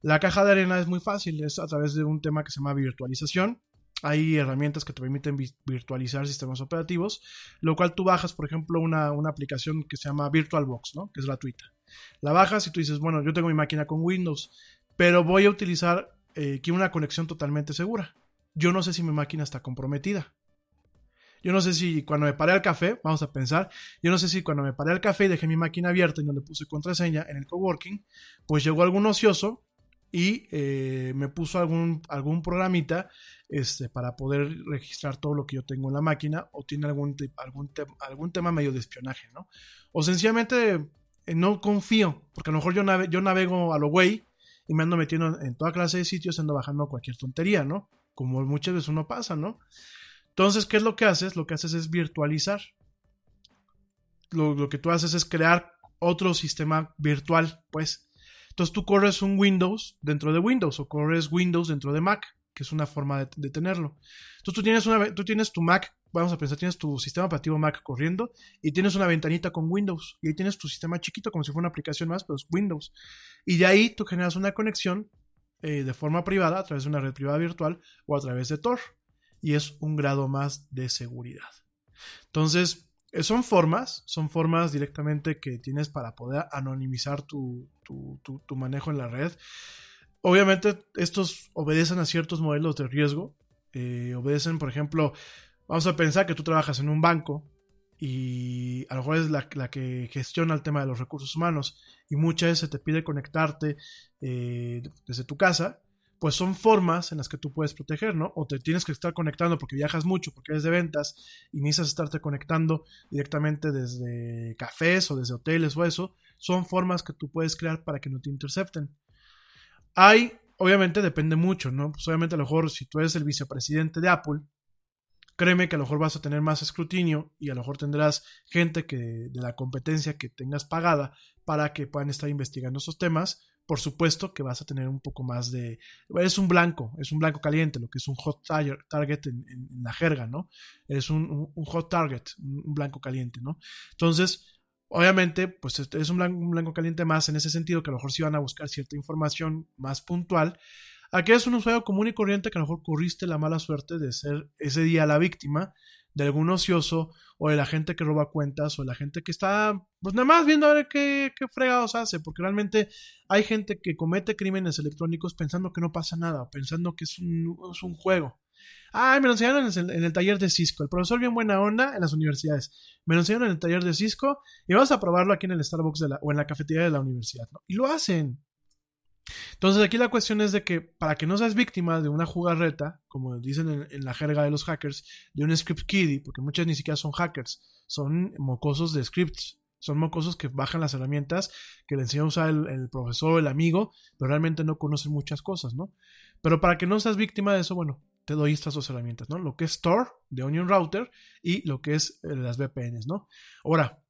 La caja de arena es muy fácil, es a través de un tema que se llama virtualización. Hay herramientas que te permiten virtualizar sistemas operativos, lo cual tú bajas, por ejemplo, una, una aplicación que se llama VirtualBox, ¿no? que es gratuita. La bajas y tú dices, bueno, yo tengo mi máquina con Windows, pero voy a utilizar eh, aquí una conexión totalmente segura. Yo no sé si mi máquina está comprometida. Yo no sé si cuando me paré al café, vamos a pensar, yo no sé si cuando me paré al café y dejé mi máquina abierta y no le puse contraseña en el coworking, pues llegó algún ocioso y eh, me puso algún, algún programita este, para poder registrar todo lo que yo tengo en la máquina o tiene algún, algún, algún tema medio de espionaje, ¿no? O sencillamente eh, no confío, porque a lo mejor yo, yo navego a lo güey y me ando metiendo en toda clase de sitios, ando bajando cualquier tontería, ¿no? Como muchas veces uno pasa, ¿no? Entonces, ¿qué es lo que haces? Lo que haces es virtualizar. Lo, lo que tú haces es crear otro sistema virtual, pues. Entonces tú corres un Windows dentro de Windows o corres Windows dentro de Mac, que es una forma de, de tenerlo. Entonces tú tienes, una, tú tienes tu Mac vamos a pensar, tienes tu sistema operativo Mac corriendo y tienes una ventanita con Windows y ahí tienes tu sistema chiquito como si fuera una aplicación más, pero es Windows. Y de ahí tú generas una conexión eh, de forma privada a través de una red privada virtual o a través de Tor y es un grado más de seguridad. Entonces, eh, son formas, son formas directamente que tienes para poder anonimizar tu, tu manejo en la red. Obviamente, estos obedecen a ciertos modelos de riesgo. Eh, obedecen, por ejemplo, Vamos a pensar que tú trabajas en un banco y a lo mejor es la, que gestiona el tema de los recursos humanos y muchas veces te pide conectarte eh, desde tu casa, pues son formas en las que tú puedes proteger, ¿no? O te tienes que estar conectando porque viajas mucho, porque eres de ventas y necesitas estarte conectando directamente desde cafés o desde hoteles o eso. Son formas que tú puedes crear para que no te intercepten. Hay, obviamente depende mucho, ¿no? Pues obviamente a lo mejor si tú eres el vicepresidente de Apple, créeme que a lo mejor vas a tener más escrutinio y a lo mejor tendrás gente que de la competencia que tengas pagada para que puedan estar investigando esos temas por supuesto que vas a tener un poco más de... Es un blanco, es un blanco caliente, lo que es un hot target en, la jerga, ¿no? Es un, hot target, un blanco caliente, ¿no? Entonces, obviamente, pues es un blanco, un blanco caliente más en ese sentido, que a lo mejor sí van a buscar cierta información más puntual. Aquí es un usuario común y corriente que a lo mejor corriste la mala suerte de ser ese día la víctima de algún ocioso o de la gente que roba cuentas o de la gente que está pues nada más viendo a ver qué, qué fregados hace, porque realmente hay gente que comete crímenes electrónicos pensando que no pasa nada, pensando que es un, es un juego. Ay, me lo enseñaron en el, taller de Cisco. El profesor bien buena onda en las universidades. Me lo enseñaron en el taller de Cisco y vamos a probarlo aquí en el Starbucks de la, o en la cafetería de la universidad. Y lo hacen. Entonces aquí la cuestión es de que para que no seas víctima de una jugarreta, como dicen en, la jerga de los hackers, de un script kiddie, porque muchas ni siquiera son hackers, son mocosos de scripts, son mocosos que bajan las herramientas que le enseña a usar el, profesor o el amigo, pero realmente no conocen muchas cosas, ¿no? Pero para que no seas víctima de eso, bueno, te doy estas dos herramientas, ¿no? Lo que es Tor de Onion Router y lo que es eh, las VPNs, ¿no? Ahora,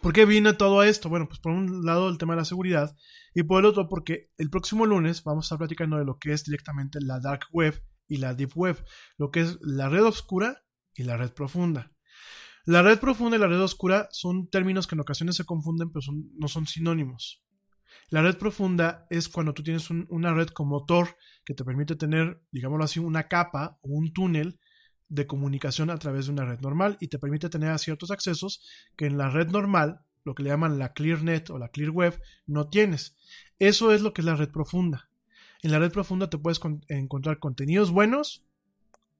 ¿Por qué vino todo esto? Bueno, pues por un lado el tema de la seguridad y por el otro porque el próximo lunes vamos a estar platicando de lo que es directamente la dark web y la deep web, lo que es la red oscura y la red profunda. La red profunda y la red oscura son términos que en ocasiones se confunden, pero no son sinónimos. La red profunda es cuando tú tienes una red como Tor que te permite tener, digámoslo así, una capa o un túnel de comunicación a través de una red normal y te permite tener ciertos accesos que en la red normal, lo que le llaman la ClearNet o la Clear Web, no tienes. Eso es lo que es la red profunda. En la red profunda te puedes encontrar contenidos buenos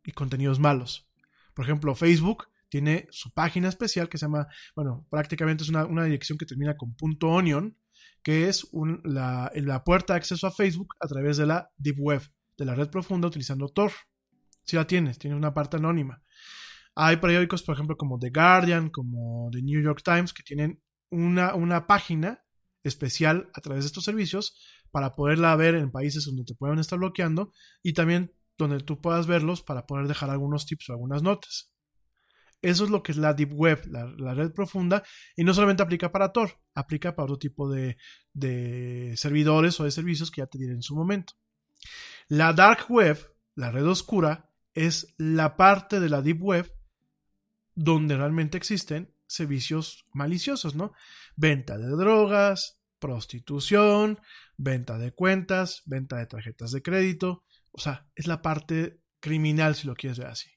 y contenidos malos. Por ejemplo, Facebook tiene su página especial que se llama, bueno, prácticamente es una, dirección que termina con punto .onion, que es la, la puerta de acceso a Facebook a través de la Deep Web, de la red profunda utilizando Tor. Si la tienes, tiene una parte anónima. Hay periódicos, por ejemplo, como The Guardian, como The New York Times, que tienen una, una página especial a través de estos servicios para poderla ver en países donde te puedan estar bloqueando y también donde tú puedas verlos para poder dejar algunos tips o algunas notas. Eso es lo que es la Deep Web, la, red profunda, y no solamente aplica para Tor, aplica para otro tipo de, de servidores o de servicios que ya te diré en su momento. La Dark Web, la red oscura, es la parte de la Deep Web donde realmente existen servicios maliciosos, ¿no? Venta de drogas, prostitución, venta de cuentas, venta de tarjetas de crédito, o sea, es la parte criminal si lo quieres ver así.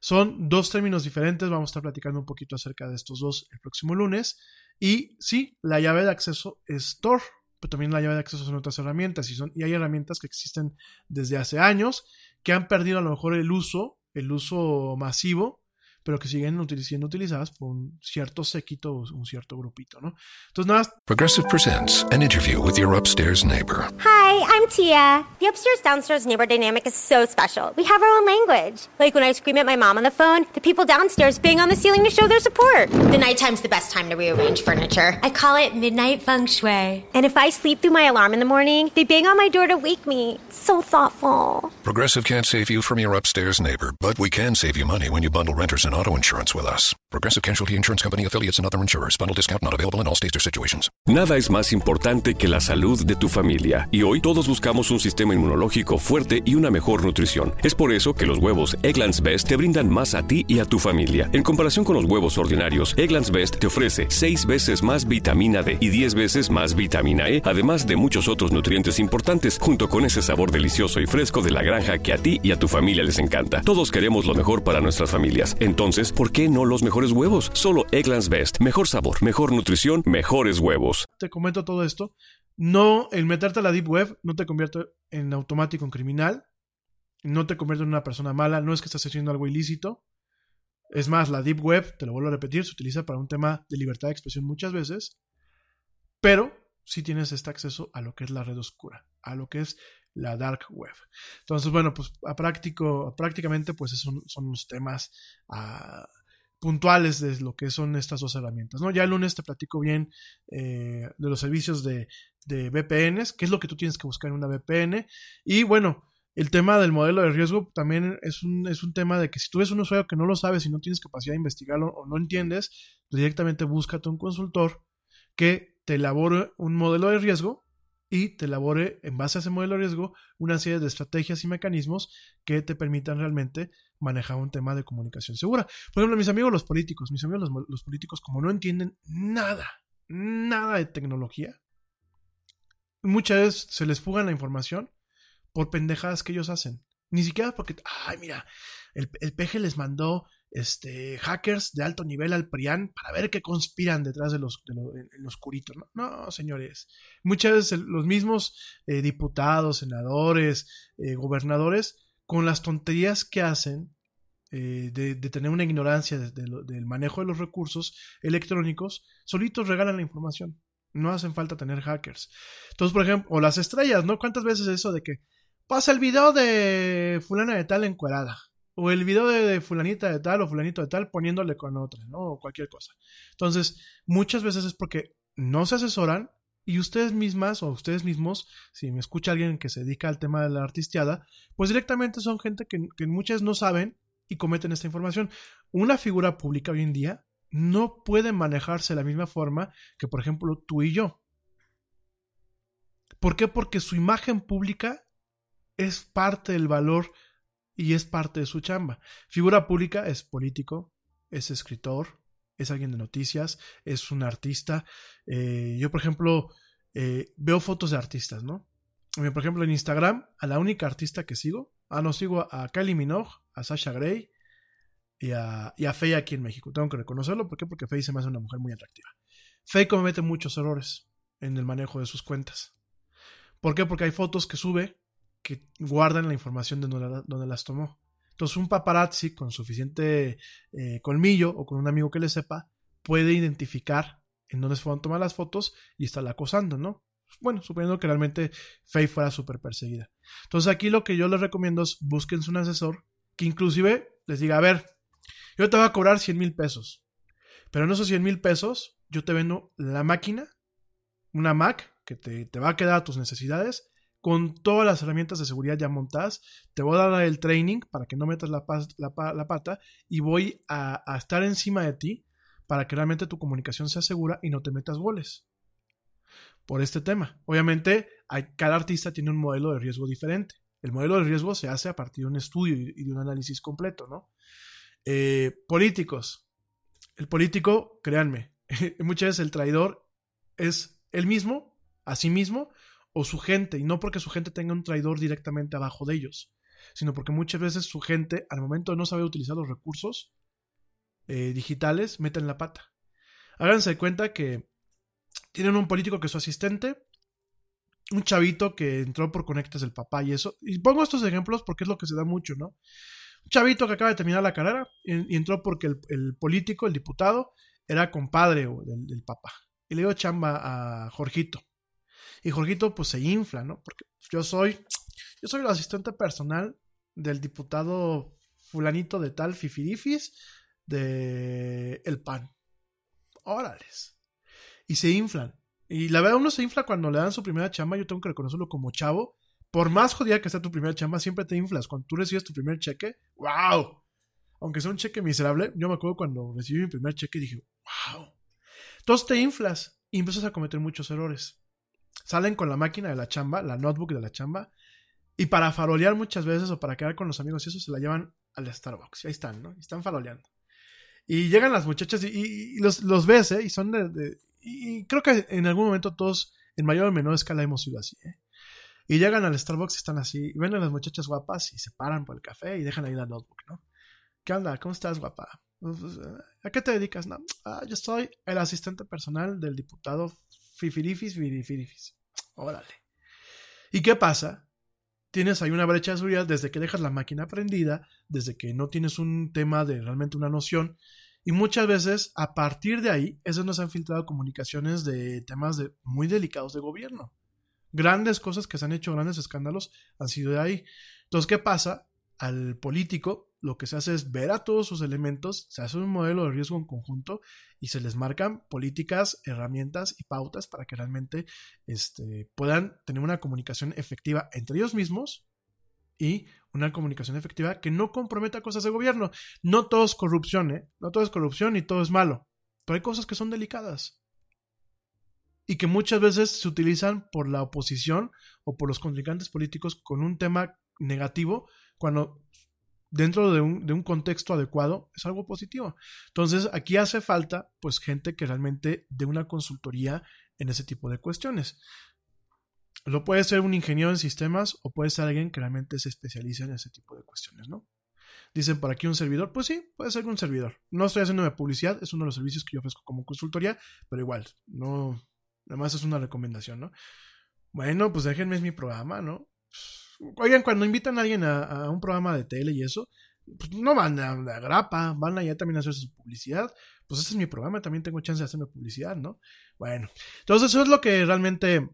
Son dos términos diferentes, vamos a estar platicando un poquito acerca de estos dos el próximo lunes. Y sí, la llave de acceso es Tor, pero también la llave de acceso son otras herramientas y, son, y hay herramientas que existen desde hace años que han perdido a lo mejor el uso, el uso masivo, pero que siguen siendo utilizadas por un cierto séquito o un cierto grupito, ¿no? Entonces nada. Progressive presents an interview with your upstairs neighbor. Hi, I'm Tia. The upstairs downstairs neighbor dynamic is so special. We have our own language. Like when I scream at my mom on the phone, the people downstairs bang on the ceiling to show their support. The nighttime's the best time to rearrange furniture. I call it midnight feng shui. And if I sleep through my alarm in the morning, they bang on my door to wake me. So thoughtful. Progressive can't save you from your upstairs neighbor, but we can save you money when you bundle renters and auto insurance with us. Progressive Casualty Insurance Company affiliates and other insurers. Bundle discount not available in all states or situations. Nada es más importante que la salud de tu familia. Y hoy todos buscamos un sistema inmunológico fuerte y una mejor nutrición. Es por eso que los huevos Egglands Best te brindan más a ti y a tu familia. En comparación con los huevos ordinarios, Egglands Best te ofrece 6 veces más vitamina D y 10 veces más vitamina E, además de muchos otros nutrientes importantes, junto con ese sabor delicioso y fresco de la granja que a ti y a tu familia les encanta. Todos queremos lo mejor para nuestras familias. Entonces, ¿por qué no los mejores huevos? Solo Egglands Best. Mejor sabor, mejor nutrición, mejores huevos. Te comento todo esto. No, el meterte a la Deep Web no te convierte en automático en criminal. No te convierte en una persona mala. No es que estás haciendo algo ilícito. Es más, la Deep Web, te lo vuelvo a repetir, se utiliza para un tema de libertad de expresión muchas veces. Pero sí tienes este acceso a lo que es la red oscura, a lo que es la dark web. Entonces, bueno, pues a práctico, prácticamente, pues son, son los temas ah, puntuales de lo que son estas dos herramientas. ¿no? Ya el lunes te platico bien eh, de los servicios de, de VPNs, qué es lo que tú tienes que buscar en una VPN. Y bueno, el tema del modelo de riesgo también es un, es un tema de que si tú eres un usuario que no lo sabes y no tienes capacidad de investigarlo o no entiendes, directamente búscate un consultor que te elabore un modelo de riesgo y te elabore en base a ese modelo de riesgo una serie de estrategias y mecanismos que te permitan realmente manejar un tema de comunicación segura. Por ejemplo, mis amigos los políticos, mis amigos los, los políticos como no entienden nada, nada de tecnología, muchas veces se les fuga la información por pendejadas que ellos hacen. Ni siquiera porque, ay, mira, el, el peje les mandó este, hackers de alto nivel al PRIAN para ver qué conspiran detrás de los, de los curitos. ¿no? no, señores. Muchas veces los mismos eh, diputados, senadores, eh, gobernadores, con las tonterías que hacen eh, de, tener una ignorancia de, de, del manejo de los recursos electrónicos, solitos regalan la información. No hacen falta tener hackers. Entonces, por ejemplo, o las estrellas, ¿no? ¿Cuántas veces eso de que pasa el video de fulana de tal encuerada? O el video de, fulanita de tal o fulanito de tal poniéndole con otra, ¿no? O cualquier cosa. Entonces, muchas veces es porque no se asesoran y ustedes mismas o ustedes mismos, si me escucha alguien que se dedica al tema de la artisteada, pues directamente son gente que, que muchas no saben y cometen esta información. Una figura pública hoy en día no puede manejarse de la misma forma que, por ejemplo, tú y yo. ¿Por qué? Porque su imagen pública es parte del valor y es parte de su chamba. Figura pública es político, es escritor, es alguien de noticias, es un artista. Eh, yo, por ejemplo, eh, veo fotos de artistas, ¿no? Por ejemplo, en Instagram, a la única artista que sigo, ah, no, sigo a Kylie Minogue, a Sasha Gray y a, y a Faye aquí en México. Tengo que reconocerlo, ¿por qué? Porque Faye se me hace una mujer muy atractiva. Faye comete muchos errores en el manejo de sus cuentas. ¿Por qué? Porque hay fotos que sube que guardan la información de donde, las tomó. Entonces un paparazzi con suficiente eh, colmillo o con un amigo que le sepa puede identificar en dónde se fueron tomar las fotos y estarla acosando, ¿no? Bueno, suponiendo que realmente Faye fuera súper perseguida. Entonces aquí lo que yo les recomiendo es búsquense un asesor que inclusive les diga, a ver, yo te voy a cobrar 100 mil pesos, pero en esos 100 mil pesos yo te vendo la máquina, una Mac que te, te va a quedar a tus necesidades con todas las herramientas de seguridad ya montadas. Te voy a dar el training para que no metas la, pata y voy a, estar encima de ti para que realmente tu comunicación sea segura y no te metas goles. Por este tema. Obviamente, cada artista tiene un modelo de riesgo diferente. El modelo de riesgo se hace a partir de un estudio y de un análisis completo, ¿no? Eh, políticos. El político, créanme, muchas veces el traidor es él mismo, a sí mismo, o su gente, y no porque su gente tenga un traidor directamente abajo de ellos, sino porque muchas veces su gente, al momento de no saber utilizar los recursos eh, digitales, meten la pata. Háganse cuenta que tienen un político que es su asistente, un chavito que entró por conectas del papá y eso. Y pongo estos ejemplos porque es lo que se da mucho, ¿no? Un chavito que acaba de terminar la carrera y, entró porque el, político, el diputado, era compadre del, del papá. Y le dio chamba a Jorgito. Y Jorgito pues se infla, ¿no? Porque yo soy, yo soy el asistente personal del diputado fulanito de tal Fifirifis de El PAN. Órales. Y se inflan. Y la verdad uno se infla cuando le dan su primera chamba, yo tengo que reconocerlo como chavo. Por más jodida que sea tu primera chamba, siempre te inflas. Cuando tú recibes tu primer cheque, ¡wow! Aunque sea un cheque miserable, yo me acuerdo cuando recibí mi primer cheque y dije, ¡wow! Entonces te inflas y empiezas a cometer muchos errores salen con la máquina de la chamba, la notebook de la chamba, y para farolear muchas veces o para quedar con los amigos y eso se la llevan al Starbucks. Y ahí están, ¿no? Y están faroleando. Y llegan las muchachas y, los, los, ves, ¿eh? Y son de, Y creo que en algún momento todos, en mayor o menor escala, hemos sido así, ¿eh? Y llegan al Starbucks y están así, y ven a las muchachas guapas y se paran por el café y dejan ahí la notebook, ¿no? ¿Qué onda? ¿Cómo estás, guapa? Pues, ¿A qué te dedicas? No, ah, yo soy el asistente personal del diputado Fifirifis, Fifirifis. Órale. ¿Y qué pasa? Tienes ahí una brecha de seguridad desde que dejas la máquina prendida, desde que no tienes un tema de realmente una noción. Y muchas veces, a partir de ahí, es donde se han filtrado comunicaciones de temas de, muy delicados de gobierno. Grandes cosas que se han hecho, grandes escándalos, han sido de ahí. Entonces, ¿qué pasa? Al político lo que se hace es ver a todos sus elementos, se hace un modelo de riesgo en conjunto y se les marcan políticas, herramientas y pautas para que realmente este, puedan tener una comunicación efectiva entre ellos mismos y una comunicación efectiva que no comprometa cosas de gobierno. No todo es corrupción, ¿eh? No todo es corrupción y todo es malo. Pero hay cosas que son delicadas. Y que muchas veces se utilizan por la oposición o por los contrincantes políticos con un tema negativo cuando dentro de un, de un, contexto adecuado es algo positivo. Entonces, aquí hace falta, pues, gente que realmente dé una consultoría en ese tipo de cuestiones. Lo puede ser un ingeniero en sistemas o puede ser alguien que realmente se especialice en ese tipo de cuestiones, ¿no? Dicen por aquí un servidor, pues sí, puede ser un servidor. No estoy haciendo de publicidad, es uno de los servicios que yo ofrezco como consultoría, pero igual, no, además es una recomendación, ¿no? Bueno, pues déjenme es mi programa, ¿no? Oigan, cuando invitan a alguien a, un programa de tele y eso, pues no van a, a, grapa, van allá también a hacer su publicidad. Pues ese es mi programa, también tengo chance de hacerme publicidad, ¿no? Bueno, entonces eso es lo que realmente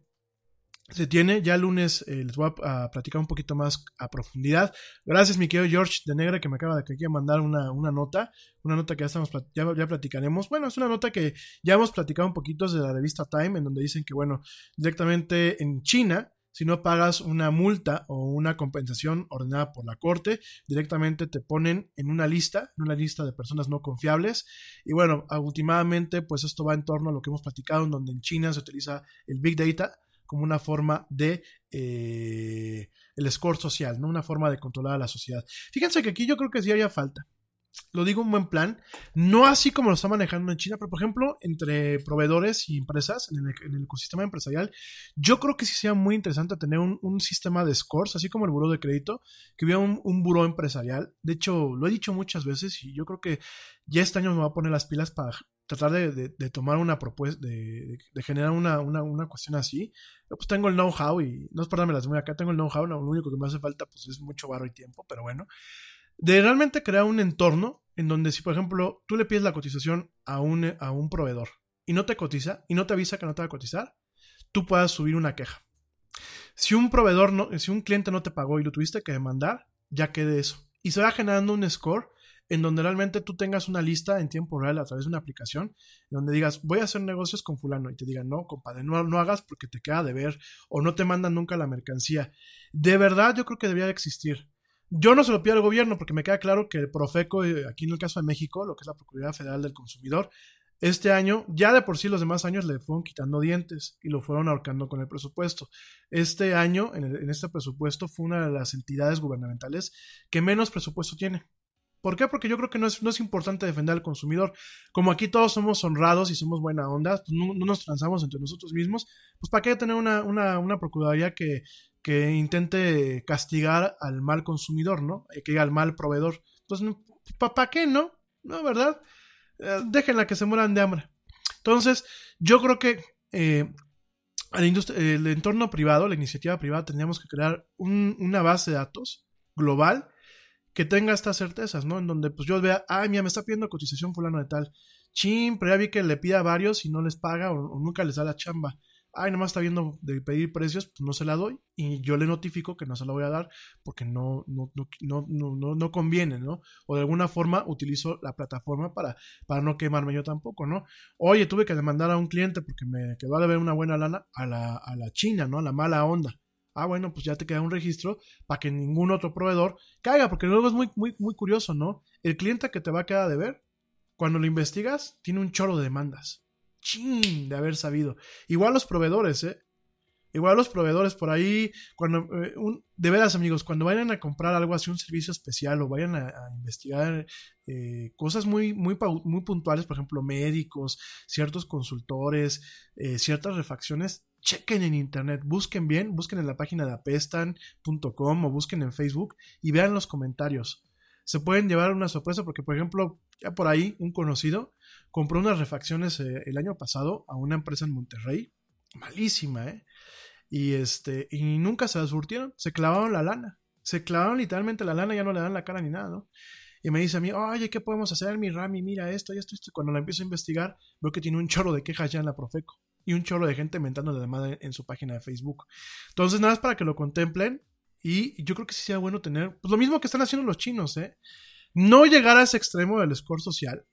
se tiene. Ya el lunes eh, les voy a, platicar un poquito más a profundidad. Gracias, mi querido George de Negra, que me acaba de que mandar una, una, nota. Una nota que ya, estamos, ya, ya, platicaremos. Bueno, es una nota que ya hemos platicado un poquito desde la revista Time, en donde dicen que, bueno, directamente en China. Si no pagas una multa o una compensación ordenada por la corte, directamente te ponen en una lista, en una lista de personas no confiables. Y bueno, últimamente, pues esto va en torno a lo que hemos platicado, en donde en China se utiliza el Big Data como una forma de eh, el score social, ¿no? Una forma de controlar a la sociedad. Fíjense que aquí yo creo que sí haría falta. Lo digo un buen plan, no así como lo está manejando en China, pero por ejemplo, entre proveedores y empresas en el, ecosistema empresarial, yo creo que sí sería muy interesante tener un, sistema de scores, así como el buró de crédito, que hubiera un, un buró empresarial. De hecho, lo he dicho muchas veces y yo creo que ya este año me voy a poner las pilas para tratar de, tomar una propuesta, de, generar una, cuestión así. Yo pues tengo el know-how y no es las muy acá, tengo el know-how, lo único que me hace falta pues es mucho barro y tiempo, pero bueno. De realmente crear un entorno en donde si por ejemplo tú le pides la cotización a un, a un proveedor y no te cotiza y no te avisa que no te va a cotizar, tú puedas subir una queja. Si un proveedor, no, si un cliente no te pagó y lo tuviste que demandar, ya quede eso. Y se va generando un score en donde realmente tú tengas una lista en tiempo real a través de una aplicación, donde digas, voy a hacer negocios con fulano y te digan, no, compadre, no, no hagas porque te queda de ver o no te mandan nunca la mercancía. De verdad yo creo que debería de existir. Yo no se lo pido al gobierno porque me queda claro que el Profeco, eh, aquí en el caso de México, lo que es la Procuraduría Federal del Consumidor, este año, ya de por sí los demás años le fueron quitando dientes y lo fueron ahorcando con el presupuesto. Este año, en, este presupuesto, fue una de las entidades gubernamentales que menos presupuesto tiene. ¿Por qué? Porque yo creo que no es, no importante defender al consumidor. Como aquí todos somos honrados y somos buena onda, pues no, nos transamos entre nosotros mismos, pues ¿para qué tener una, una procuraduría que, que intente castigar al mal consumidor, ¿no? Eh, que al mal proveedor. Entonces, ¿para qué, no? No, ¿verdad? Eh, déjenla que se mueran de hambre. Entonces, yo creo que eh, el entorno privado, la iniciativa privada, tendríamos que crear una base de datos global que tenga estas certezas, ¿no? En donde pues yo vea, ay, mira, me está pidiendo cotización fulano de tal. Chin, pero ya vi que le pide a varios y no les paga o, nunca les da la chamba. Ay, nomás está viendo de pedir precios, pues no se la doy y yo le notifico que no se la voy a dar porque no, no, no, no, no, conviene, ¿no? O de alguna forma utilizo la plataforma para, para no quemarme yo tampoco, ¿no? Oye, tuve que demandar a un cliente porque me quedó a ver una buena lana a la, a la China, ¿no? A la mala onda ah, bueno, pues ya te queda un registro para que ningún otro proveedor caiga, porque luego es muy, muy, muy curioso, ¿no? El cliente que te va a quedar de ver, cuando lo investigas, tiene un chorro de demandas. De haber sabido. Igual los proveedores, ¿eh? Igual los proveedores por ahí, cuando, eh, de veras amigos, cuando vayan a comprar algo así, un servicio especial o vayan a, investigar eh, cosas muy, muy, muy puntuales, por ejemplo, médicos, ciertos consultores, eh, ciertas refacciones, chequen en internet, busquen bien, busquen en la página de apestan.com o busquen en Facebook y vean los comentarios. Se pueden llevar una sorpresa porque, por ejemplo, ya por ahí un conocido compró unas refacciones eh, el año pasado a una empresa en Monterrey, malísima, ¿eh? Y, este, y nunca se la surtieron, se clavaron la lana, se clavaron literalmente la lana, ya no le dan la cara ni nada, ¿no? Y me dice a mí, oye, ¿qué podemos hacer? Mi Rami, mira esto y esto, esto. Cuando la empiezo a investigar, veo que tiene un chorro de quejas ya en la Profeco y un chorro de gente mentando de madre en su página de Facebook. Entonces, nada más para que lo contemplen. Y yo creo que sí sea bueno tener, pues lo mismo que están haciendo los chinos, ¿eh? No llegar a ese extremo del score social.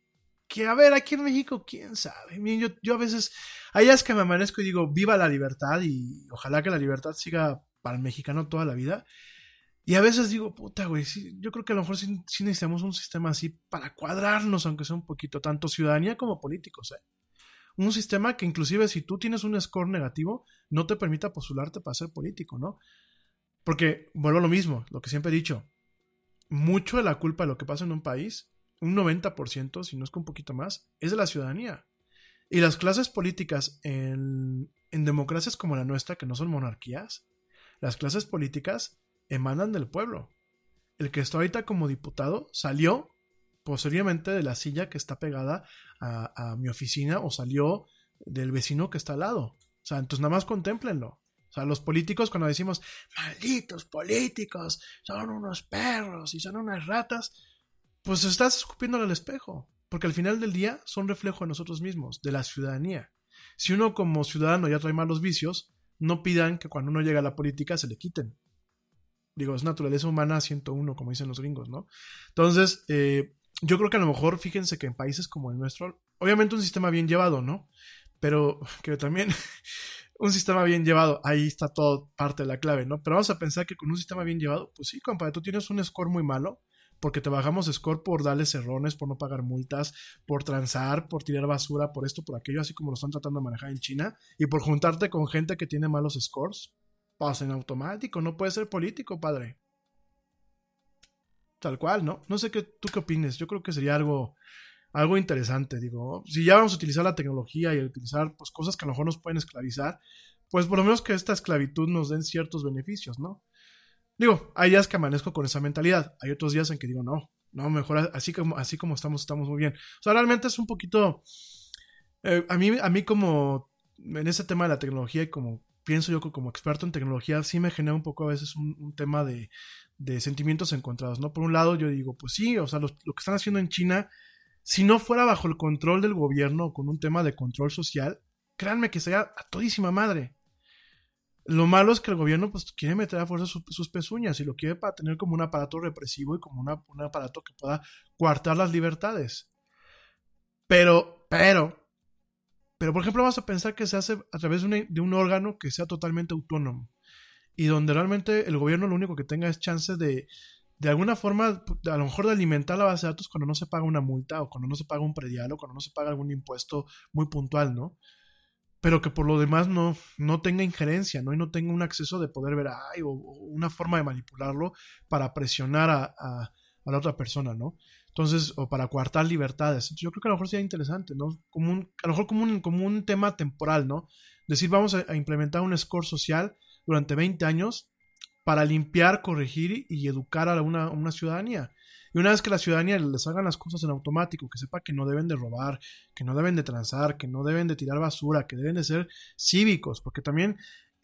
Que a ver, aquí en México, quién sabe. Yo, yo a veces, hay días que me amanezco y digo, viva la libertad y ojalá que la libertad siga para el mexicano toda la vida. Y a veces digo, puta, güey, yo creo que a lo mejor sí, sí, necesitamos un sistema así para cuadrarnos, aunque sea un poquito, tanto ciudadanía como políticos, ¿eh? Un sistema que inclusive si tú tienes un score negativo, no te permita postularte para ser político, ¿no? Porque, vuelvo a lo mismo, lo que siempre he dicho, mucho de la culpa de lo que pasa en un país, un 90%, si no es que un poquito más, es de la ciudadanía. Y las clases políticas en, democracias como la nuestra, que no son monarquías, las clases políticas emanan del pueblo. El que está ahorita como diputado salió posteriormente de la silla que está pegada a, a mi oficina o salió del vecino que está al lado. O sea, entonces nada más contemplenlo. O sea, los políticos cuando decimos, malditos políticos, son unos perros y son unas ratas, pues estás escupiéndole al espejo, porque al final del día son reflejo de nosotros mismos, de la ciudadanía. Si uno como ciudadano ya trae malos vicios, no pidan que cuando uno llega a la política se le quiten. Digo, es naturaleza humana 101, como dicen los gringos, ¿no? Entonces, eh, yo creo que a lo mejor, fíjense que en países como el nuestro, obviamente un sistema bien llevado, ¿no? Pero que también un sistema bien llevado, ahí está todo parte de la clave, ¿no? Pero vamos a pensar que con un sistema bien llevado, pues sí, compadre, tú tienes un score muy malo, porque te bajamos score por darle cerrones, por no pagar multas, por transar, por tirar basura, por esto, por aquello, así como lo están tratando de manejar en China, y por juntarte con gente que tiene malos scores, pasa en automático, no puede ser político, padre. Tal cual, ¿no? No sé qué, tú qué opines, yo creo que sería algo algo interesante. Digo, si ya vamos a utilizar la tecnología y a utilizar pues, cosas que a lo mejor nos pueden esclavizar, pues por lo menos que esta esclavitud nos den ciertos beneficios, ¿no? Digo, hay días que amanezco con esa mentalidad, hay otros días en que digo, no, no, mejor así como, así como estamos, estamos muy bien. O sea, realmente es un poquito, eh, a, mí, a mí como en ese tema de la tecnología y como pienso yo como experto en tecnología, sí me genera un poco a veces un, tema de, de, sentimientos encontrados, ¿no? Por un lado yo digo, pues sí, o sea, lo que están haciendo en China si no fuera bajo el control del gobierno con un tema de control social, créanme que sería a todísima madre. Lo malo es que el gobierno pues, quiere meter a fuerza sus, pezuñas y lo quiere para tener como un aparato represivo y como un aparato que pueda coartar las libertades. Pero, pero, pero por ejemplo vamos a pensar que se hace a través de, de un órgano que sea totalmente autónomo y donde realmente el gobierno lo único que tenga es chance de, de alguna forma, a lo mejor de alimentar la base de datos cuando no se paga una multa o cuando no se paga un predial o cuando no se paga algún impuesto muy puntual, ¿no? Pero que por lo demás no, no tenga injerencia, ¿no? Y no tenga un acceso de poder ver, ay, o, una forma de manipularlo para presionar a, a, la otra persona, ¿no? Entonces, o para coartar libertades. yo creo que a lo mejor sería interesante, ¿no? Como un, a lo mejor como un, como un tema temporal, ¿no? Decir, vamos a, a implementar un score social durante 20 años para limpiar, corregir y educar a una, ciudadanía. Y una vez que la ciudadanía les hagan las cosas en automático, que sepa que no deben de robar, que no deben de transar, que no deben de tirar basura, que deben de ser cívicos, porque también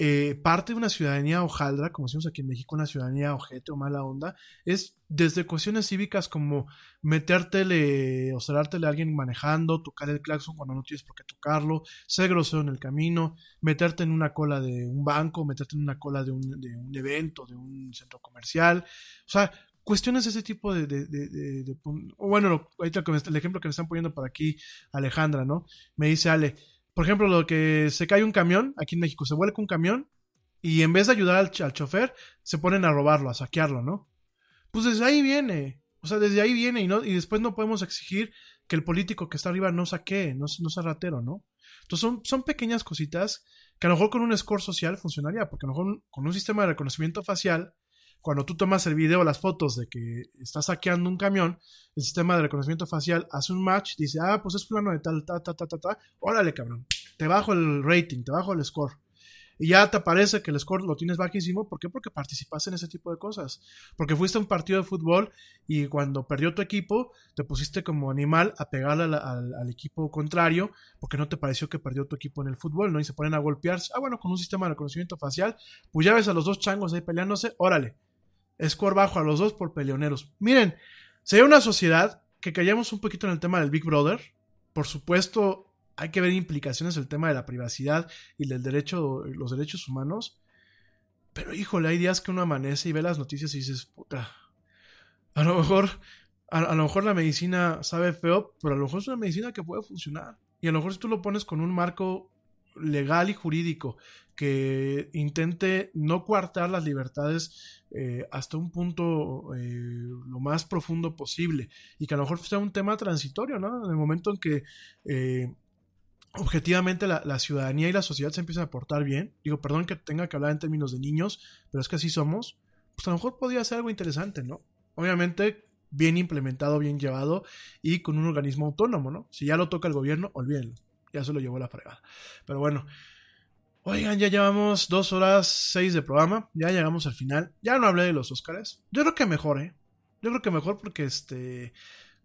eh, parte de una ciudadanía hojaldra, como decimos aquí en México, una ciudadanía ojete o mala onda, es desde cuestiones cívicas como metértele o cerrártele a alguien manejando, tocar el claxon cuando no tienes por qué tocarlo, ser grosero en el camino, meterte en una cola de un banco, meterte en una cola de un, de un evento, de un centro comercial, o sea, cuestiones de ese tipo de, de, de, bueno, ahorita el ejemplo que me están poniendo por aquí Alejandra, ¿no? Me dice Ale, por ejemplo, lo que se cae un camión, aquí en México se vuelca un camión y en vez de ayudar al, chofer, se ponen a robarlo, a saquearlo, ¿no? Pues desde ahí viene, o sea, desde ahí viene y, no, y después no podemos exigir que el político que está arriba no saquee, no, no sea ratero, ¿no? Entonces son, son pequeñas cositas que a lo mejor con un score social funcionaría, porque a lo mejor con un sistema de reconocimiento facial cuando tú tomas el video, las fotos de que estás saqueando un camión, el sistema de reconocimiento facial hace un match, dice, ah, pues es fulano de tal, ta, ta, ta, ta, ta, órale, cabrón, te bajo el rating, te bajo el score. Y ya te parece que el score lo tienes bajísimo. ¿Por qué? Porque participaste en ese tipo de cosas. Porque fuiste a un partido de fútbol y cuando perdió tu equipo, te pusiste como animal a pegarle al, al, equipo contrario porque no te pareció que perdió tu equipo en el fútbol, ¿no? Y se ponen a golpearse. Ah, bueno, con un sistema de reconocimiento facial, pues ya ves a los dos changos ahí peleándose, órale, score bajo a los dos por peleoneros. Miren, sería una sociedad que callamos un poquito en el tema del Big Brother. Por supuesto, hay que ver implicaciones del tema de la privacidad y del derecho, los derechos humanos. Pero híjole, hay días que uno amanece y ve las noticias y dices, puta, a lo mejor, a, lo mejor la medicina sabe feo, pero a lo mejor es una medicina que puede funcionar. Y a lo mejor si tú lo pones con un marco legal y jurídico que intente no coartar las libertades eh, hasta un punto eh, lo más profundo posible y que a lo mejor sea un tema transitorio, ¿no? En el momento en que eh, objetivamente la, ciudadanía y la sociedad se empiezan a portar bien, digo, perdón que tenga que hablar en términos de niños, pero es que así somos, pues a lo mejor podría ser algo interesante, ¿no? Obviamente bien implementado, bien llevado y con un organismo autónomo, ¿no? Si ya lo toca el gobierno, olvídenlo, ya se lo llevó la fregada. Pero bueno, oigan, ya llevamos dos horas seis de programa, ya llegamos al final, ya no hablé de los Óscares, yo creo que mejor, ¿eh? Yo creo que mejor porque este,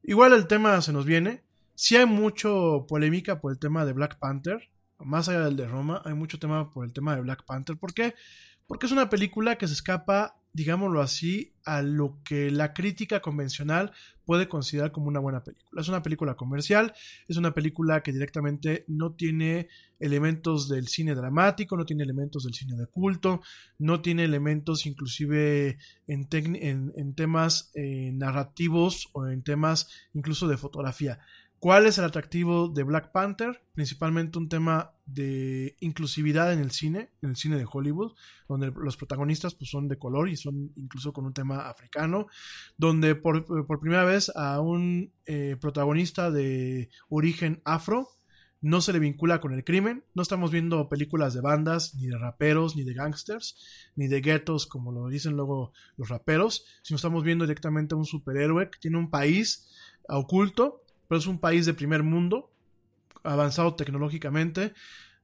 igual el tema se nos viene, si hay mucho polémica por el tema de Black Panther, más allá del de Roma, hay mucho tema por el tema de Black Panther. ¿Por qué? Porque es una película que se escapa, digámoslo así, a lo que la crítica convencional puede considerar como una buena película. Es una película comercial, es una película que directamente no tiene elementos del cine dramático, no tiene elementos del cine de culto, no tiene elementos inclusive en, temas eh, narrativos o en temas incluso de fotografía. ¿Cuál es el atractivo de Black Panther? Principalmente un tema de inclusividad en el cine, en el cine de Hollywood, donde los protagonistas pues, son de color y son incluso con un tema africano, donde por, primera vez a un eh, protagonista de origen afro no se le vincula con el crimen, no estamos viendo películas de bandas, ni de raperos, ni de gangsters, ni de guetos, como lo dicen luego los raperos, sino estamos viendo directamente a un superhéroe que tiene un país oculto pero es un país de primer mundo, avanzado tecnológicamente.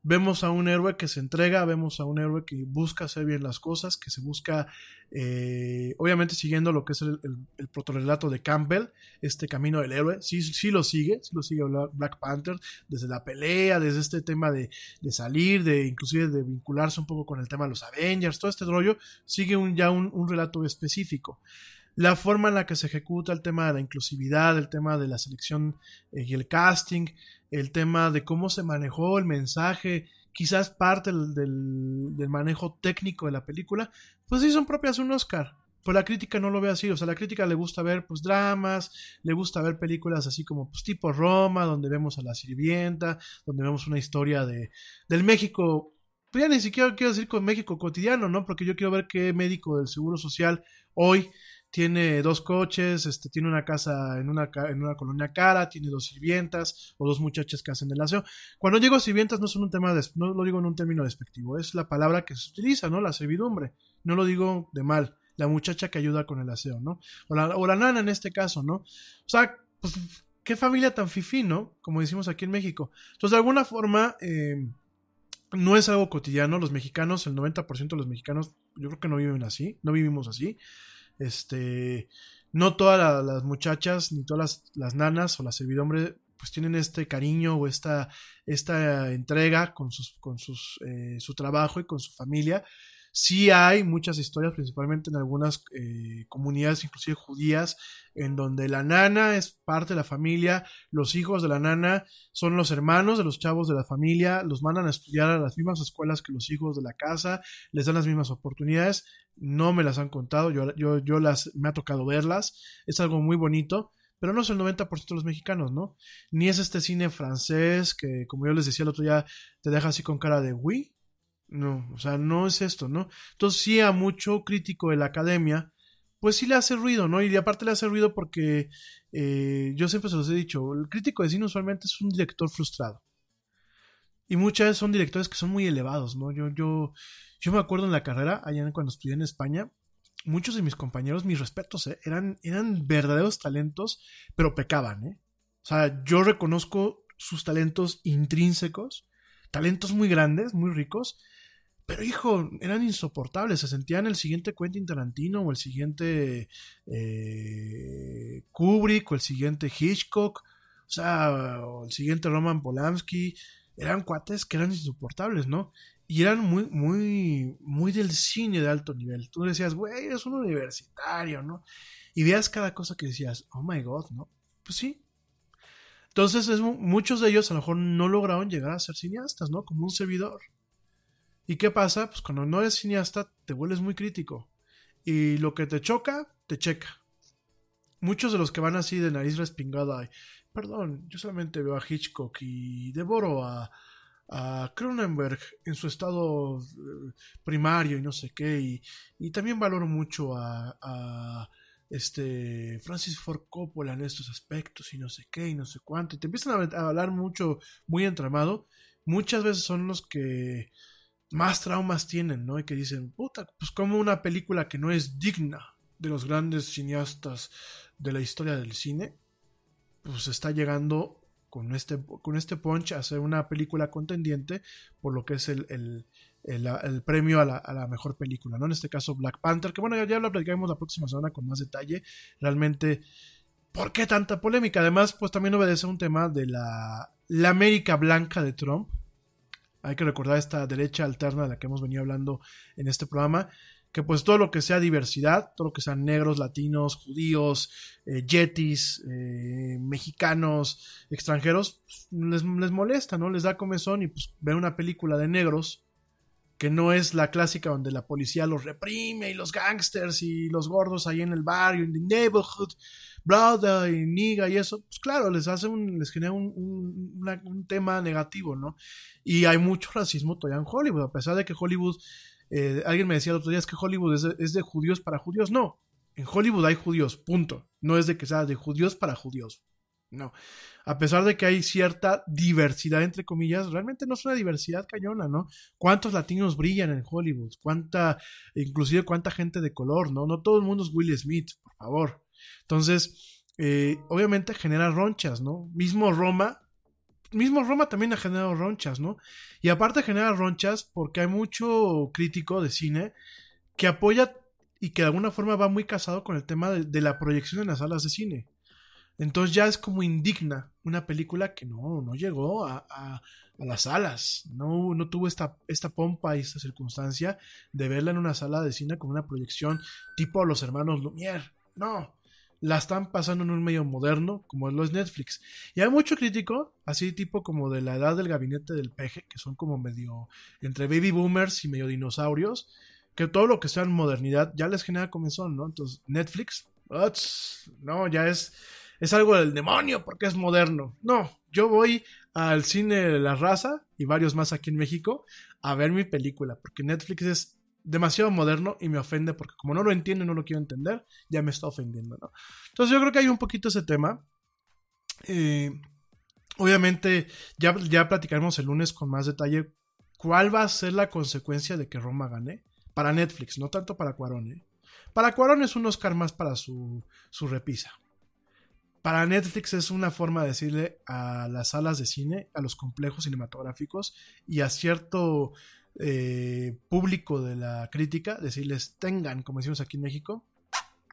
Vemos a un héroe que se entrega, vemos a un héroe que busca hacer bien las cosas, que se busca, eh, obviamente siguiendo lo que es el, el, de Campbell, este camino del héroe, sí, sí lo sigue, sí lo sigue Black Panther, desde la pelea, desde este tema de, salir, de inclusive de vincularse un poco con el tema de los Avengers, todo este rollo, sigue un, ya un, un relato específico la forma en la que se ejecuta el tema de la inclusividad, el tema de la selección eh, y el casting, el tema de cómo se manejó el mensaje, quizás parte del, manejo técnico de la película, pues sí son propias un Oscar. Pues la crítica no lo ve así, o sea, la crítica le gusta ver pues dramas, le gusta ver películas así como pues tipo Roma, donde vemos a la sirvienta, donde vemos una historia de del México, pues ya ni siquiera quiero decir con México cotidiano, ¿no? Porque yo quiero ver qué médico del Seguro Social hoy tiene dos coches, este, tiene una casa en una, en una colonia cara, tiene dos sirvientas o dos muchachas que hacen el aseo. Cuando digo sirvientas no es un tema, de, no lo digo en un término despectivo, es la palabra que se utiliza, ¿no? La servidumbre. No lo digo de mal, la muchacha que ayuda con el aseo, ¿no? O la, o la nana en este caso, ¿no? O sea, pues, qué familia tan fifí, ¿no? Como decimos aquí en México. Entonces, de alguna forma, eh, no es algo cotidiano. Los mexicanos, el 90% de los mexicanos, yo creo que no viven así, no vivimos así. Este, no todas las muchachas ni todas las, nanas o la servidumbre pues tienen este cariño o esta, esta entrega con, sus, con sus, eh, su trabajo y con su familia Sí hay muchas historias, principalmente en algunas eh, comunidades, inclusive judías, en donde la nana es parte de la familia, los hijos de la nana son los hermanos de los chavos de la familia, los mandan a estudiar a las mismas escuelas que los hijos de la casa, les dan las mismas oportunidades, no me las han contado, yo, yo, yo las, me ha tocado verlas, es algo muy bonito pero no es el 90% de los mexicanos, ¿no? Ni es este cine francés que, como yo les decía el otro día, te deja así con cara de, uy, no, o sea, no es esto, ¿no? Entonces sí a mucho crítico de la academia, pues sí le hace ruido, ¿no? Y aparte le hace ruido porque eh, yo siempre se los he dicho, el crítico de cine usualmente es un director frustrado. Y muchas veces son directores que son muy elevados, ¿no? Yo, yo, yo me acuerdo en la carrera, allá cuando estudié en España, muchos de mis compañeros, mis respetos, ¿eh? eran, eran verdaderos talentos, pero pecaban, ¿eh? O sea, yo reconozco sus talentos intrínsecos, talentos muy grandes, muy ricos, pero hijo, eran insoportables, se sentían el siguiente Quentin Tarantino o el siguiente eh, Kubrick o el siguiente Hitchcock, o sea, o el siguiente Roman Polanski, eran cuates que eran insoportables, ¿no? Y eran muy, muy, muy del cine de alto nivel. Tú decías, güey, eres un universitario, ¿no? Y veas cada cosa que decías, oh my god, ¿no? Pues sí. Entonces, es, muchos de ellos a lo mejor no lograron llegar a ser cineastas, ¿no? Como un servidor. ¿Y qué pasa? Pues cuando no eres cineasta, te vuelves muy crítico. Y lo que te choca, te checa. Muchos de los que van así de nariz respingada, perdón, yo solamente veo a Hitchcock y devoro a, a Cronenberg en su estado eh, primario y no sé qué, y, y también valoro mucho a, a, este Francis Ford Coppola en estos aspectos y no sé qué y no sé cuánto, y te empiezan a, a hablar mucho, muy entramado, muchas veces son los que más traumas tienen, ¿no? Y que dicen, puta, pues como una película que no es digna de los grandes cineastas de la historia del cine, pues está llegando con este, con este punch a hacer una película contendiente por lo que es el, el, el, premio a la, a la, mejor película, ¿no? En este caso Black Panther, que bueno, ya, ya lo platicaremos la próxima semana con más detalle. Realmente, ¿por qué tanta polémica? Además, pues también obedece a un tema de la, la América Blanca de Trump. Hay que recordar esta derecha alterna de la que hemos venido hablando en este programa, que pues todo lo que sea diversidad, todo lo que sean negros, latinos, judíos, eh, yetis, eh, mexicanos, extranjeros, pues, les, les, molesta, ¿no? Les da comezón y pues ver una película de negros que no es la clásica donde la policía los reprime y los gangsters y los gordos ahí en el barrio, en the neighborhood, brother y niga y eso, pues claro, les hace un, les genera un, un, tema negativo, ¿no? Y hay mucho racismo todavía en Hollywood, a pesar de que Hollywood eh, alguien me decía el otro día, es que Hollywood es de, judíos para judíos. No, en Hollywood hay judíos, punto. No es de que sea de judíos para judíos. No. A pesar de que hay cierta diversidad, entre comillas, realmente no es una diversidad cañona, ¿no? ¿Cuántos latinos brillan en Hollywood? ¿Cuánta, inclusive cuánta gente de color, ¿no? No todo el mundo es Will Smith, por favor. Entonces, eh, obviamente genera ronchas, ¿no? Mismo Roma mismo Roma también ha generado ronchas, ¿no? Y aparte genera ronchas porque hay mucho crítico de cine que apoya y que de alguna forma va muy casado con el tema de, de la proyección en las salas de cine. Entonces ya es como indigna una película que no, no llegó a, a, las salas, no, no tuvo esta, esta pompa y esta circunstancia de verla en una sala de cine con una proyección tipo los hermanos Lumière. No, la están pasando en un medio moderno como lo es Netflix. Y hay mucho crítico, así tipo como de la edad del gabinete del peje, que son como medio entre baby boomers y medio dinosaurios, que todo lo que sea en modernidad ya les genera comenzón, ¿no? Entonces, Netflix, no, ya es, es algo del demonio porque es moderno. No, yo voy al cine La Raza y varios más aquí en México a ver mi película, porque Netflix es demasiado moderno y me ofende porque como no lo entiendo y no lo quiero entender, ya me está ofendiendo, ¿no? Entonces yo creo que hay un poquito ese tema. Eh, obviamente ya, ya platicaremos el lunes con más detalle cuál va a ser la consecuencia de que Roma gane para Netflix, no tanto para Cuarón. ¿eh? Para Cuarón es un Oscar más para su, su repisa. Para Netflix es una forma de decirle a las salas de cine, a los complejos cinematográficos y a cierto eh, público de la crítica, decirles tengan, como decimos aquí en México,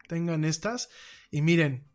tengan estas y miren,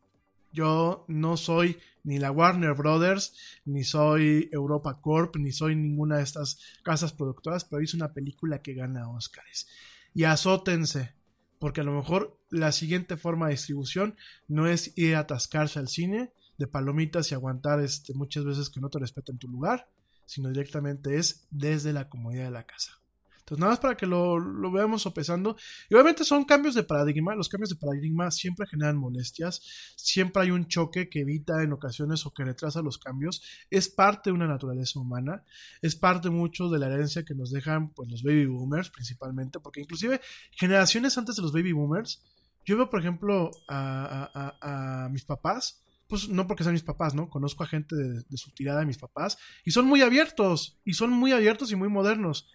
yo no soy ni la Warner Brothers, ni soy Europa Corp, ni soy ninguna de estas casas productoras, pero hice una película que gana Oscars. Y azótense, porque a lo mejor la siguiente forma de distribución no es ir a atascarse al cine de palomitas y aguantar este, muchas veces que no te respeten tu lugar, sino directamente es desde la comodidad de la casa. Entonces, nada más para que lo, lo, veamos sopesando. Y obviamente son cambios de paradigma. Los cambios de paradigma siempre generan molestias. Siempre hay un choque que evita en ocasiones o que retrasa los cambios. Es parte de una naturaleza humana. Es parte mucho de la herencia que nos dejan pues, los baby boomers principalmente. Porque inclusive generaciones antes de los baby boomers, yo veo, por ejemplo, a, mis papás pues no porque sean mis papás, ¿no? Conozco a gente de, de, su tirada de mis papás y son muy abiertos, y son muy abiertos y muy modernos.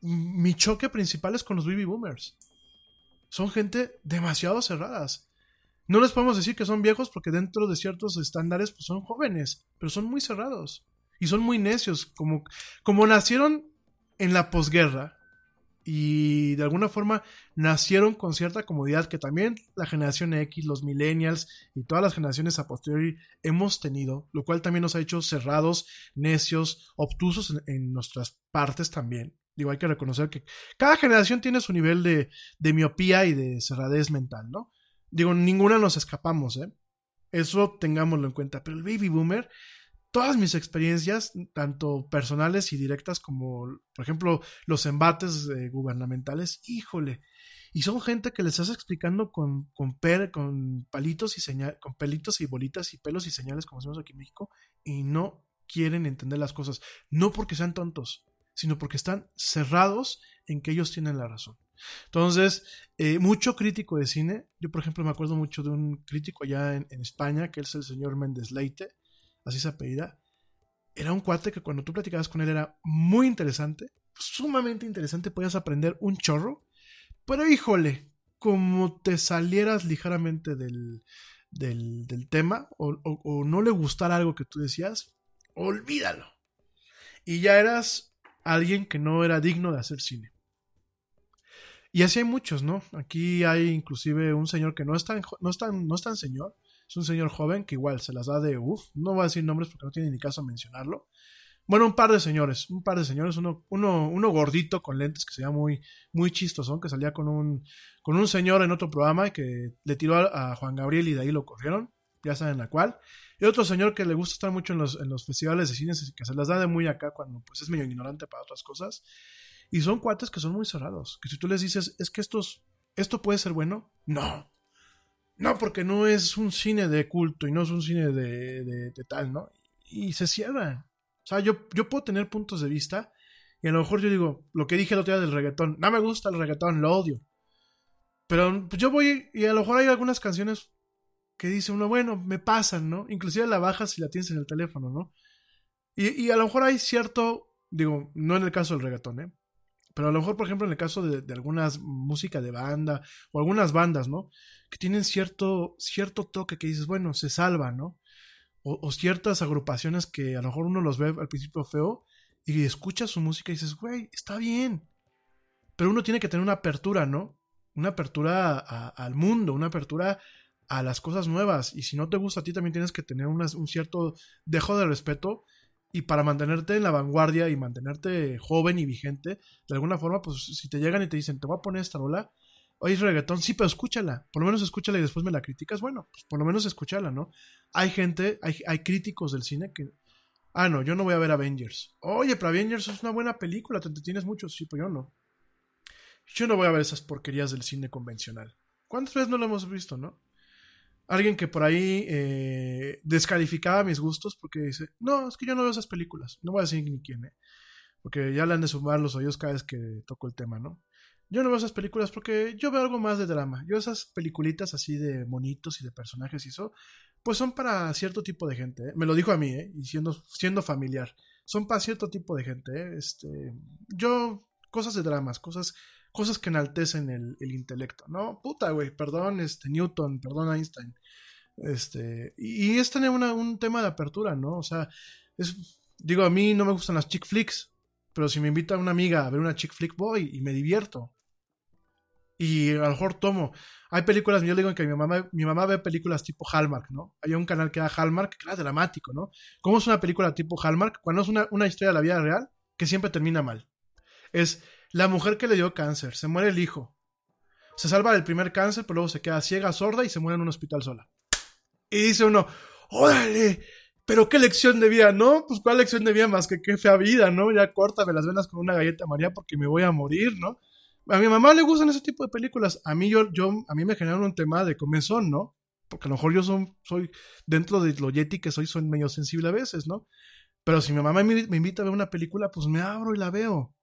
Mi choque principal es con los baby boomers. Son gente demasiado cerradas. No les podemos decir que son viejos porque dentro de ciertos estándares pues son jóvenes, pero son muy cerrados y son muy necios, como, como nacieron en la posguerra, y de alguna forma nacieron con cierta comodidad que también la generación X, los millennials y todas las generaciones a posteriori hemos tenido, lo cual también nos ha hecho cerrados, necios, obtusos en, en nuestras partes también. Digo, hay que reconocer que cada generación tiene su nivel de, de miopía y de cerradez mental, ¿no? Digo, ninguna nos escapamos, ¿eh? Eso tengámoslo en cuenta. Pero el baby boomer todas mis experiencias, tanto personales y directas como, por ejemplo, los embates eh, gubernamentales, híjole. Y son gente que les estás explicando con, con, palitos y señal, con pelitos y bolitas y pelos y señales, como decimos aquí en México, y no quieren entender las cosas. No porque sean tontos, sino porque están cerrados en que ellos tienen la razón. Entonces, eh, mucho crítico de cine, yo por ejemplo me acuerdo mucho de un crítico allá en, en España, que es el señor Méndez Leite, así se apellida, era un cuate que cuando tú platicabas con él era muy interesante, sumamente interesante, podías aprender un chorro, pero híjole, como te salieras ligeramente del, del, del tema o, o, o, no le gustara algo que tú decías, olvídalo. Y ya eras alguien que no era digno de hacer cine. Y así hay muchos, ¿no? Aquí hay inclusive un señor que no es tan, no es tan, no es tan señor, es un señor joven que igual se las da de uff, no voy a decir nombres porque no tiene ni caso mencionarlo. Bueno, un par de señores, un par de señores, uno, uno, uno gordito con lentes que se veía muy, muy chistoso, que salía con un, con un señor en otro programa y que le tiró a, a, Juan Gabriel y de ahí lo corrieron, ya saben la cual. Y otro señor que le gusta estar mucho en los, en los festivales de cine, que se las da de muy acá cuando pues es medio ignorante para otras cosas. Y son cuates que son muy cerrados, que si tú les dices, es que estos, esto puede ser bueno, no, no, porque no es un cine de culto y no es un cine de, de, tal, ¿no? Y se cierran. O sea, yo, yo puedo tener puntos de vista y a lo mejor yo digo, lo que dije el otro día del reggaetón, no me gusta el reggaetón, lo odio. Pero yo voy y a lo mejor hay algunas canciones que dice uno, bueno, me pasan, ¿no? Inclusive la bajas si la tienes en el teléfono, ¿no? Y, y a lo mejor hay cierto, digo, no en el caso del reggaetón, ¿eh? Pero a lo mejor, por ejemplo, en el caso de, de algunas música de banda o algunas bandas, ¿no? Que tienen cierto, cierto toque que dices, bueno, se salva, ¿no? O, ciertas agrupaciones que a lo mejor uno los ve al principio feo y escucha su música y dices, güey, está bien. Pero uno tiene que tener una apertura, ¿no? Una apertura al mundo, una apertura a las cosas nuevas. Y si no te gusta a ti, también tienes que tener una, un cierto dejo de respeto y para mantenerte en la vanguardia y mantenerte joven y vigente, de alguna forma, pues si te llegan y te dicen, te voy a poner esta rola, oye, es reggaetón, sí, pero escúchala, por lo menos escúchala y después me la criticas, bueno, pues por lo menos escúchala, ¿no? Hay gente, hay, hay críticos del cine que, ah, no, yo no voy a ver Avengers. Oye, pero Avengers es una buena película, te entretienes mucho, sí, pero yo no. Yo no voy a ver esas porquerías del cine convencional. ¿Cuántas veces no lo hemos visto, no? Alguien que por ahí eh, descalificaba mis gustos porque dice, no, es que yo no veo esas películas, no voy a decir ni quién, ¿eh? porque ya le han de sumar los oídos cada vez que toco el tema, ¿no? Yo no veo esas películas porque yo veo algo más de drama. Yo esas peliculitas así de monitos y de personajes y eso, pues son para cierto tipo de gente. ¿eh? Me lo dijo a mí, ¿eh? y siendo, siendo familiar. Son para cierto tipo de gente. ¿eh? Este, yo, cosas de dramas, cosas cosas que enaltecen el, el intelecto, ¿no? Puta, güey, perdón, este, Newton, perdón, Einstein. Este, y, es tener una, un tema de apertura, ¿no? O sea, es, digo, a mí no me gustan las chick flicks, pero si me invita una amiga a ver una chick flick, voy y me divierto. Y a lo mejor tomo. Hay películas, yo digo que mi mamá, mi mamá ve películas tipo Hallmark, ¿no? Hay un canal que da Hallmark, que era dramático, ¿no? ¿Cómo es una película tipo Hallmark? Cuando es una, una historia de la vida real que siempre termina mal. Es la mujer que le dio cáncer, se muere el hijo. Se salva del primer cáncer, pero luego se queda ciega, sorda y se muere en un hospital sola. Y dice uno, órale, pero qué lección de vida, ¿no? Pues cuál lección de vida más que qué fea vida, ¿no? Ya córtame las venas con una galleta María porque me voy a morir, ¿no? A mi mamá le gustan ese tipo de películas. A mí, yo, yo, a mí me generan un tema de comezón, ¿no? Porque a lo mejor yo son, soy, dentro de lo yeti que soy, soy medio sensible a veces, ¿no? Pero si mi mamá me invita a ver una película, pues me abro y la veo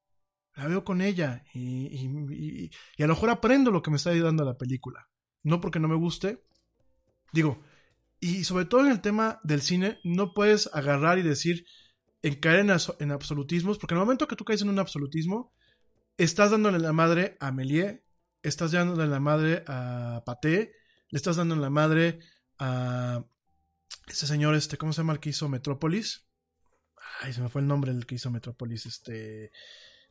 la veo con ella y, y, a lo mejor aprendo lo que me está ayudando la película. No porque no me guste. Digo, y sobre todo en el tema del cine, no puedes agarrar y decir, en caer en, en absolutismos, porque en el momento que tú caes en un absolutismo, estás dándole la madre a Méliès, estás dándole la madre a Paté, le estás dando la madre a ese señor, este, ¿cómo se llama el que hizo Metrópolis? Ay, se me fue el nombre del que hizo Metrópolis, este...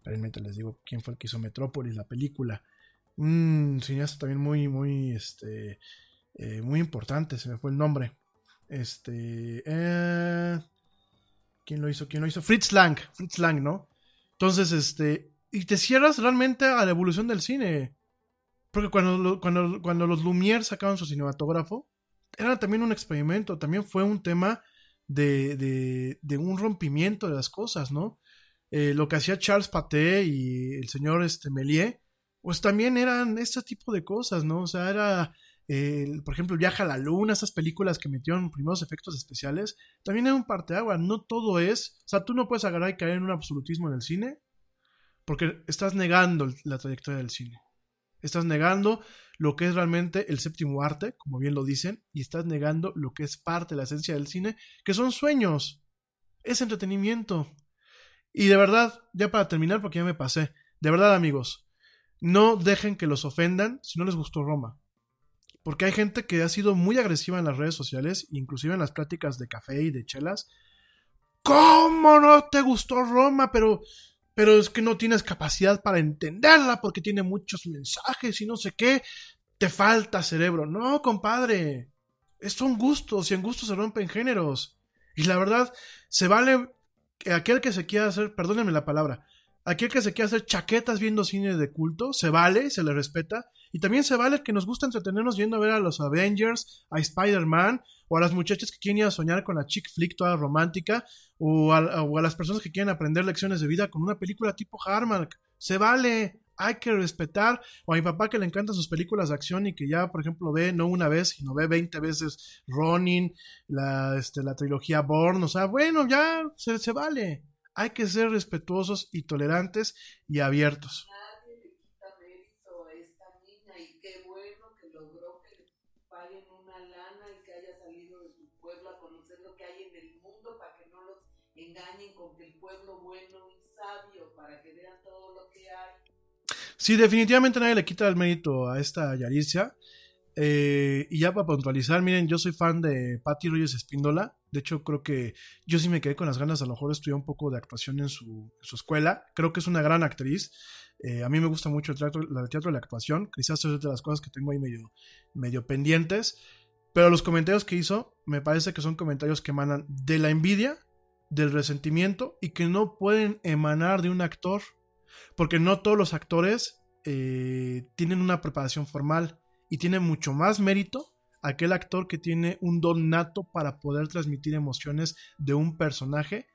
Realmente les digo quién fue el que hizo Metrópolis, la película. Un cineasta también muy, muy, este, eh, muy importante, se me fue el nombre. Este, eh, ¿quién lo hizo? ¿Quién lo hizo? Fritz Lang, Fritz Lang, ¿no? Entonces, este, y te cierras realmente a la evolución del cine. Porque cuando, cuando, cuando los Lumière sacaban su cinematógrafo, era también un experimento, también fue un tema de, de, de un rompimiento de las cosas, ¿no? Eh, lo que hacía Charles Paté y el señor este, Méliès, pues también eran este tipo de cosas, ¿no? O sea, era, por ejemplo, el viaje a la luna, esas películas que metieron primeros efectos especiales, también era un parteagua, no todo es, o sea, tú no puedes agarrar y caer en un absolutismo en el cine, porque estás negando la trayectoria del cine. Estás negando lo que es realmente el séptimo arte, como bien lo dicen, y estás negando lo que es parte de la esencia del cine, que son sueños, es entretenimiento. Y de verdad, ya para terminar, porque ya me pasé, de verdad amigos, no dejen que los ofendan si no les gustó Roma. Porque hay gente que ha sido muy agresiva en las redes sociales, inclusive en las pláticas de café y de chelas. ¿Cómo no te gustó Roma? Pero pero es que no tienes capacidad para entenderla porque tiene muchos mensajes y no sé qué. Te falta cerebro. No, compadre. Son gustos y en gustos se rompen géneros. Y la verdad, se vale aquel que se quiera hacer, perdónenme la palabra, aquel que se quiera hacer chaquetas viendo cine de culto, se vale, se le respeta. Y también se vale que nos gusta entretenernos viendo a ver a los Avengers, a Spider-Man, o a las muchachas que quieren ir a soñar con la chick flick toda romántica, o a, las personas que quieren aprender lecciones de vida con una película tipo Hallmark. Se vale, hay que respetar. O a mi papá que le encantan sus películas de acción y que ya, por ejemplo, ve no una vez, sino ve 20 veces Ronin, la, este, la trilogía Born. O sea, bueno, ya se, se vale. Hay que ser respetuosos y tolerantes y abiertos. engañen con que el pueblo bueno y sabio para que vean todo lo que hay. Sí, definitivamente nadie le quita el mérito a esta Yaricia. Eh, y ya para puntualizar, miren, yo soy fan de Patty Reyes Espíndola. De hecho, creo que yo sí me quedé con las ganas, a lo mejor estudiar un poco de actuación en su, escuela. Creo que es una gran actriz. Eh, a mí me gusta mucho el teatro, el teatro de la actuación. Quizás es de las cosas que tengo ahí medio, medio pendientes. Pero los comentarios que hizo me parece que son comentarios que emanan de la envidia del resentimiento y que no pueden emanar de un actor, porque no todos los actores eh, tienen una preparación formal y tiene mucho más mérito aquel actor que tiene un don nato para poder transmitir emociones de un personaje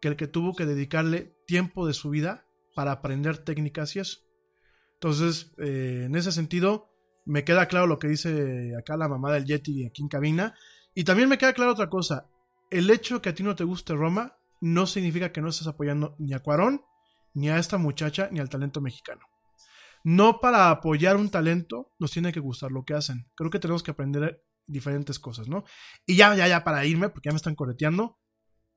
que el que tuvo que dedicarle tiempo de su vida para aprender técnicas y eso. Entonces, eh, en ese sentido, me queda claro lo que dice acá la mamá del Yeti aquí en cabina. Y también me queda claro otra cosa el hecho que a ti no te guste Roma no significa que no estés apoyando ni a Cuarón, ni a esta muchacha, ni al talento mexicano. No para apoyar un talento nos tiene que gustar lo que hacen. Creo que tenemos que aprender diferentes cosas, ¿no? Y ya, ya, ya, para irme, porque ya me están correteando.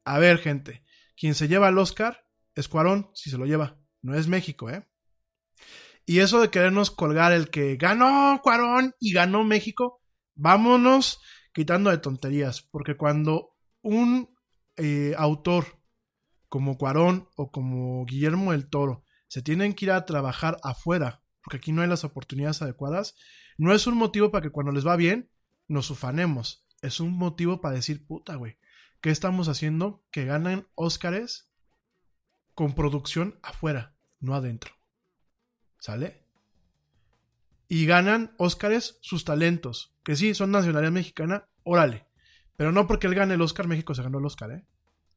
A ver, gente, quien se lleva el Oscar es Cuarón, si se lo lleva. No es México, ¿eh? Y eso de querernos colgar el que ganó Cuarón y ganó México, vámonos quitando de tonterías, porque cuando un eh, autor como Cuarón o como Guillermo del Toro se tienen que ir a trabajar afuera, porque aquí no hay las oportunidades adecuadas, no es un motivo para que cuando les va bien nos ufanemos, es un motivo para decir, puta, güey, ¿qué estamos haciendo? Que ganan Óscares con producción afuera, no adentro. ¿Sale? Y ganan Óscares sus talentos, que sí, son nacionalidad mexicana, órale. Pero no porque él gane el Oscar, México se ganó el Oscar, ¿eh?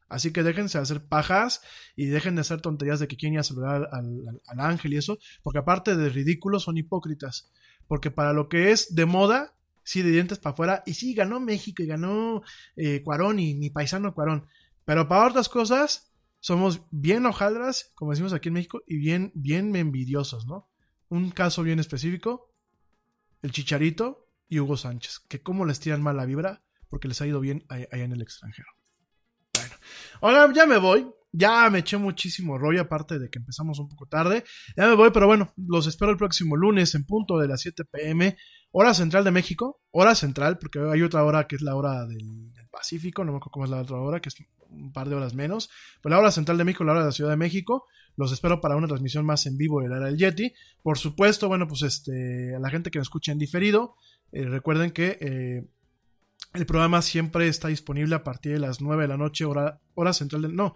Así que déjense de hacer pajas y dejen de hacer tonterías de que quieren ir a saludar al, ángel y eso, porque aparte de ridículos son hipócritas. Porque para lo que es de moda, sí, de dientes para afuera, y sí, ganó México y ganó eh, Cuarón y mi paisano Cuarón. Pero para otras cosas, somos bien hojaldras, como decimos aquí en México, y bien, bien envidiosos, ¿no? Un caso bien específico, el Chicharito y Hugo Sánchez, que cómo les tiran mala vibra porque les ha ido bien allá en el extranjero. Ahora ya me voy. Ya me eché muchísimo rollo, aparte de que empezamos un poco tarde. Ya me voy, pero bueno, los espero el próximo lunes en punto de las 7 pm, hora central de México. Hora central, porque hay otra hora que es la hora del, Pacífico, no me acuerdo cómo es la otra hora, que es un par de horas menos. Pero la hora central de México, la hora de la Ciudad de México. Los espero para una transmisión más en vivo de la era del Yeti. Por supuesto, bueno, pues este, a la gente que me escucha en diferido, eh, recuerden que eh, el programa siempre está disponible a partir de las 9 de la noche, hora, hora central del... No,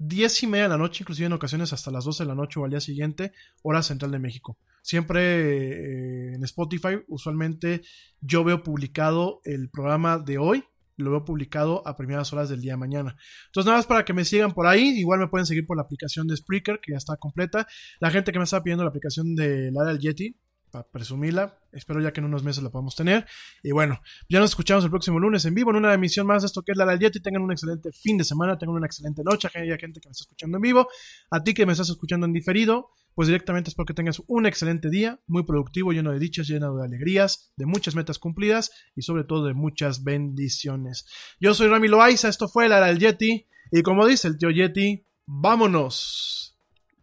10 y media de la noche, inclusive en ocasiones hasta las 12 de la noche o al día siguiente, hora central de México. Siempre eh, en Spotify, usualmente yo veo publicado el programa de hoy lo veo publicado a primeras horas del día de mañana. Entonces, nada más para que me sigan por ahí. Igual me pueden seguir por la aplicación de Spreaker, que ya está completa. La gente que me está pidiendo la aplicación de la del Yeti, para presumirla. Espero ya que en unos meses la podamos tener. Y bueno, ya nos escuchamos el próximo lunes en vivo en una emisión más de esto que es la del Yeti. Tengan un excelente fin de semana, tengan una excelente noche. Hay gente que me está escuchando en vivo. A ti que me estás escuchando en diferido, pues directamente espero que tengas un excelente día, muy productivo, lleno de dichas, lleno de alegrías, de muchas metas cumplidas y sobre todo de muchas bendiciones. Yo soy Rami Loaiza, esto fue la del Yeti. Y como dice el tío Yeti, vámonos.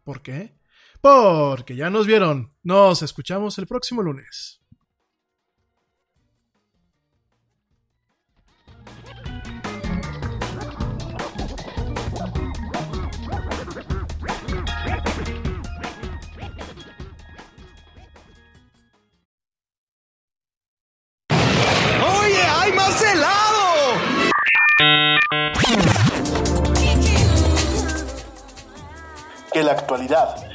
¿Por qué? Porque ya nos vieron. Nos escuchamos el próximo lunes. ¡Oye, hay más helado! Que la actualidad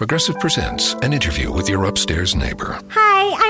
Progressive presents an interview with your upstairs neighbor. Hi, I'm